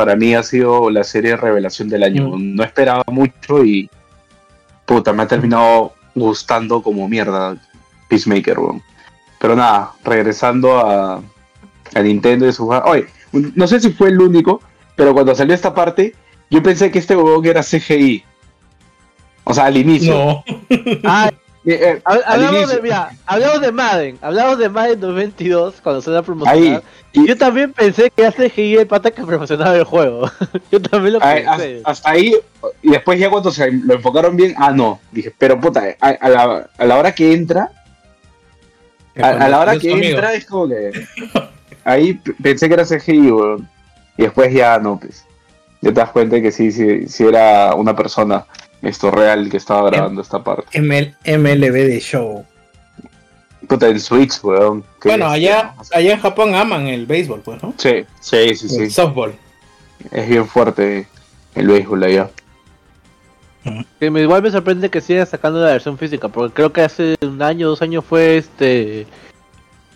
para mí ha sido la serie de revelación del año. No esperaba mucho y puta, me ha terminado gustando como mierda Peacemaker, weón. Pero nada, regresando a, a Nintendo y su Oye, no sé si fue el único, pero cuando salió esta parte, yo pensé que este huevón era CGI. O sea, al inicio. No, Ah, Eh, eh, al hablamos, de, mira, hablamos de Madden, hablamos de Madden 2022 cuando se la Ahí. promocionar. Y- Yo también pensé que hace CGI el pata que promocionaba el juego. <laughs> Yo también lo Ay, pensé. hasta, hasta ahí, y después ya cuando se lo enfocaron bien, ah, no. Dije, pero puta, a, a la, a la hora que entra, a, a la hora que conmigo. entra es como que. Ahí pensé que era CGI, weón. Y después ya no, pues. Ya te das cuenta que sí, sí, sí era una persona esto real que estaba grabando esta parte. ML MLB de show. Puta, el Switch, weón. Bueno, allá, allá en Japón aman el béisbol, pues, ¿no? Sí, sí, sí, sí. El softball. Es bien fuerte el béisbol allá. Que me- igual me sorprende que sigan sacando la versión física, porque creo que hace un año, dos años fue este.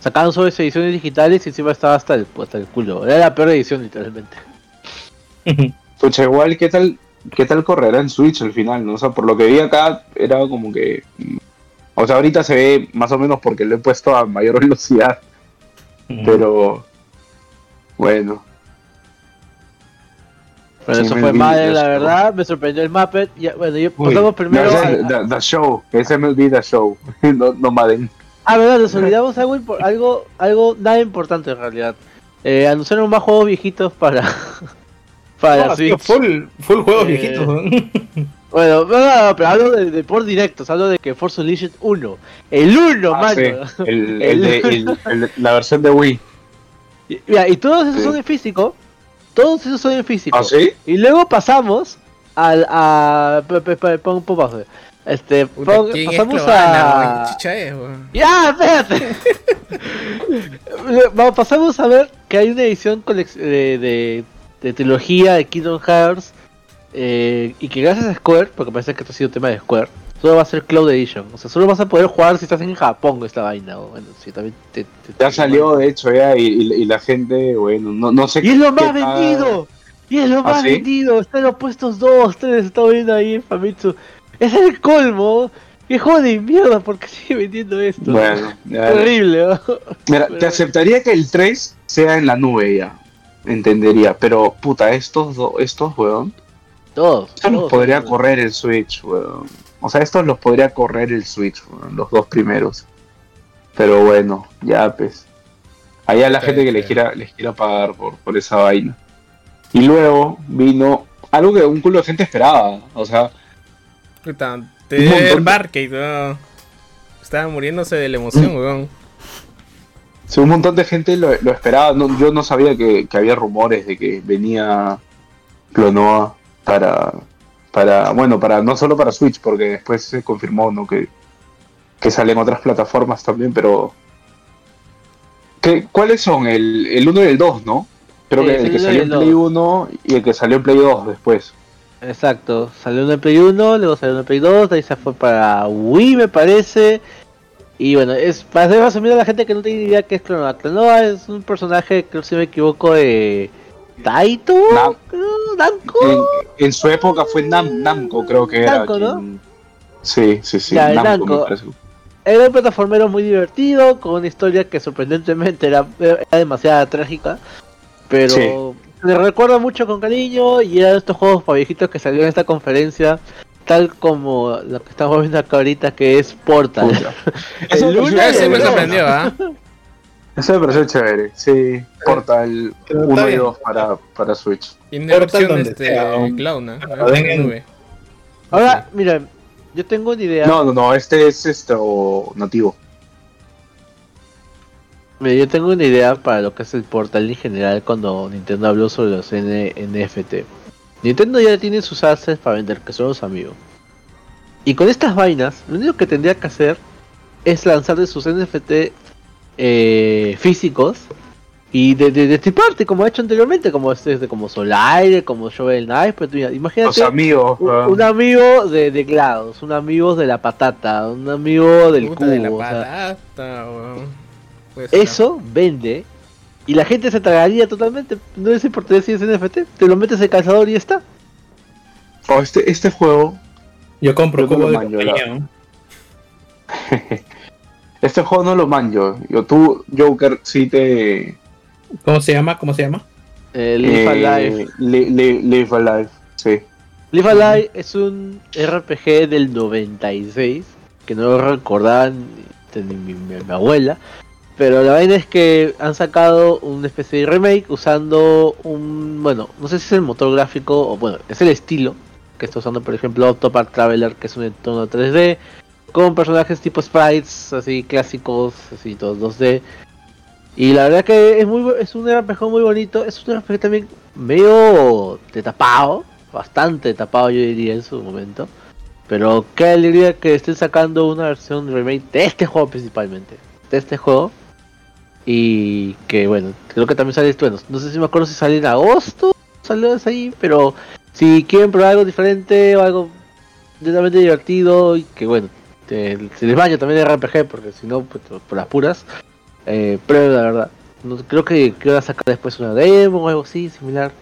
Sacaron solo esas ediciones digitales y encima estaba hasta el, hasta el culo. Era la peor edición, literalmente. Pucha, igual, ¿qué tal, ¿qué tal correrá en Switch al final? ¿no? O sea, por lo que vi acá, era como que. O sea, ahorita se ve más o menos porque lo he puesto a mayor <laughs> velocidad Pero bueno, Pero Sí, eso fue mal, la verdad. Me sorprendió el Muppet. Ya, bueno, yo Uy, pasamos primero. no, a- ese- the, the Show, es MLB The Show, <laughs> no, no Madden. Ah, verdad, nos <laughs> olvidamos algo, algo, algo nada importante en realidad. Eh, anunciaron más juegos viejitos para. Para No, tío, Switch. full, full juegos Eh, viejitos. ¿no? <laughs> Bueno, no, no, no, pero hablo de, de por directos, hablo de que Force Unleashed 1. El 1, Ah, mano. sí, el, <laughs> el el- el- la versión de Wii. Y- Mira, y todos esos Sí. son en físico. Todos esos son en físico. ¿Ah, sí? Y luego pasamos al a pon, pon. Este, pon- ¿quién es pasamos a. Ya, espérate. <laughs> Vamos, pasamos a ver que hay una edición de, de, de trilogía de Kingdom Hearts eh, y que gracias a Square, porque parece que esto ha sido tema de Square, solo va a ser Cloud Edition. O sea, solo vas a poder jugar si estás en Japón esta vaina. o Bueno, si también te, te- Ya salió, de hecho, ya, y, y- y la gente, bueno, no, no sé Y es lo más tal- vendido. Y es lo ¿Ah, más sí? vendido. Está en los puestos 2, 3, está viendo ahí en Famitsu. Es el colmo. Qué juego de mierda, porque <laughs> sigue vendiendo esto? Bueno, Horrible, ¿no? Mira, <laughs> Pero- te aceptaría que el 3 sea en la nube ya. Entendería, pero puta, estos dos, estos, weón. Todos. Estos los podría todos. correr el Switch, weón. O sea, estos los podría correr el Switch, weón, los dos primeros. Pero bueno, ya pues. Allá la Sí, gente que sí. les quiera, les quiera pagar por, por esa vaina. Y luego vino algo que un culo de gente esperaba. O sea, Puta, Un te montón de- Barcade, weón. Estaba muriéndose de la emoción, weón. Sí, un montón de gente lo, lo esperaba. No, yo no sabía que, que había rumores de que venía Clonoa para, para, bueno, para no solo para Switch, porque después se confirmó, ¿no? Que, que salen otras plataformas también, pero ¿qué, ¿cuáles son? El, el 1 y el 2, ¿no? Creo Sí, que el el que salió en Play 1 y el que salió en Play 2 después. Exacto. Salió en el Play 1, luego salió en el Play 2, de ahí se fue para Wii, me parece. Y bueno, es para hacer más a la gente que no tiene idea qué es Clonoa. Clonoa es un personaje, creo si me equivoco, de Taito, Nam- Namco. En, en su época fue Nam, Namco, creo que era. Namco, ¿no? quien- Sí, sí, sí. Ya, Namco, Namco. me parece. Era un plataformero muy divertido, con una historia que sorprendentemente era, era demasiado trágica, pero Sí. le recuerda mucho con cariño y era de estos juegos para viejitos que salió en esta conferencia, tal como lo que estamos viendo acá ahorita, que es Portal. <laughs> Eso El Ese el me sorprendió, ¿ah? <laughs> Eso me pareció chévere, sí. Portal Pero está 1 y bien. 2 para, para Switch. Portal este, den en- Nube. Ahora, miren, yo tengo una idea. No, no, no, este es esto nativo. Mira, yo tengo una idea para lo que es el Portal en general cuando Nintendo habló sobre los N NFT. Nintendo ya tiene sus assets para vender, que son los amigos. Y con estas vainas, lo único que tendría que hacer es lanzar de sus NFT eh, físicos y de, de, de tiparte como ha hecho anteriormente, como este, de- como Solaire, como Shovel Knight. Pero mira, imagínate Los amigos. un, un amigo de, de GLaDOS, un amigo de la patata, un amigo del Puta de la cubo. o sea, patata, ser. eso vende y la gente se tragaría totalmente. No les importaría si es NFT, te lo metes en el calzador y ya está. oh, este, este juego, Yo compro Yo no de <laughs> este juego no lo manjo. Yo, tú, Joker, sí te. ¿Cómo se llama? ¿Cómo se llama? Eh, Live eh, Alive. li- li- live Alive, sí. Live Alive es un RPG del 96 que no lo recordaban ni, ni mi, mi- mi abuela. Pero la vaina es que han sacado una especie de remake usando un. Bueno, no sé si es el motor gráfico o bueno, es el estilo que está usando, por ejemplo, Octopath Traveler, que es un entorno 3D, con personajes tipo sprites, así clásicos, así todos 2D. Y la verdad que es muy es un RPG muy bonito, es un RPG también medio de tapado, bastante tapado yo diría en su momento. Pero qué alegría que estén sacando una versión remake de este juego principalmente, de este juego. Y que bueno, creo que también sale, bueno, no sé si me acuerdo si sale en agosto, salió ahí, pero si quieren probar algo diferente o algo netamente divertido y que bueno, te- se les baña también el RPG porque si no, pues, por las puras, eh, prueben la verdad. No, creo que, a sacar después una demo o algo así, similar.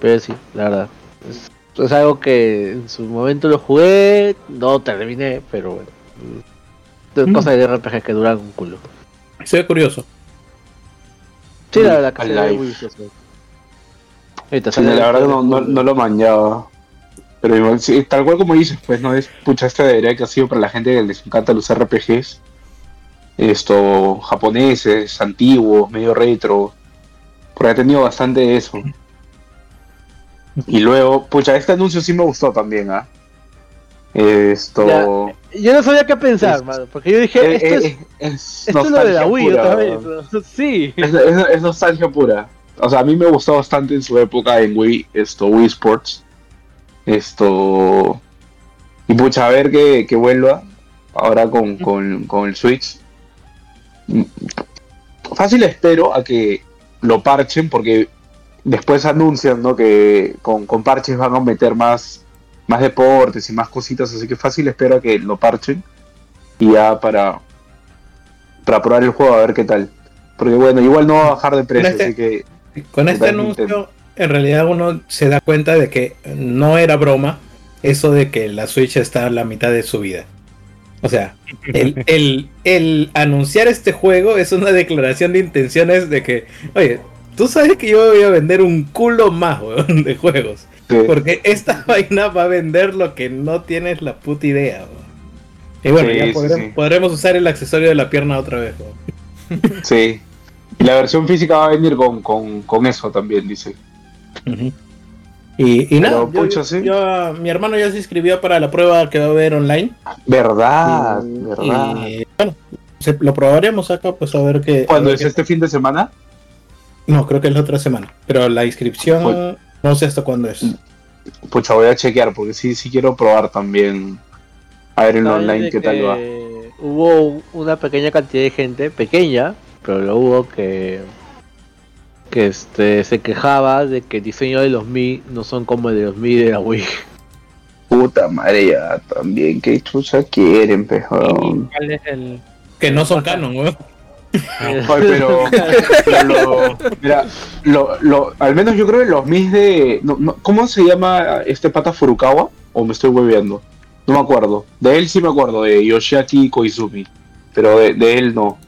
Pero sí, la verdad. Es, es algo que en su momento lo jugué, no terminé, pero bueno. mm, Mm. Cosas de RPG que duran un culo. Se ve curioso. Sí, la verdad que se ve muy vistoso. Ahorita Sí, sale la verdad no, no, no lo manchaba. Pero igual, sí, tal cual como dices, pues no es, pucha, esta debería que ha sido para la gente que les encanta los RPGs. Esto, japoneses, antiguos, medio retro. Porque ha tenido bastante de eso. Y luego, pucha, este anuncio sí me gustó también, ¿ah? Esto. Yo no sabía qué pensar, Es- mano, porque yo dije, Eh, esto eh, es, eh, es esto es lo de la Wii pura, otra vez. ¿no? <laughs> Sí. Es, nostalgia pura. O sea, a mí me gustó bastante en su época en Wii, esto, Wii Sports. Esto. Y pucha, a ver que, que vuelva ahora con, con, con el Switch. Fácil espero a que lo parchen porque después anuncian ¿no? que con, con parches van a meter más, más deportes y más cositas, así que fácil espero a que lo parchen y ya para, para probar el juego a ver qué tal. Porque bueno, igual no va a bajar de precio, Este- así que Con este anuncio, Nintendo. en realidad uno se da cuenta de que no era broma eso de que la Switch está a la mitad de su vida. O sea, el, <laughs> el, el anunciar este juego es una declaración de intenciones de que, oye, tú sabes que yo voy a vender un culo más weón, de juegos. Sí, Porque esta <laughs> vaina va a vender lo que no tienes la puta idea. Y bueno, Sí, ya podremos, sí. podremos usar el accesorio de la pierna otra vez. <laughs> sí. Y la versión física va a venir con, con, con eso también, dice. Y, y nada, Pero, yo- pucha, sí. yo- mi hermano ya se inscribió para la prueba que va a haber online. Verdad, Y- verdad. y, bueno, se- lo probaremos acá, pues a ver qué. ¿Cuándo es este fin de semana? No, creo que es la otra semana. Pero la inscripción Pues- no sé hasta cuándo es. Pucha, voy a chequear porque sí, sí quiero probar también. A ver en ¿Sabes online qué tal va. Hubo una pequeña cantidad de gente, pequeña, pero lo hubo que que este se quejaba de que el diseño de los Mi no son como el de los Mi de la Wii. Puta madre, ya también. ¿Qué chucha quieren, pejón? ¿Cuál es el...? Que no son canon, weón. Pero, mira, lo, lo, al menos yo creo que los mis de. ¿Cómo se llama este pata Furukawa? ¿O me estoy hueveando? No me acuerdo. De él sí me acuerdo, de Yoshiaki Koizumi. Pero de, de él no.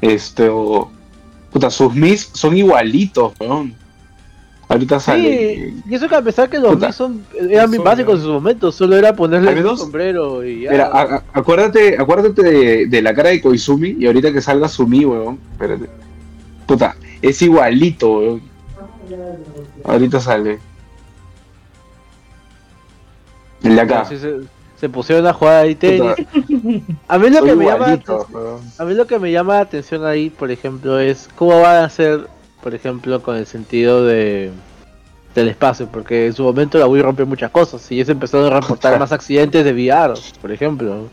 Este. puta, sus mis son igualitos. Ahorita sale. Sí, y eso que a pesar que los Puta. Son eran Son, básicos en su momento, solo era ponerle un sombrero y ya. Mira, a- a- acuérdate, acuérdate de, de la cara de Koizumi y ahorita que salga Sumi, weón. Espérate. Puta, es igualito, weón. Ahorita sale. El de acá. Sí, se, se pusieron a jugar ahí tenis. A mí lo que me llama. A mí lo que me llama la atención ahí, por ejemplo, es cómo van a hacer, por ejemplo, con el sentido de del espacio, porque en su momento la Wii rompió muchas cosas y ya se empezaron a reportar <laughs> más accidentes de VR, por ejemplo.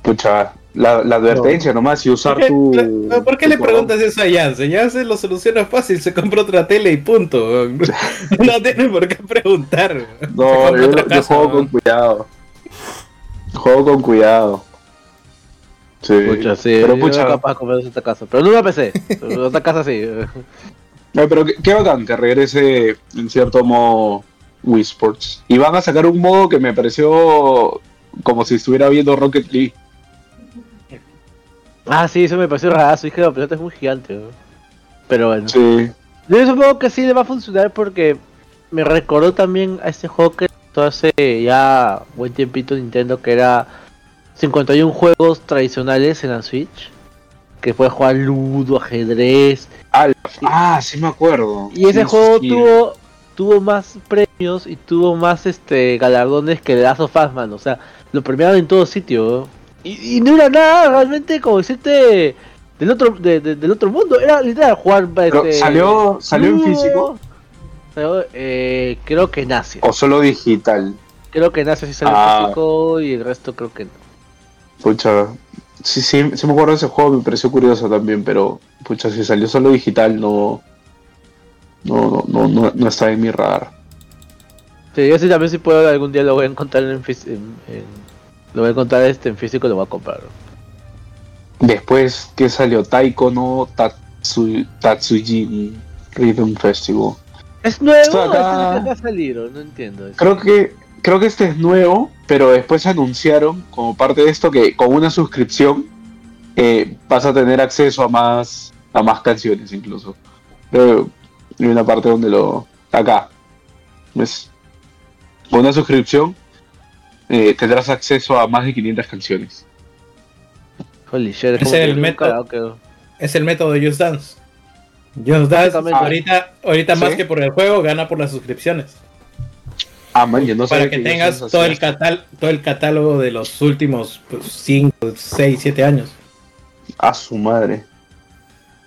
Pucha, la, la advertencia nomás y usar ¿Por qué, tu. ¿por qué tu le cordón. preguntas eso a Jansen? Jansen lo soluciona fácil, se compra otra tele y punto. <laughs> No tiene por qué preguntar. No, yo, juego con cuidado. Juego con cuidado. Sí. Pucha, sí, pero pucha, capaz de comprar otra casa, pero no una PC, otra casa sí. <laughs> No, pero qué, qué bacán que regrese en cierto modo Wii Sports. Y van a sacar un modo que me pareció como si estuviera viendo Rocket League. Ah, sí, eso me pareció rarazo, dije, la pelota es muy gigante. ¿no? Pero bueno. Sí. Yo supongo que sí le va a funcionar porque me recordó también a este juego que hace ya buen tiempito Nintendo que era 51 juegos tradicionales en la Switch. Que puedes jugar ludo, ajedrez. Ah, sí me acuerdo. Y ese Sí, juego sí. tuvo tuvo más premios y tuvo más este galardones que The Last of Us, man. O sea, lo premiaron en todo sitio. Y, y no era nada realmente como decirte del otro de- de- del otro mundo. Era literal jugar Pero, este, ¿salió- salió en físico? Salió, eh, creo que en Asia. O solo digital. Creo que en Asia sí salió Ah. en físico y el resto creo que no. Pucha. Sí, sí, sí me acuerdo de ese juego, me pareció curioso también, pero pucha, si salió solo digital no. No, no, no, no, está en mi radar. Sí, yo sí también si puedo algún día lo voy a encontrar en, en- en- lo voy a encontrar este en físico y lo voy a comprar. Después que salió Taiko no Tatsu, Tatsujin Rhythm Festival. ¿Es nuevo? Esto ¿Es acá- el que va a salir? o No entiendo. eso. Creo que creo que este es nuevo, pero después anunciaron como parte de esto que con una suscripción eh, vas a tener acceso a más a más canciones incluso. Que hay una parte donde lo... Acá. ¿Ves? Con una suscripción eh, tendrás acceso a más de 500 canciones. Holy shit, es el método. Es el método de Just Dance. Just Dance ahorita, ahorita más ¿Sí? que por el juego, gana por las suscripciones. Ah, man, yo no para que tengas todo el, catal todo el catálogo de los últimos 5, 6, 7 años. A su madre.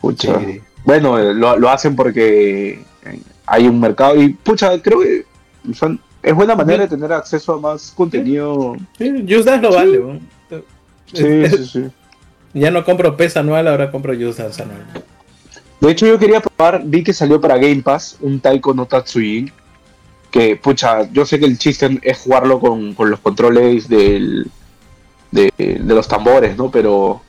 Pucha. Sí. Bueno, eh, lo, lo hacen porque eh, hay un mercado y, pucha, creo que son- es buena manera de tener acceso a más contenido. Sí, Just Dance lo Sí. vale. ¿no? Sí, sí, sí. Ya no compro PES anual, ahora compro Just Dance anual. De hecho, yo quería probar, vi que salió para Game Pass un Taiko no Tatsujin. Que, pucha, yo sé que el chiste es jugarlo con, con los controles del, de, de los tambores, ¿no? Pero,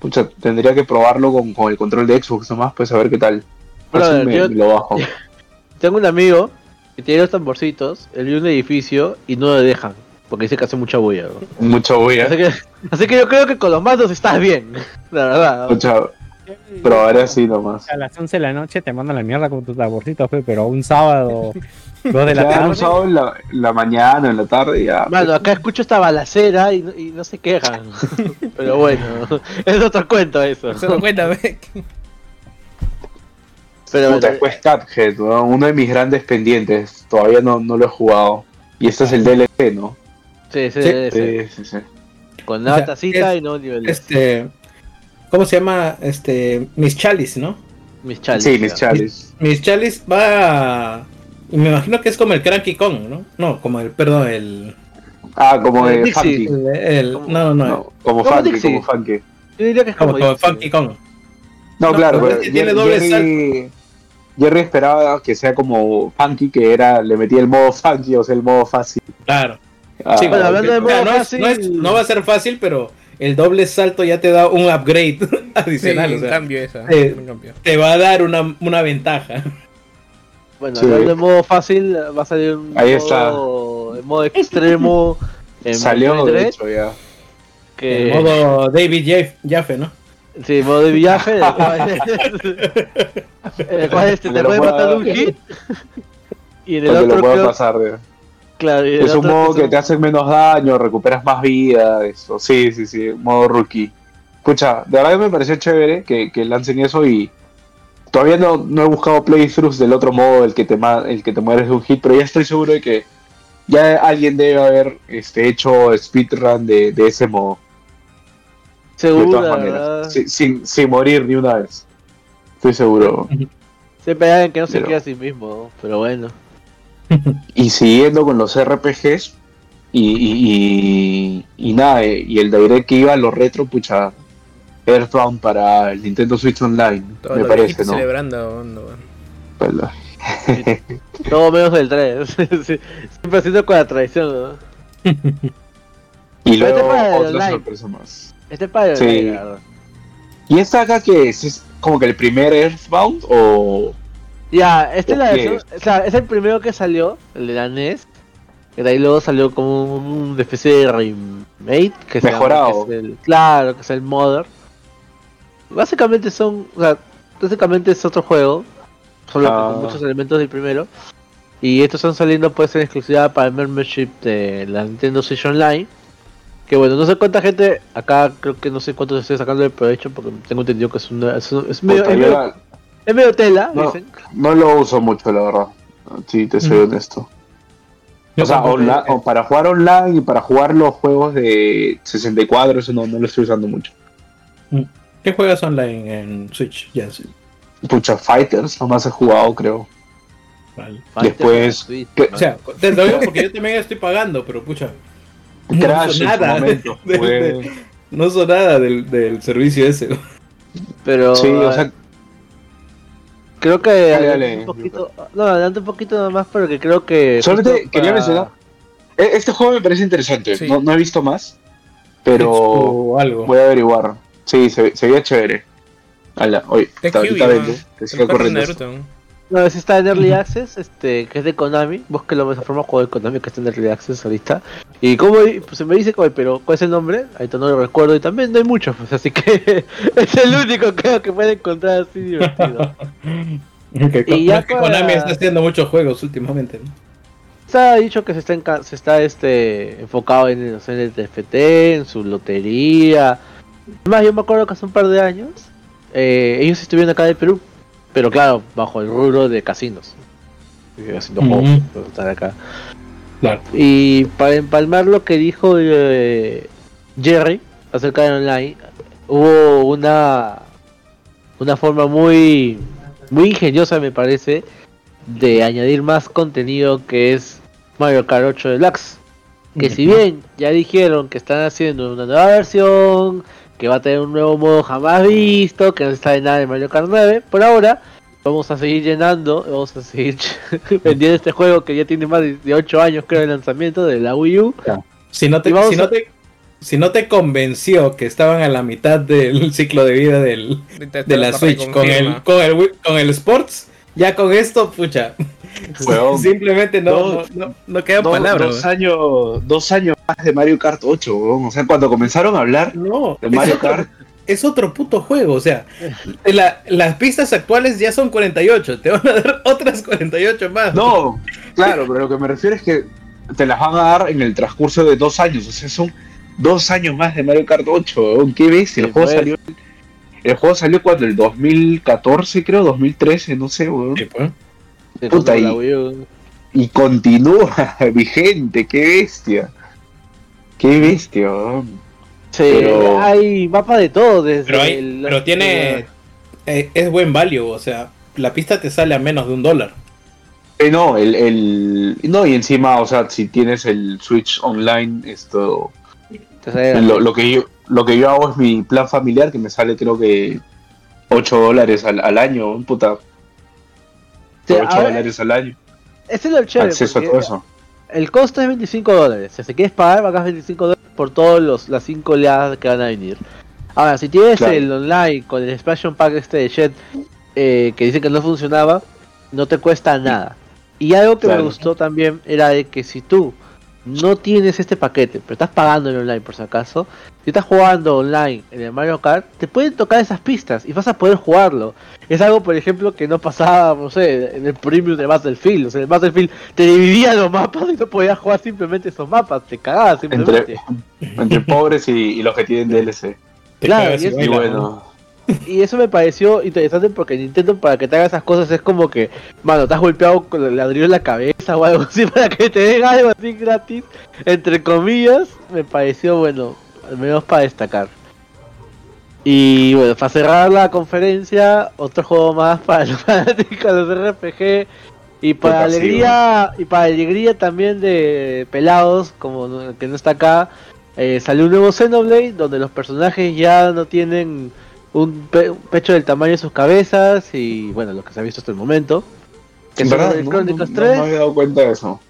pucha, tendría que probarlo con, con el control de Xbox nomás, pues a ver qué tal. Brother, Así me, yo- me lo bajo. <laughs> Tengo un amigo que tiene los tamborcitos, él vive un edificio y no lo dejan, porque dice que hace mucha bulla. ¿no? Mucho voy Así, que, así que yo creo que con los mandos estás bien, <laughs> la verdad. Pucha, probaré así nomás. A las 11 de la noche te mandan la mierda con tus taborcitos, pe, pero un sábado, <laughs> 2 de la Ya, un tarde. sábado en la, la mañana, en la tarde, ya. Mano, acá escucho esta balacera y, no- y no se quejan. <laughs> Pero bueno, es otro cuento eso. Se lo cuenta, ve. Pero Puta, Cuphead, ¿no? uno de mis grandes pendientes. Todavía no, no lo he jugado. Y este es el DLC, ¿no? sí, sí, Sí, sí, sí. Sí, sí, sí. Con O nada sea, tacita es- y no nivel. Este. ¿Cómo se llama? Este. Miss Chalice, ¿no? Mis chales. Sí, mis chales. Miss Chalice va. y Me imagino que es como el Cranky Kong, ¿no? No, como el. Perdón, el. Ah, como. Funky. el- el- ¿Cómo? no, no, no. Como Funky, Dixie. como Funky. Yo diría que es Como, como, como. Funky Kong. No, No, claro, pero este tiene doble Jerry, Jerry esperaba que sea como Funky, que era, le metía el modo Funky, o sea, el modo fácil. Claro. Ah, Sí, bueno, hablando de o sea, modo no, es- no es- fácil- no va a ser fácil, pero el doble salto ya te da un upgrade <laughs> Sí, adicional. o un sea, cambio esa. eh, un cambio. te va a dar una, una ventaja. Bueno, Sí. de modo fácil, va a salir un Ahí modo, en modo extremo en Salió, de hecho, ya. que En modo David Jaff- Jaffe, ¿no? sí, modo de viaje, <laughs> en el cual, este, te lo puede matar un hit <laughs> y en el lo otro pueda creo- pasar. de- claro, Es un modo que te hace menos daño, recuperas más vida, eso. Sí, sí, sí, modo rookie. Escucha, de verdad me pareció chévere que, que lancen eso y todavía no, no he buscado playthroughs del otro modo, el que te el que te mueres de un hit, pero ya estoy seguro de que ya alguien debe haber este, hecho speedrun de, de ese modo. De seguro, todas maneras. Sin, sin, sin morir ni una vez. Estoy seguro. Siempre hay alguien que no se Pero- queda a sí mismo, pero bueno. Y siguiendo con los RPGs y, y, y, y nada, eh, y el direct que iba a los retro, pucha, Earthbound para el Nintendo Switch Online, Todo me parece, ¿no? celebrando. no, Todo menos el 3. <laughs> Sí, Siempre haciendo con la tradición, ¿no? Y este luego para el otra online. sorpresa más. Este es para el Sí. online. ¿Y esta acá que es? ¿Es como que el primer Earthbound o...? Ya, este es, la versión- o sea, es el primero que salió, el de la NES. Que de ahí luego salió como un, una especie de remake. Que se llama, Mejorado. que es el- claro, que es el Mother. Básicamente son. O sea, básicamente es otro juego. Solo que Ah. con muchos elementos del primero. Y estos están saliendo pues en exclusividad para el membership de la Nintendo Switch Online. Que bueno, no sé cuánta gente acá, creo que no sé cuánto se esté sacando el provecho porque tengo entendido que es, una, es, es medio, es medio- es medio tela, No. dicen. No lo uso mucho, la verdad. Sí, te soy Mm. honesto. Yo o sea, tampoco, onla- o para jugar online y para jugar los juegos de 64, eso no, no lo estoy usando mucho. ¿Qué juegas online en Switch? Pucha, Fighters nomás he jugado, creo. Vale. Después, que- O sea, te lo digo porque yo también estoy pagando, pero pucha. No Crash uso nada. momento. de- fue- de- no uso nada del, del servicio ese. Pero Sí, o sea, creo que Dale, adelante dale. un poquito, no, adelante un poquito nada más porque creo que Solamente quería para- mencionar, e- este juego me parece interesante. Sí. No, no he visto más, pero O algo. voy a averiguar. Sí, se, se veía chévere. Ala, oye, Es ahorita que El perro de corriendo. No, ese está en Early Access, este, que es de Konami. Búsquelo de esa forma, juego de Konami que está en Early Access ahorita. Y como pues, se me dice, "Oye, pero ¿cuál es el nombre? Ahorita no lo recuerdo y también no hay muchos, pues, así que <laughs> es el único creo que puede encontrar así divertido. <laughs> Y ya para- Konami está haciendo muchos juegos últimamente. ¿no? Se ha dicho que se está, enca- se está este, enfocado en, el- en el TFT, en su lotería. Más, yo me acuerdo que hace un par de años eh, ellos estuvieron acá en Perú, pero claro, bajo el rubro de casinos. Haciendo estar acá. Claro. Y para empalmar lo que dijo eh, Jerry acerca de online, hubo una una forma muy muy ingeniosa me parece de añadir más contenido que es Mario Kart 8 Deluxe. Que si bien ya dijeron que están haciendo una nueva versión, que va a tener un nuevo modo jamás visto, que no está de nada de Mario Kart 9, por ahora vamos a seguir llenando, vamos a seguir <laughs> vendiendo este juego que ya tiene más de 8 años creo de lanzamiento de la Wii U. Si no, te, si, no a- te, si no te convenció que estaban a la mitad del <laughs> ciclo de vida del, de la Switch con el, con, el, con el Sports, ya con esto, pucha. <laughs> Simplemente no, no, Dos- no, no quedan Dos, palabras. dos años, dos años más de Mario Kart 8, weón. O sea, cuando comenzaron a hablar No, de Mario otro, Kart, es otro puto juego. O sea, la- las pistas actuales ya son 48. Te van a dar <laughs> otras 48 más. No, claro, pero lo que me refiero es que te las van a dar en el transcurso de dos años. O sea, son dos años más de Mario Kart 8. weón. ¿Qué ves? El Sí, juego pues. salió. El juego salió cuando el 2014, creo, 2013, no sé, weón. Sí, pues. Puta, y-. Y continúa <laughs> vigente, qué bestia. Qué bestia, weón. Sí, pero- hay mapa de todo desde Pero, hay- el- pero tiene. eh, es buen value. O sea, la pista te sale a menos de un dólar. Eh, no, el, el. No, y encima, o sea, si tienes el Switch online, esto. Lo, lo que yo, lo que yo hago es mi plan familiar, que me sale creo que 8 dólares al, al año, un puta. Sí, 8 ahora- dólares al año. Ese es lo chévere. Acceso a porque todo eso. El costo es 25 dólares. Si quieres pagar, pagas 25 dólares por todas las 5 oleadas que van a venir. Ahora, si tienes Claro. el online con el expansion pack este de Shed eh, que dice que no funcionaba, no te cuesta nada. Y algo que Claro. me gustó también era de que si tú no tienes este paquete, pero estás pagando el online por si acaso, si estás jugando online en el Mario Kart, te pueden tocar esas pistas y vas a poder jugarlo. Es algo, por ejemplo, que no pasaba, no sé, en el premium de Battlefield. O sea, en el Battlefield te dividía los mapas y no podías jugar simplemente esos mapas, te cagabas simplemente. Entre, entre pobres y, y los que tienen DLC. Te Claro, y es- Y bueno, Y eso me pareció interesante porque Nintendo para que te haga esas cosas es como que, mano, te has golpeado con el ladrillo en la cabeza o algo así <laughs> para que te den algo así gratis, entre comillas, me pareció bueno, al menos para destacar. Y bueno, para cerrar la conferencia, otro juego más <laughs> para los fanáticos de los RPG y para Puta, sí, alegría y para alegría también de pelados como que no está acá, eh, salió un nuevo Xenoblade donde los personajes ya no tienen un, pe- un pecho del tamaño de sus cabezas y bueno, lo que se ha visto hasta el momento. Que en son verdad, no, no- 3. no me había dado cuenta de eso.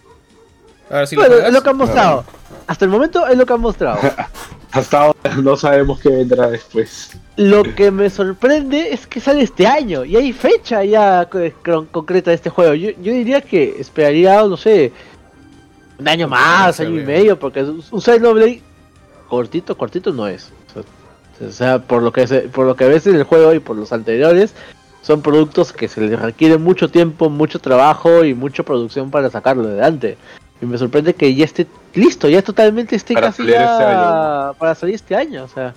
Lo bueno, juegas. es lo que han mostrado. Hasta el momento es lo que han mostrado. <laughs> Hasta ahora no sabemos qué vendrá después. Lo que me sorprende es que sale este año y hay fecha ya co- con- concreta de este juego. Yo, yo diría que esperaría, no sé, un año más, año y medio, porque un un Xenoblade cortito, cortito no es. O sea, por lo que se- por lo que ves en el juego y por los anteriores, son productos que se les requiere mucho tiempo, mucho trabajo y mucha producción para sacarlo adelante. Y me sorprende que ya esté listo, ya totalmente esté Para casi ya este para salir este año. O sea,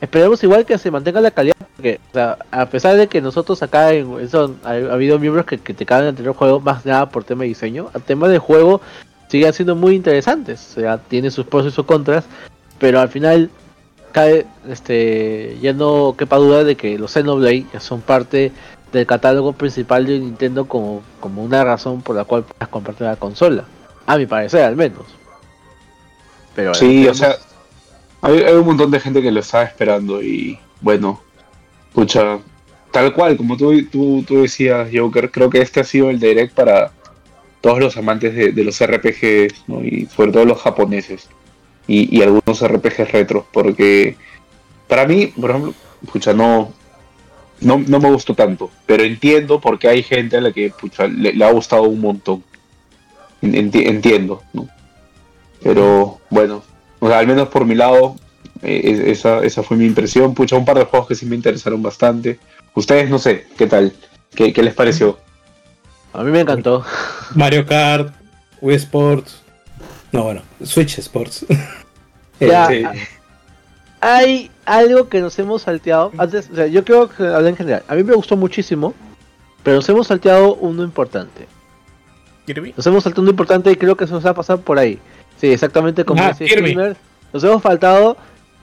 esperemos igual que se mantenga la calidad, porque o sea, a pesar de que nosotros acá en Wilson ha, ha habido miembros que, cagan el anterior juego, más nada por tema de diseño, el tema de juego sigue siendo muy interesantes. O sea, tiene sus pros y sus contras, pero al final cae, este, ya no quepa duda de que los Xenoblade ya son parte del catálogo principal de Nintendo como, como una razón por la cual puedas comprarte la consola. A mi parecer, al menos. Pero Sí, o sea, hay, hay un montón de gente que lo estaba esperando y bueno, escucha, tal cual, como tú, tú, tú decías, Joker, creo que este ha sido el direct para todos los amantes de, de los RPGs, ¿no? y sobre todo los japoneses y, y algunos RPGs retros, porque para mí, por ejemplo, escucha, no, no, no me gustó tanto, pero entiendo porque hay gente a la que pucha, le, le ha gustado un montón. Enti- entiendo, ¿no? Pero bueno, o sea, al menos por mi lado, eh, es- esa, esa fue mi impresión. Pucha, un par de juegos que sí me interesaron bastante. Ustedes no sé, ¿qué tal? ¿Qué, qué les pareció? A mí me encantó. Mario Kart, Wii Sports. No, bueno, Switch Sports. <laughs> Eh, Ya, Sí. Hay algo que nos hemos salteado. Antes, o sea, yo creo que hablé en general. A mí me gustó muchísimo, pero nos hemos salteado uno importante. Kirby. Nos hemos saltado uno importante y creo que se nos va a pasar por ahí. Sí, exactamente como Ah, dice. Nos hemos faltado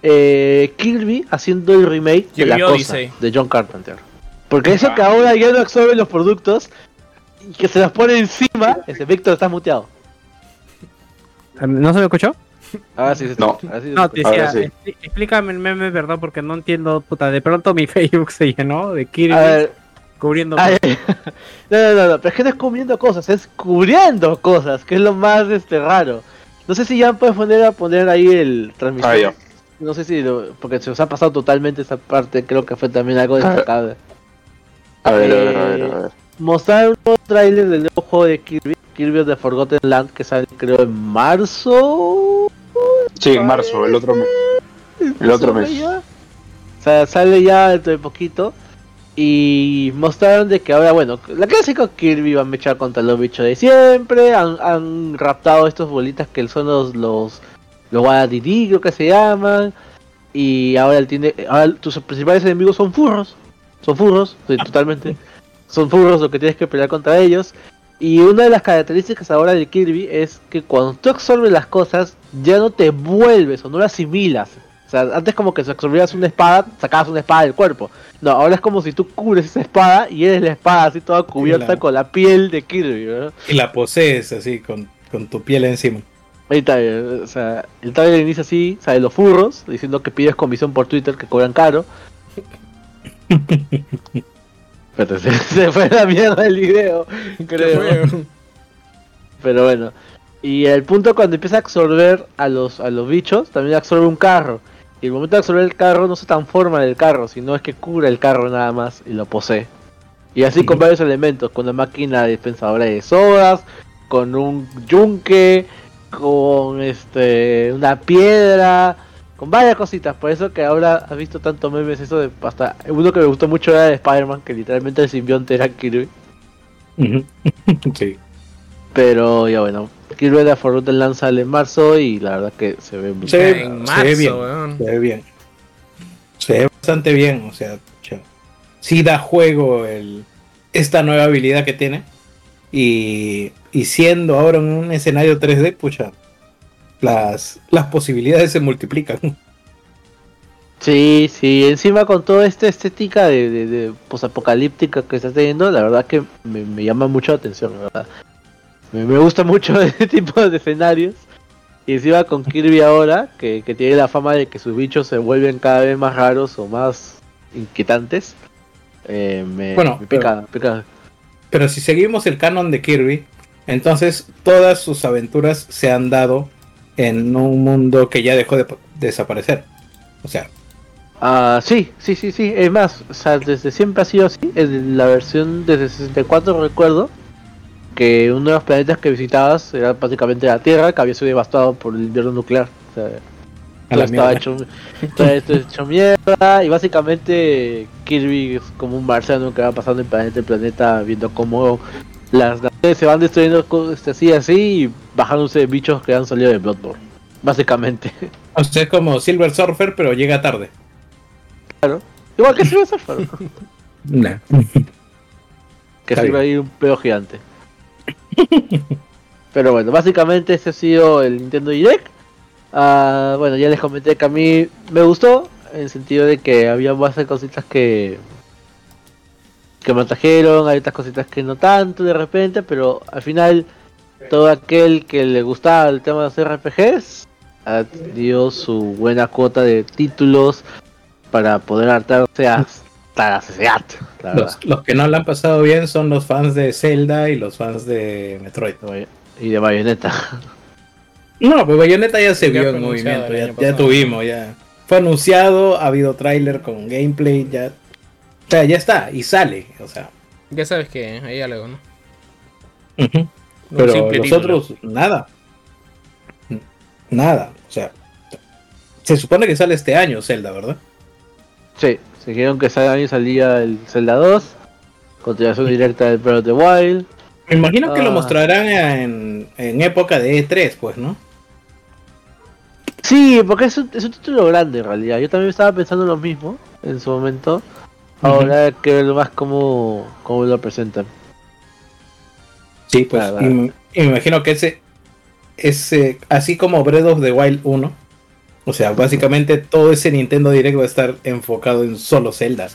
eh, Kirby haciendo el remake de la cosa de John Carpenter. Porque eso que ahora ya no absorbe los productos y que se los pone encima. Ese Víctor está muteado. ¿No se me escuchó? Ahora sí se No. sí se No, te decía, sí. explícame el meme, ¿verdad? Porque no entiendo, puta. De pronto mi <laughs> Facebook se llenó de Kirby A ver, cubriendo. Ay, <laughs> no, no, no, no, pero es que no es cubriendo cosas, es cubriendo cosas, que es lo más este raro. No sé si ya puedes poner a poner ahí el transmisor. Ah. No sé si lo- porque se nos ha pasado totalmente esa parte, creo que fue también algo destacable. A ver, a ver, a ver, a ver. Mostraron un nuevo trailer del nuevo juego de Kirby, Kirby of the Forgotten Land, que sale creo en marzo. Sí, en marzo, el otro mes. El otro mes. ya. O sea, sale ya dentro de poquito. Y mostraron de que ahora, bueno, la clásica Kirby va a mechar contra los bichos de siempre. Han, han raptado estos bolitas que son los los, los Wadadidi, creo que se llaman. Y ahora él tiene. Ahora tus principales enemigos son furros. Son furros, sí, totalmente. <laughs> Son furros lo que tienes que pelear contra ellos. Y una de las características ahora de Kirby es que cuando tú absorbes las cosas, ya no te vuelves o no las asimilas. O sea, antes como que si absorbías una espada, sacabas una espada del cuerpo. No, ahora es como si tú cubres esa espada y eres la espada así toda cubierta la- con la piel de Kirby, ¿verdad? Y la posees así, con, con tu piel encima. Ahí está, eh, o sea, el trailer inicia así, sale los furros, diciendo que pides comisión por Twitter que cobran caro. <laughs> Pero <laughs> se, se fue la mierda el video, creo. Pero bueno. Y el punto cuando empieza a absorber a los, a los bichos, también absorbe un carro. Y el momento de absorber el carro no se transforma en el carro, sino es que cura el carro nada más y lo posee. Y así con varios elementos, con una máquina dispensadora de sodas, con un yunque, con este una piedra, con varias cositas. Por eso que ahora has visto tantos memes eso de hasta uno que me gustó mucho era de Spider-Man, que literalmente el simbionte era Kirby. <laughs> Sí. Pero ya bueno, Kirby de Forgotten Land sale en marzo y la verdad que se ve muy Se ve, En se ve bien. marzo, weón. Se ve bien. Se ve bastante bien, o sea, sí da juego el, esta nueva habilidad que tiene. Y, y siendo ahora en un escenario 3D, pucha, las, las posibilidades se multiplican. Sí, sí, encima con toda esta estética de, de, de posapocalíptica que está teniendo, la verdad que me, me llama mucho la atención, la verdad. Me, me gusta mucho <laughs> este tipo de escenarios. Y encima con Kirby ahora, que, que tiene la fama de que sus bichos se vuelven cada vez más raros o más inquietantes. eh, me, Bueno, me pica, pica. Pero si seguimos el canon de Kirby, entonces todas sus aventuras se han dado en un mundo que ya dejó de pa- desaparecer. O sea, Ah, sí, sí, sí, sí. Es más, o sea, desde siempre ha sido así. En la versión desde 64 recuerdo que uno de los planetas que visitabas era prácticamente la Tierra, que había sido devastado por el invierno nuclear. O sea, todo estaba hecho, todo esto hecho mierda. Y básicamente Kirby es como un marciano que va pasando de planeta en planeta, viendo cómo las se van destruyendo co- este, así, así, y bajándose bichos que han salido de Bloodborne. Básicamente. O sea, es como Silver Surfer, pero llega tarde. Igual que Silver Surfer. <laughs> Nah. <laughs> que Está sirve bien. ahí un pedo gigante. <laughs> Pero bueno, básicamente este ha sido el Nintendo Direct. Ah, bueno, ya les comenté que a mí me gustó, en el sentido de que había bastantes cositas que que me hay otras cositas que no tanto de repente, pero al final todo aquel que le gustaba el tema de los RPGs dio su buena cuota de títulos para poder hartarse hasta la verdad. Los, los que no la han pasado bien son los fans de Zelda y los fans de Metroid. Y de Bayonetta. No, pues Bayonetta ya se Ya vio en movimiento, ya, ya tuvimos, ya. Fue anunciado, ha habido tráiler con gameplay, ya. O sea, ya está, y sale. O sea. Ya sabes que hay algo, ¿no? Pero simple los título. otros, nada. Nada. O sea, se supone que sale este año Zelda, ¿verdad? Sí, se dijeron que ese año salía el Zelda 2, continuación directa del Breath of the Wild. Me imagino que lo Ah. mostrarán en, en época de E3, pues, ¿no? Sí, porque es un, es un título grande en realidad. Yo también estaba pensando lo mismo en su momento. Ahora hay que ver más cómo, cómo lo presentan. Sí, pues. Ah, y, me- y me imagino que ese, ese, así como Breath of the Wild 1, o sea, básicamente todo ese Nintendo Direct va a estar enfocado en solo Zelda.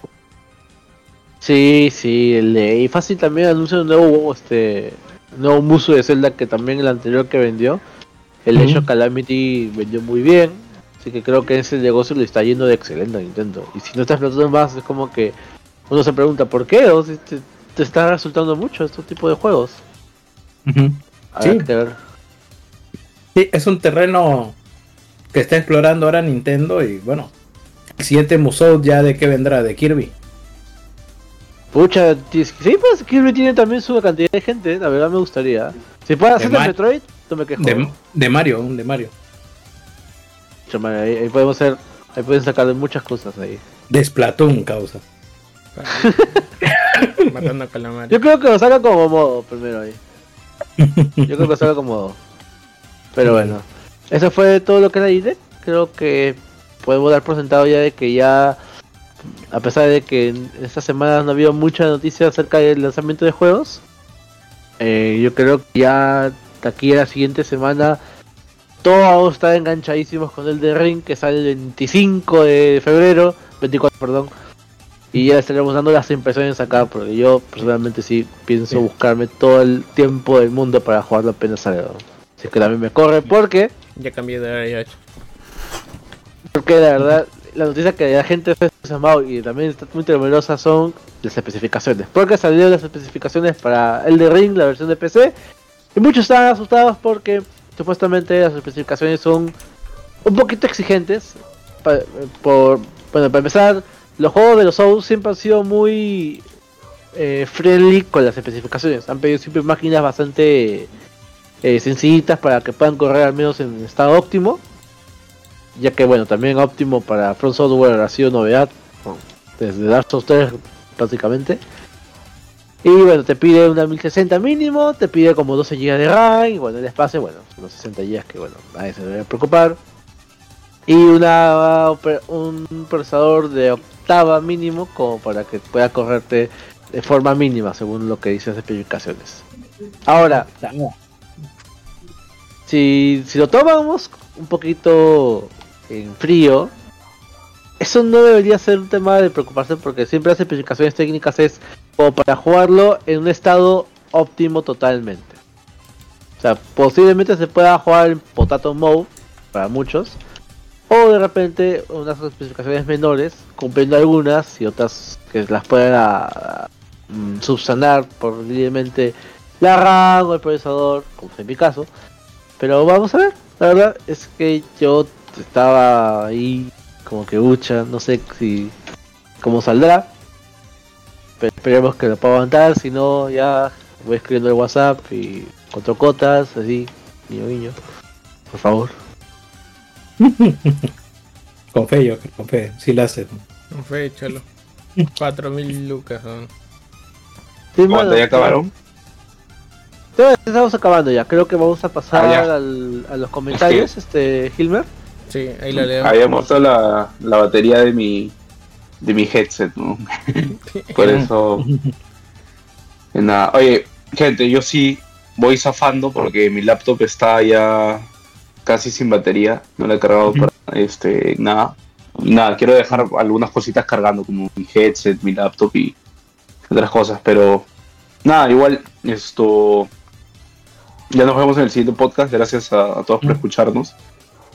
Sí, sí, el y fácil también anuncia un nuevo, este, nuevo muso de Zelda que también el anterior que vendió, el. Age of Calamity vendió muy bien, así que creo que ese negocio le está yendo de excelente a Nintendo. Y si no está explotando más, es como que uno se pregunta por qué, o si te, te está resultando mucho este tipo de juegos. Habrá Sí. ver. Sí, es un terreno que está explorando ahora Nintendo y bueno, el siguiente museo ya de qué vendrá, de Kirby. Pucha, sí, pues Kirby tiene también su cantidad de gente, la verdad me gustaría. Si puede hacer De Metroid, no me quejo. De, de Mario, un de Mario. Pucha madre, ahí, ahí podemos hacer, ahí pueden sacar muchas cosas ahí. De Splatoon, causa. <laughs> Matando a calamar. Yo creo que lo saca como modo primero ahí. Yo creo que lo saca como modo. Pero bueno, eso fue todo lo que era Direct. Creo que podemos dar por sentado ya de que ya, a pesar de que en estas semanas no ha habido mucha noticia acerca del lanzamiento de juegos, eh, yo creo que ya de aquí a la siguiente semana todos estar enganchadísimos con el de Ring que sale el 25 de febrero, 24, perdón. Y ya estaremos dando las impresiones acá, porque yo personalmente sí pienso buscarme todo el tiempo del mundo para jugarlo apenas salga. Así que también me corre, porque, Ya cambié de área 8. porque la verdad, la noticia que la gente está entusiasmado y también está muy temerosa son las especificaciones. Porque salieron las especificaciones para el de Ring, la versión de PC, y muchos estaban asustados porque supuestamente las especificaciones son un poquito exigentes. por, bueno, para empezar, los juegos de los Souls siempre han sido muy eh, friendly con las especificaciones. Han pedido siempre máquinas bastante eh, sencillitas para que puedan correr al menos en estado óptimo. Ya que bueno, también óptimo para Front Software ha sido novedad desde Dark Souls 3 prácticamente. Y bueno, te pide una 1060 mínimo, te pide como 12 GB de RAM, y bueno, el espacio, bueno, unos 60 GB que bueno, nadie se debe preocupar. Y una un procesador de octava mínimo como para que pueda correrte de forma mínima según lo que dicen las especificaciones. Ahora, si, si lo tomamos un poquito en frío, eso no debería ser un tema de preocuparse porque siempre las especificaciones técnicas es como para jugarlo en un estado óptimo totalmente. O sea, posiblemente se pueda jugar en Potato Mode para muchos. O de repente unas especificaciones menores, cumpliendo algunas y otras que las pueda mm, subsanar posiblemente la RAM o el procesador, como fue en mi caso. Pero vamos a ver, la verdad es que yo estaba ahí como que ucha, no sé si cómo saldrá. Pero esperemos que lo pueda aguantar, si no ya voy escribiendo el WhatsApp y cuatro cotas, así, niño niño. Por favor. <laughs> Con fe, yo, con fe, sí la hace. No fue, cholo. <laughs> 4000 lucas. ¿no? Sí, ¿Cuánto ya acabaron? Estamos acabando ya, creo que vamos a pasar Ah, al- a los comentarios, este, Hilmer. Sí, ahí lo leo. Había muerto la, la batería de mi de mi headset, ¿no? <laughs> Por eso. Nada. Oye, gente, yo sí voy zafando porque mi laptop está ya casi sin batería. No la he cargado para este nada. Nada, quiero dejar algunas cositas cargando, como mi headset, mi laptop y otras cosas, pero nada, igual esto. Ya nos vemos en el siguiente podcast. Gracias a, a todos por escucharnos.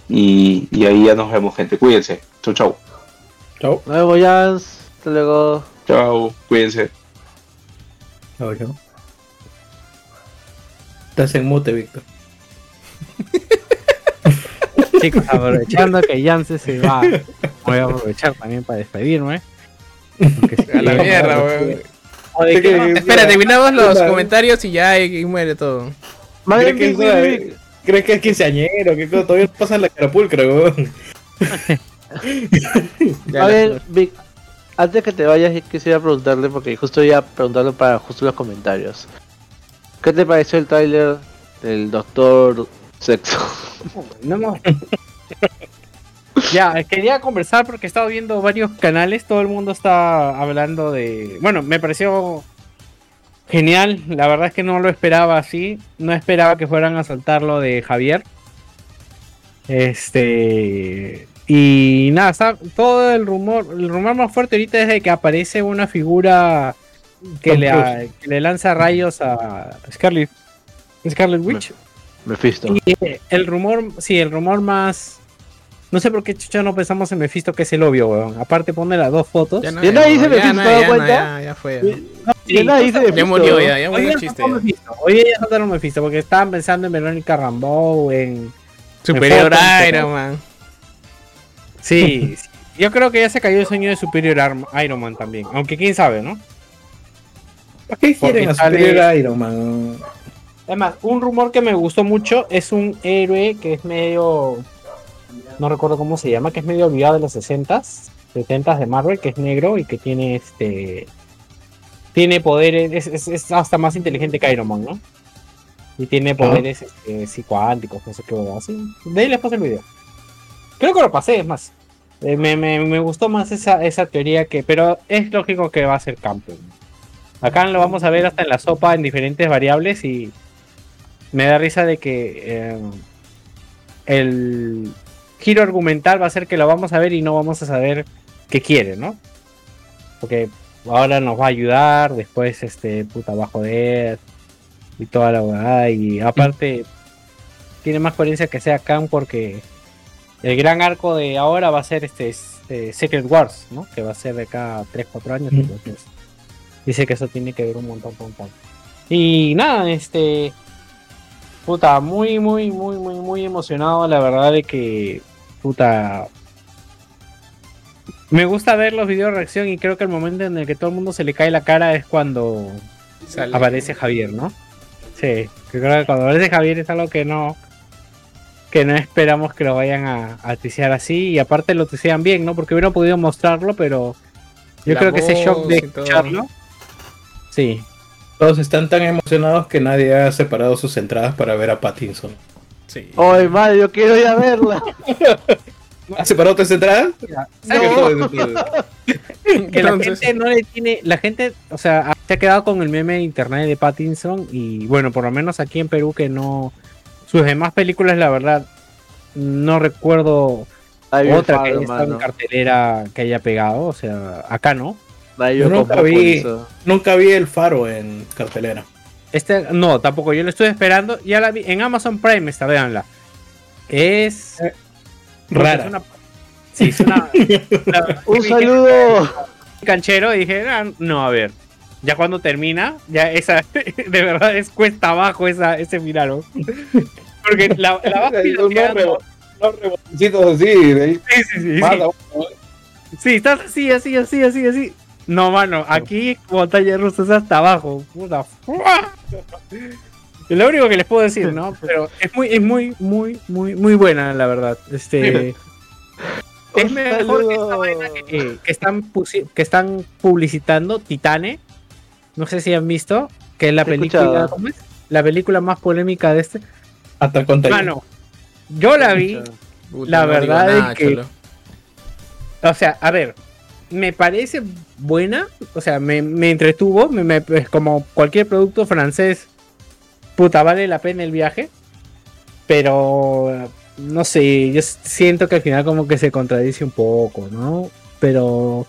Y, y ahí ya nos vemos, gente. Cuídense. Chau, chau. Chao. Nos vemos, Jans. Hasta luego. Chao. Cuídense. Chao, chao. Estás en mute, Víctor. <laughs> Chicos, aprovechando que Yance se va, voy a aprovechar también para despedirme. <laughs> A la mierda, weón. Espera, terminamos los comentarios y ya ahí muere todo. Más ¿Crees ¿Crees que es quinceañero? ¿Qué cosa? Todavía pasa en la carapulcra, weón. <laughs> Ya A ver, Vic, antes que te vayas, quisiera preguntarle, porque justo iba a preguntarlo para justo los comentarios. ¿Qué te pareció el tráiler del Doctor Sexo? <laughs> No, no. <laughs> ya, quería conversar porque he estado viendo varios canales, todo el mundo está hablando de... Bueno, me pareció genial, la verdad es que no lo esperaba así, no esperaba que fueran a saltar lo de Javier. Este... Y nada, está todo el rumor, el rumor más fuerte ahorita es de que aparece una figura que, le, que le lanza rayos a Scarlet, Scarlet Witch. Mephisto. Y eh, el rumor, sí, el rumor más. No sé por qué chucha no pensamos en Mephisto, que es el obvio, weón. Aparte pone las dos fotos. Ya no, Ya nadie dice no, ya Mephisto, no, ¿te das ya no, cuenta? ya, ya fue. ya. Sí, Ya nadie dice Ya Mephisto. murió, ya, ya Hoy murió el chiste. día ya soltaron Mephisto, porque estaban pensando en Verónica Rambeau, en... Superior Iron Man. Sí, sí. yo creo que ya se cayó el sueño de Superior Arm- Iron Man también. Aunque quién sabe, ¿no? ¿Para qué quieren a sale- Superior Iron Man? Además, un rumor que me gustó mucho es un héroe que es medio. No recuerdo cómo se llama, que es medio olvidado de los 60s, 70s de Marvel, que es negro y que tiene este. Tiene poderes, es, es- es hasta más inteligente que Iron Man, ¿no? Y tiene poderes este, psicoánticos, no sé qué así. De ahí les paso el video. Creo que lo pasé, es más. Eh, me, me- me gustó más esa, esa teoría que. Pero es lógico que va a ser campeón. Acá lo vamos a ver hasta en la sopa en diferentes variables y me da risa de que eh, el giro argumental va a ser que lo vamos a ver y no vamos a saber qué quiere, ¿no? Porque ahora nos va a ayudar, después este puta va a joder y toda la verdad y aparte tiene más coherencia que sea Khan porque el gran arco de ahora va a ser este, este Secret Wars, ¿no? Que va a ser de cada 3 4 años. Entonces, dice que eso tiene que ver un montón, un montón. Y nada, este puta, muy muy muy muy muy emocionado la verdad de que puta me gusta ver los videos de reacción y creo que el momento en el que todo el mundo se le cae la cara es cuando Sale. aparece Javier, ¿no? Sí, creo que cuando aparece Javier es algo que no que no esperamos que lo vayan a, a así y aparte lo tician bien, ¿no? Porque hubieran podido mostrarlo, pero yo La creo que ese shock de escucharlo. Sí, Todos están tan emocionados que nadie ha separado sus entradas para ver a Pattinson. Sí. Ay, madre, yo quiero ir a verla. ¿Has separado tus entradas? No. <laughs> que la Entonces, gente no le tiene, la gente, o sea, se ha quedado con el meme de internet de Pattinson y bueno, por lo menos aquí en Perú que no, sus demás películas la verdad no recuerdo otra que haya estado en cartelera que haya pegado, o sea, acá no. Ahí Yo yo nunca vi. Nunca vi el faro en cartelera. Este, no, tampoco, yo lo estoy esperando, ya la vi en Amazon Prime esta, véanla. Es Rara. es una- sí, es una, <laughs> una- Un dije, saludo. canchero y dije, "Ah, no, a ver. Ya cuando termina, ya esa, <laughs> de verdad es cuesta abajo esa, ese final. ¿no? Porque la, la vas <laughs> así, de ahí Sí, sí, sí, más sí. a uno. Sí, estás así, así, así, así, así. No, mano, aquí montaña rusa es hasta abajo. Puta. Es lo único que les puedo decir, ¿no? <laughs> Pero es muy, es muy, muy, muy, muy buena, la verdad. Este. Es mejor que esta vaina que, que están que están publicitando Titane. No sé si han visto. Que es la película. ¿cómo es? La película más polémica de este. Hasta con Titan. Mano, yo la vi. puta, la no verdad nada, es que- cholo. O sea, a ver, me parece buena, o sea, me, me entretuvo, me, me- como cualquier producto francés, puta, vale la pena el viaje, pero no sé, yo siento que al final como que se contradice un poco, ¿no? Pero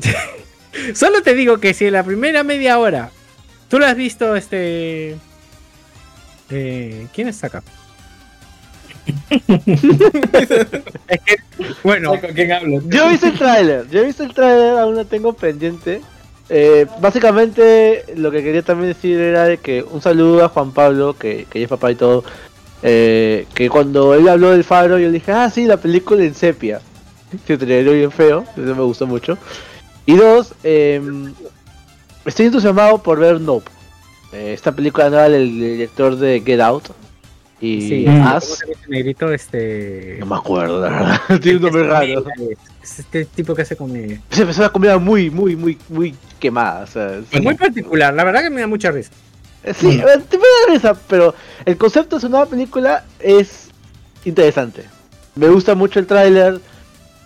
<laughs> solo te digo que si en la primera media hora tú lo has visto, este... Eh, ¿Quién está acá? Es que, bueno, ¿Con quién hablo? Yo he visto el tráiler, yo he visto el tráiler, aún lo tengo pendiente. Eh, básicamente lo que quería también decir era de que un saludo a Juan Pablo, que, que es papá y todo, eh, que cuando él habló del faro yo dije, ah sí, la película en sepia. Se trailer bien feo, eso me gustó mucho. Y dos, em, estoy entusiasmado por ver Nope. Eh, esta película nueva del director de Get Out. Y Sí, Mm. ¿cómo Us. se llama ese negrito, este. No me acuerdo, la verdad. <laughs> Tiene un nombre raro. Es este tipo que hace comedia. Se empezó una comida muy, muy, muy, muy quemada. O sea, sí. Muy particular, la verdad que me da mucha risa. Eh, Sí, eh, te puede dar risa, pero el concepto de su nueva película es interesante. Me gusta mucho el tráiler,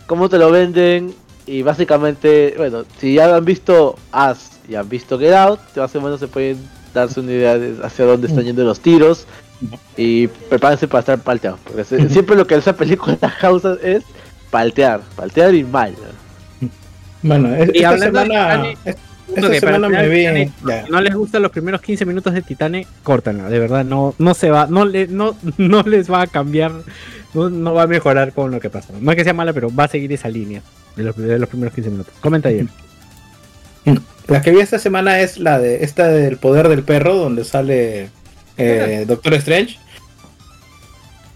cómo te lo venden y básicamente, bueno, si ya han visto Us y han visto Get Out, más o menos se pueden darse una idea de hacia dónde están yendo los tiros y prepárense para estar palteados, porque se- siempre lo que esa película <laughs> causa es paltear, paltear y mal. ¿no? Bueno, es- Y esta de semana, Titanic, esta me vi. Titanic, si no les gustan los primeros 15 minutos de Titanic, córtanla, de verdad, no, no se va, no, le, no, <laughs> no les va a cambiar, no, no va a mejorar con lo que pasa. No es que sea mala, pero va a seguir esa línea de los, de los primeros 15 minutos. Comenta ayer. La que vi esta semana es la de esta del poder del perro, donde sale eh, Doctor Strange.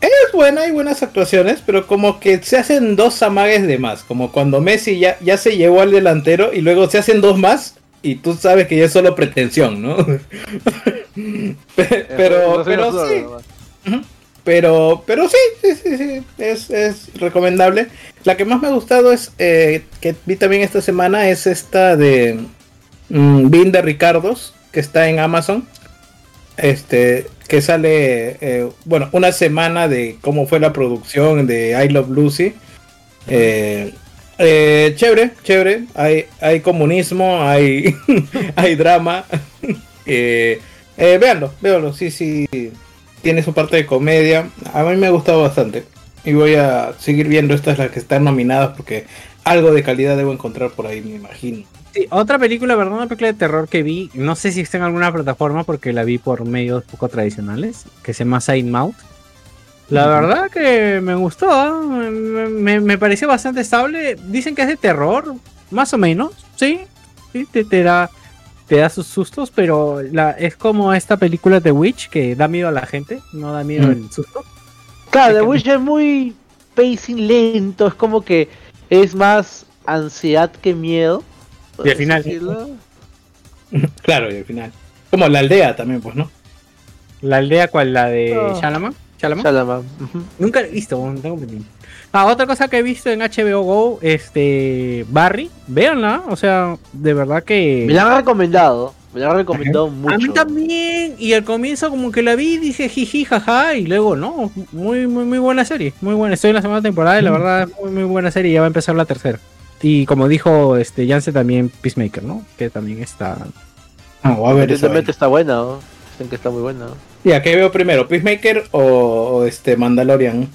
Es buena, hay buenas actuaciones, pero como que se hacen dos amagues de más. Como cuando Messi ya, ya se llevó al delantero y luego se hacen dos más. Y tú sabes que ya es solo pretensión, ¿no? <laughs> Pe- pero, pero sí. Pero, pero sí, sí, sí, sí, es, es recomendable. La que más me ha gustado es, eh, que vi también esta semana, es esta de mm, Bin de Ricardos, que está en Amazon. Este, que sale, eh, bueno, una semana de cómo fue la producción de I Love Lucy. Eh, eh, chévere, chévere. Hay, hay comunismo, hay, <laughs> hay drama. <laughs> eh, eh, véanlo, véanlo, sí, sí. Tiene su parte de comedia. A mí me ha gustado bastante. Y voy a seguir viendo estas las que están nominadas porque algo de calidad debo encontrar por ahí, me imagino. Sí, otra película, ¿verdad? Una película de terror que vi, no sé si está en alguna plataforma porque la vi por medios poco tradicionales, que se llama Side Mouth. La verdad que me gustó, ¿ah? me, me- me pareció bastante estable. Dicen que es de terror, más o menos, sí, sí, te, te da, te da sus sustos, pero la, es como esta película de Witch que da miedo a la gente, no da miedo Mm. el susto. Claro, The Witch es muy pacing lento, es como que es más ansiedad que miedo. Y al final- decirlo. <laughs> Claro, y al final. Como la aldea también, pues, ¿no? La aldea, ¿cuál? La de No. Shalaman. ¿Shalaman? Shyamalan, ujú. Nunca la he visto, no tengo pendiente. Ah, otra cosa que he visto en HBO Go, este Barry, véanla, o sea, de verdad que Me la han recomendado, me la han recomendado mucho. a mí también y al comienzo como que la vi y dije jiji jaja y luego no, muy muy muy buena serie, muy buena. Estoy en la segunda temporada y la verdad es muy muy buena serie, y ya va a empezar la tercera. Y como dijo este Jansen también Peacemaker, ¿no? Que también está Ah, voy a ver Evidentemente está buena, ¿no? Dicen que está muy buena. ¿no? Ya, ¿qué veo primero? ¿Peacemaker o, o este Mandalorian?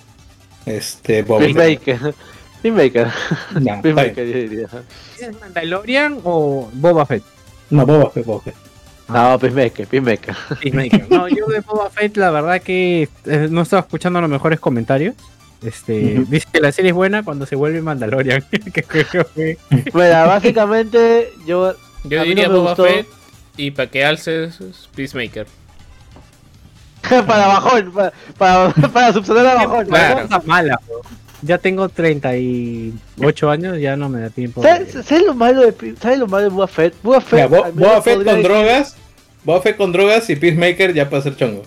Este, Boba Fett. Peacemaker. <laughs> Peacemaker. Ya, está Peacemaker, yo diría. ¿Es Mandalorian o Boba Fett? No, Boba Fett, Boba Fett. No, Peacemaker, Peacemaker. Peacemaker. No, yo de Boba Fett, la verdad que eh, no estaba escuchando los mejores comentarios. Este, dice que la serie es buena cuando se vuelve Mandalorian. <laughs> Que creo que- Bueno, básicamente yo Yo diría no Boba gustó. Fett y para que alces Peacemaker. <laughs> para bajón, para, para, para subsanar a bajón. Claro. ¿no? Está mala, bro. Ya tengo 38 años, ya no me da tiempo. ¿Sabes, de- sabes lo malo de ¿sabes lo malo de Boba Fett? Boba Fett, Mira, Bo- Boba Fett con decir- drogas. Boba Fett con drogas y Peacemaker ya puede ser chongo.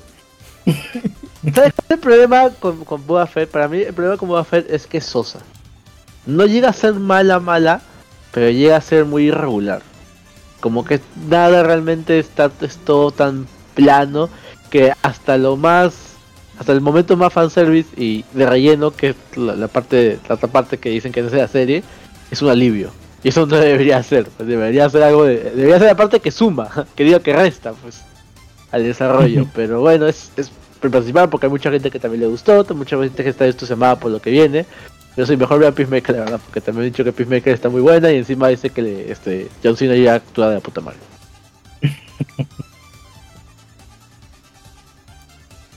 <laughs> ¿Sabes el problema con, con Boba Fett? Para mí el problema con Boba Fett es que es sosa. No llega a ser mala, mala, pero llega a ser muy irregular. Como que nada realmente está es todo tan plano que hasta lo más, hasta el momento más fanservice y de relleno, que es la, la parte, la otra parte que dicen que no es de la serie, es un alivio. Y eso no debería ser, pues debería ser algo de, debería ser la parte que suma, <laughs> que diga que resta, pues, al desarrollo. Pero bueno, es, es principal porque hay mucha gente que también le gustó, mucha gente que está entusiasmada por lo que viene. Yo soy mejor ver a Peacemaker, la verdad, porque también he dicho que Peacemaker está muy buena y encima dice que le, este, John Cena ya actúa de la puta madre. <laughs>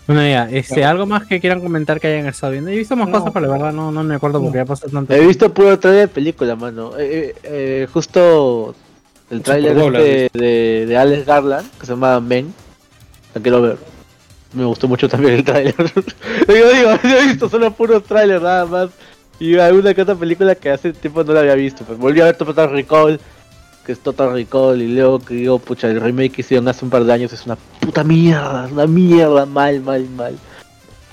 Bueno, ya, este, algo más que quieran comentar que hayan estado viendo. He visto más No. cosas, pero la verdad no, no me acuerdo porque ya pasó tanto He visto puro trailer de película, mano. Eh, eh, eh, justo el trailer Bowl, este de, de Alex Garland, que se llama Men. La quiero ver. Me gustó mucho también el trailer. <laughs> digo, digo, <laughs> he visto solo puro trailer nada más. Y alguna que otra película que hace tiempo no la había visto. Pues volví a ver Total Recall. que es Total Recall y luego que digo, pucha, el remake que hicieron hace un par de años es una puta mierda, es una mierda, mal, mal, mal.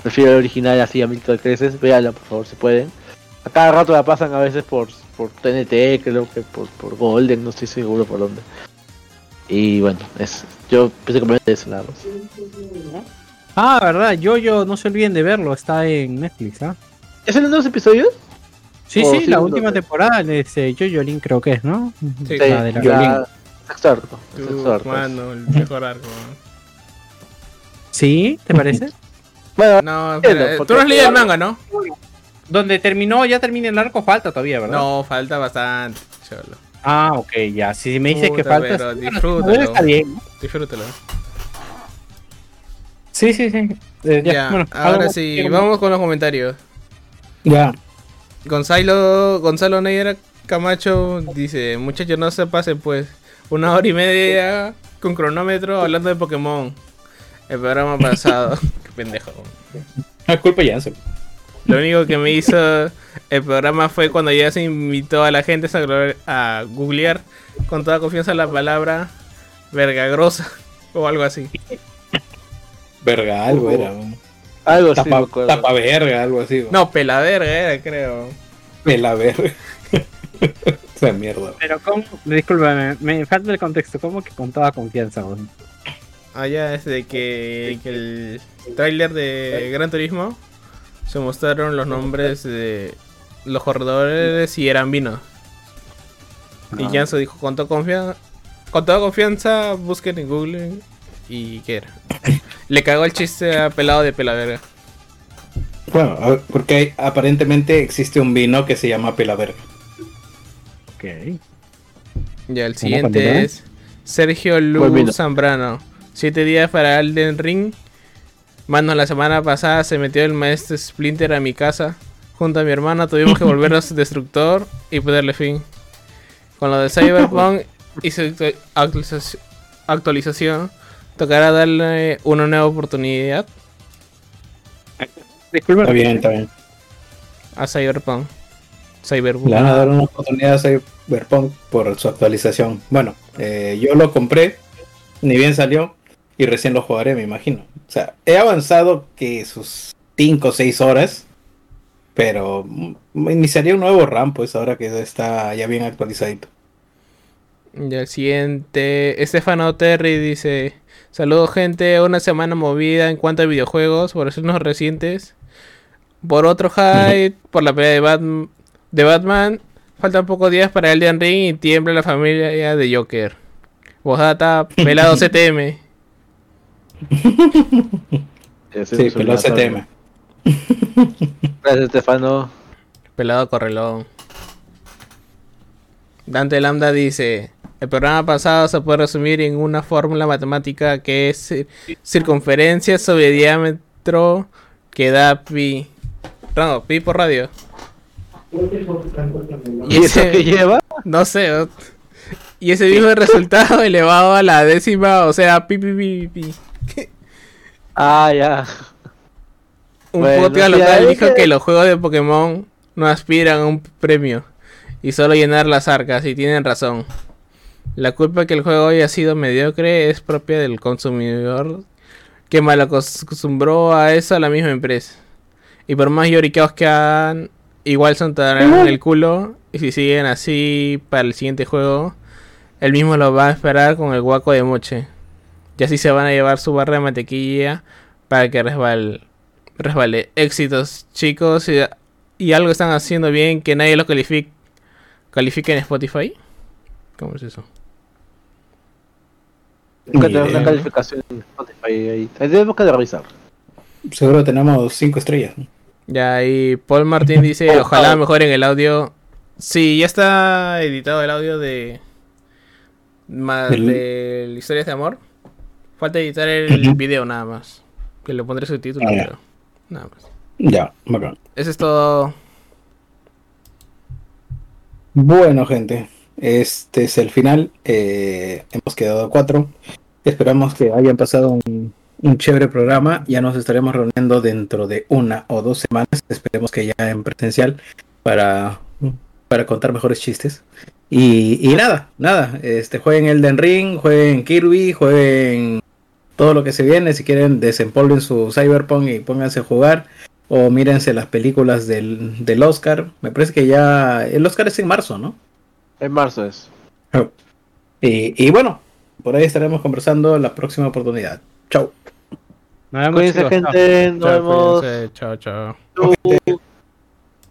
Prefiero el original así a mil creces, véanla por favor si pueden. A cada rato la pasan a veces por, por TNT, creo que por, por Golden, no estoy seguro por dónde. Y bueno, es, yo pensé me eso nada más. Ah, verdad, yo, yo, no se olviden de verlo, está en Netflix, ¿ah? ¿Es en los nuevos episodios? Sí, sí, sí, la última temporada de ese Jojo Lin creo que es, ¿no? Sí, la de la sexto arco. mano, el mejor arco. ¿Sí? ¿Te parece? <laughs> Bueno, No, espera, eh, tú no has leído el manga, ¿no? Donde terminó, ya termina el arco, falta todavía, ¿verdad? No, falta bastante, cholo. Ah, ok, ya. Si me dices que falta, pero disfrútalo. está bien. Disfrútalo. Sí, sí, sí. Eh, ya, Ya, bueno, ahora sí, vamos con los comentarios. Ya. Gonzalo, Gonzalo Neira Camacho dice, muchachos no se pasen pues, una hora y media con cronómetro hablando de Pokémon. El programa pasado. <laughs> Qué pendejo. Ah, culpa ya. se- Lo único que me hizo el programa fue cuando ya se invitó a la gente a, a googlear con toda confianza la palabra vergagrosa o algo así. Verga, algo era. ¿no? algo Tapa, tapa verga, algo así. ¿no? No, pelaverga era, creo. Pela verga. <laughs> Esa mierda. Pero cómo, discúlpame, me falta el contexto, ¿cómo que con toda confianza? weón? Allá es de que, que el tráiler de Gran Turismo se mostraron los nombres de los corredores y eran vinos. Y Ah. Janso dijo con toda confianza, con toda confianza busquen en Google y qué era. Le cagó el chiste a pelado de pelaverga. Bueno, a ver, porque aparentemente existe un vino que se llama pela verga. Ok. Ya el ¿Cómo siguiente es Sergio vino. Zambrano. Siete días para Elden Ring. Mano, la semana pasada se metió el maestro Splinter a mi casa. Junto a mi hermana tuvimos que volvernos <laughs> destructor y ponerle fin. Con lo de Cyberpunk <laughs> y su actu- actualización, actualización, tocará darle una nueva oportunidad Disculpa. Está bien, está bien. a Cyberpunk. Cyberpunk. Le van a dar una oportunidad a Cyberpunk por su actualización. Bueno, eh, yo lo compré, ni bien salió, y recién lo jugaré, me imagino. O sea, he avanzado que sus 5 o 6 horas, pero mm, iniciaría un nuevo RAM, pues ahora que está ya bien actualizadito. Y el siguiente, Estefano Terry dice: Saludos, gente. Una semana movida en cuanto a videojuegos, por unos recientes. Por otro hype, por la pelea de, Batm- de Batman. Faltan pocos días para Elden Ring y tiembla la familia de Joker. Bojata, pelado <laughs> CTM. Sí, ese tema. Gracias, Estefano. Pelado correlón. Dante Lambda dice: El programa pasado se puede resumir en una fórmula matemática que es cir- circunferencia sobre diámetro que da pi. No, pi por radio. ¿Y eso ese- qué lleva? No sé. Y ese mismo resultado <laughs> elevado a la décima, o sea, pi pi pi pi. Ah, ya. Un Bueno, podcast local dijo que- que los juegos de Pokémon no aspiran a un premio y solo llenar las arcas, y tienen razón. La culpa que el juego haya sido mediocre es propia del consumidor que malacostumbró a eso a la misma empresa. Y por más lloriqueos que hagan, igual son en el culo. Y si siguen así para el siguiente juego, el mismo lo va a esperar con el guaco de moche. Y así se van a llevar su barra de mantequilla para que resbale. resbale. Éxitos, chicos. Y, y algo están haciendo bien que nadie lo califique, califique en Spotify. ¿Cómo es eso? Nunca tenemos una calificación en Spotify ahí. Tenemos que revisar. Seguro tenemos 5 estrellas. Ya, y Paul Martín dice, <laughs> ojalá mejoren el audio. Sí, ya está editado el audio de... Más de historias de amor. Falta editar el video nada más. Que le pondré subtítulos, Ah, ya. pero... Nada más. Ya, bacán. Eso es todo. Bueno, gente, este es el final. Eh, hemos quedado cuatro. Esperamos que hayan pasado un, un chévere programa. Ya nos estaremos reuniendo dentro de una o dos semanas. Esperemos que ya en presencial para, para contar mejores chistes. Y, y nada, nada, este, jueguen Elden Ring, jueguen Kirby, jueguen todo lo que se viene, si quieren desempolven su Cyberpunk y pónganse a jugar, o mírense las películas del, del Oscar, me parece que ya, el Oscar es en marzo, ¿no? En marzo es. Y, y bueno, por ahí estaremos conversando la próxima oportunidad. Chau. Nos vemos, Cuídense, chicos. Chao. gente. Nos Chao, vemos. Chao, chao. Chau.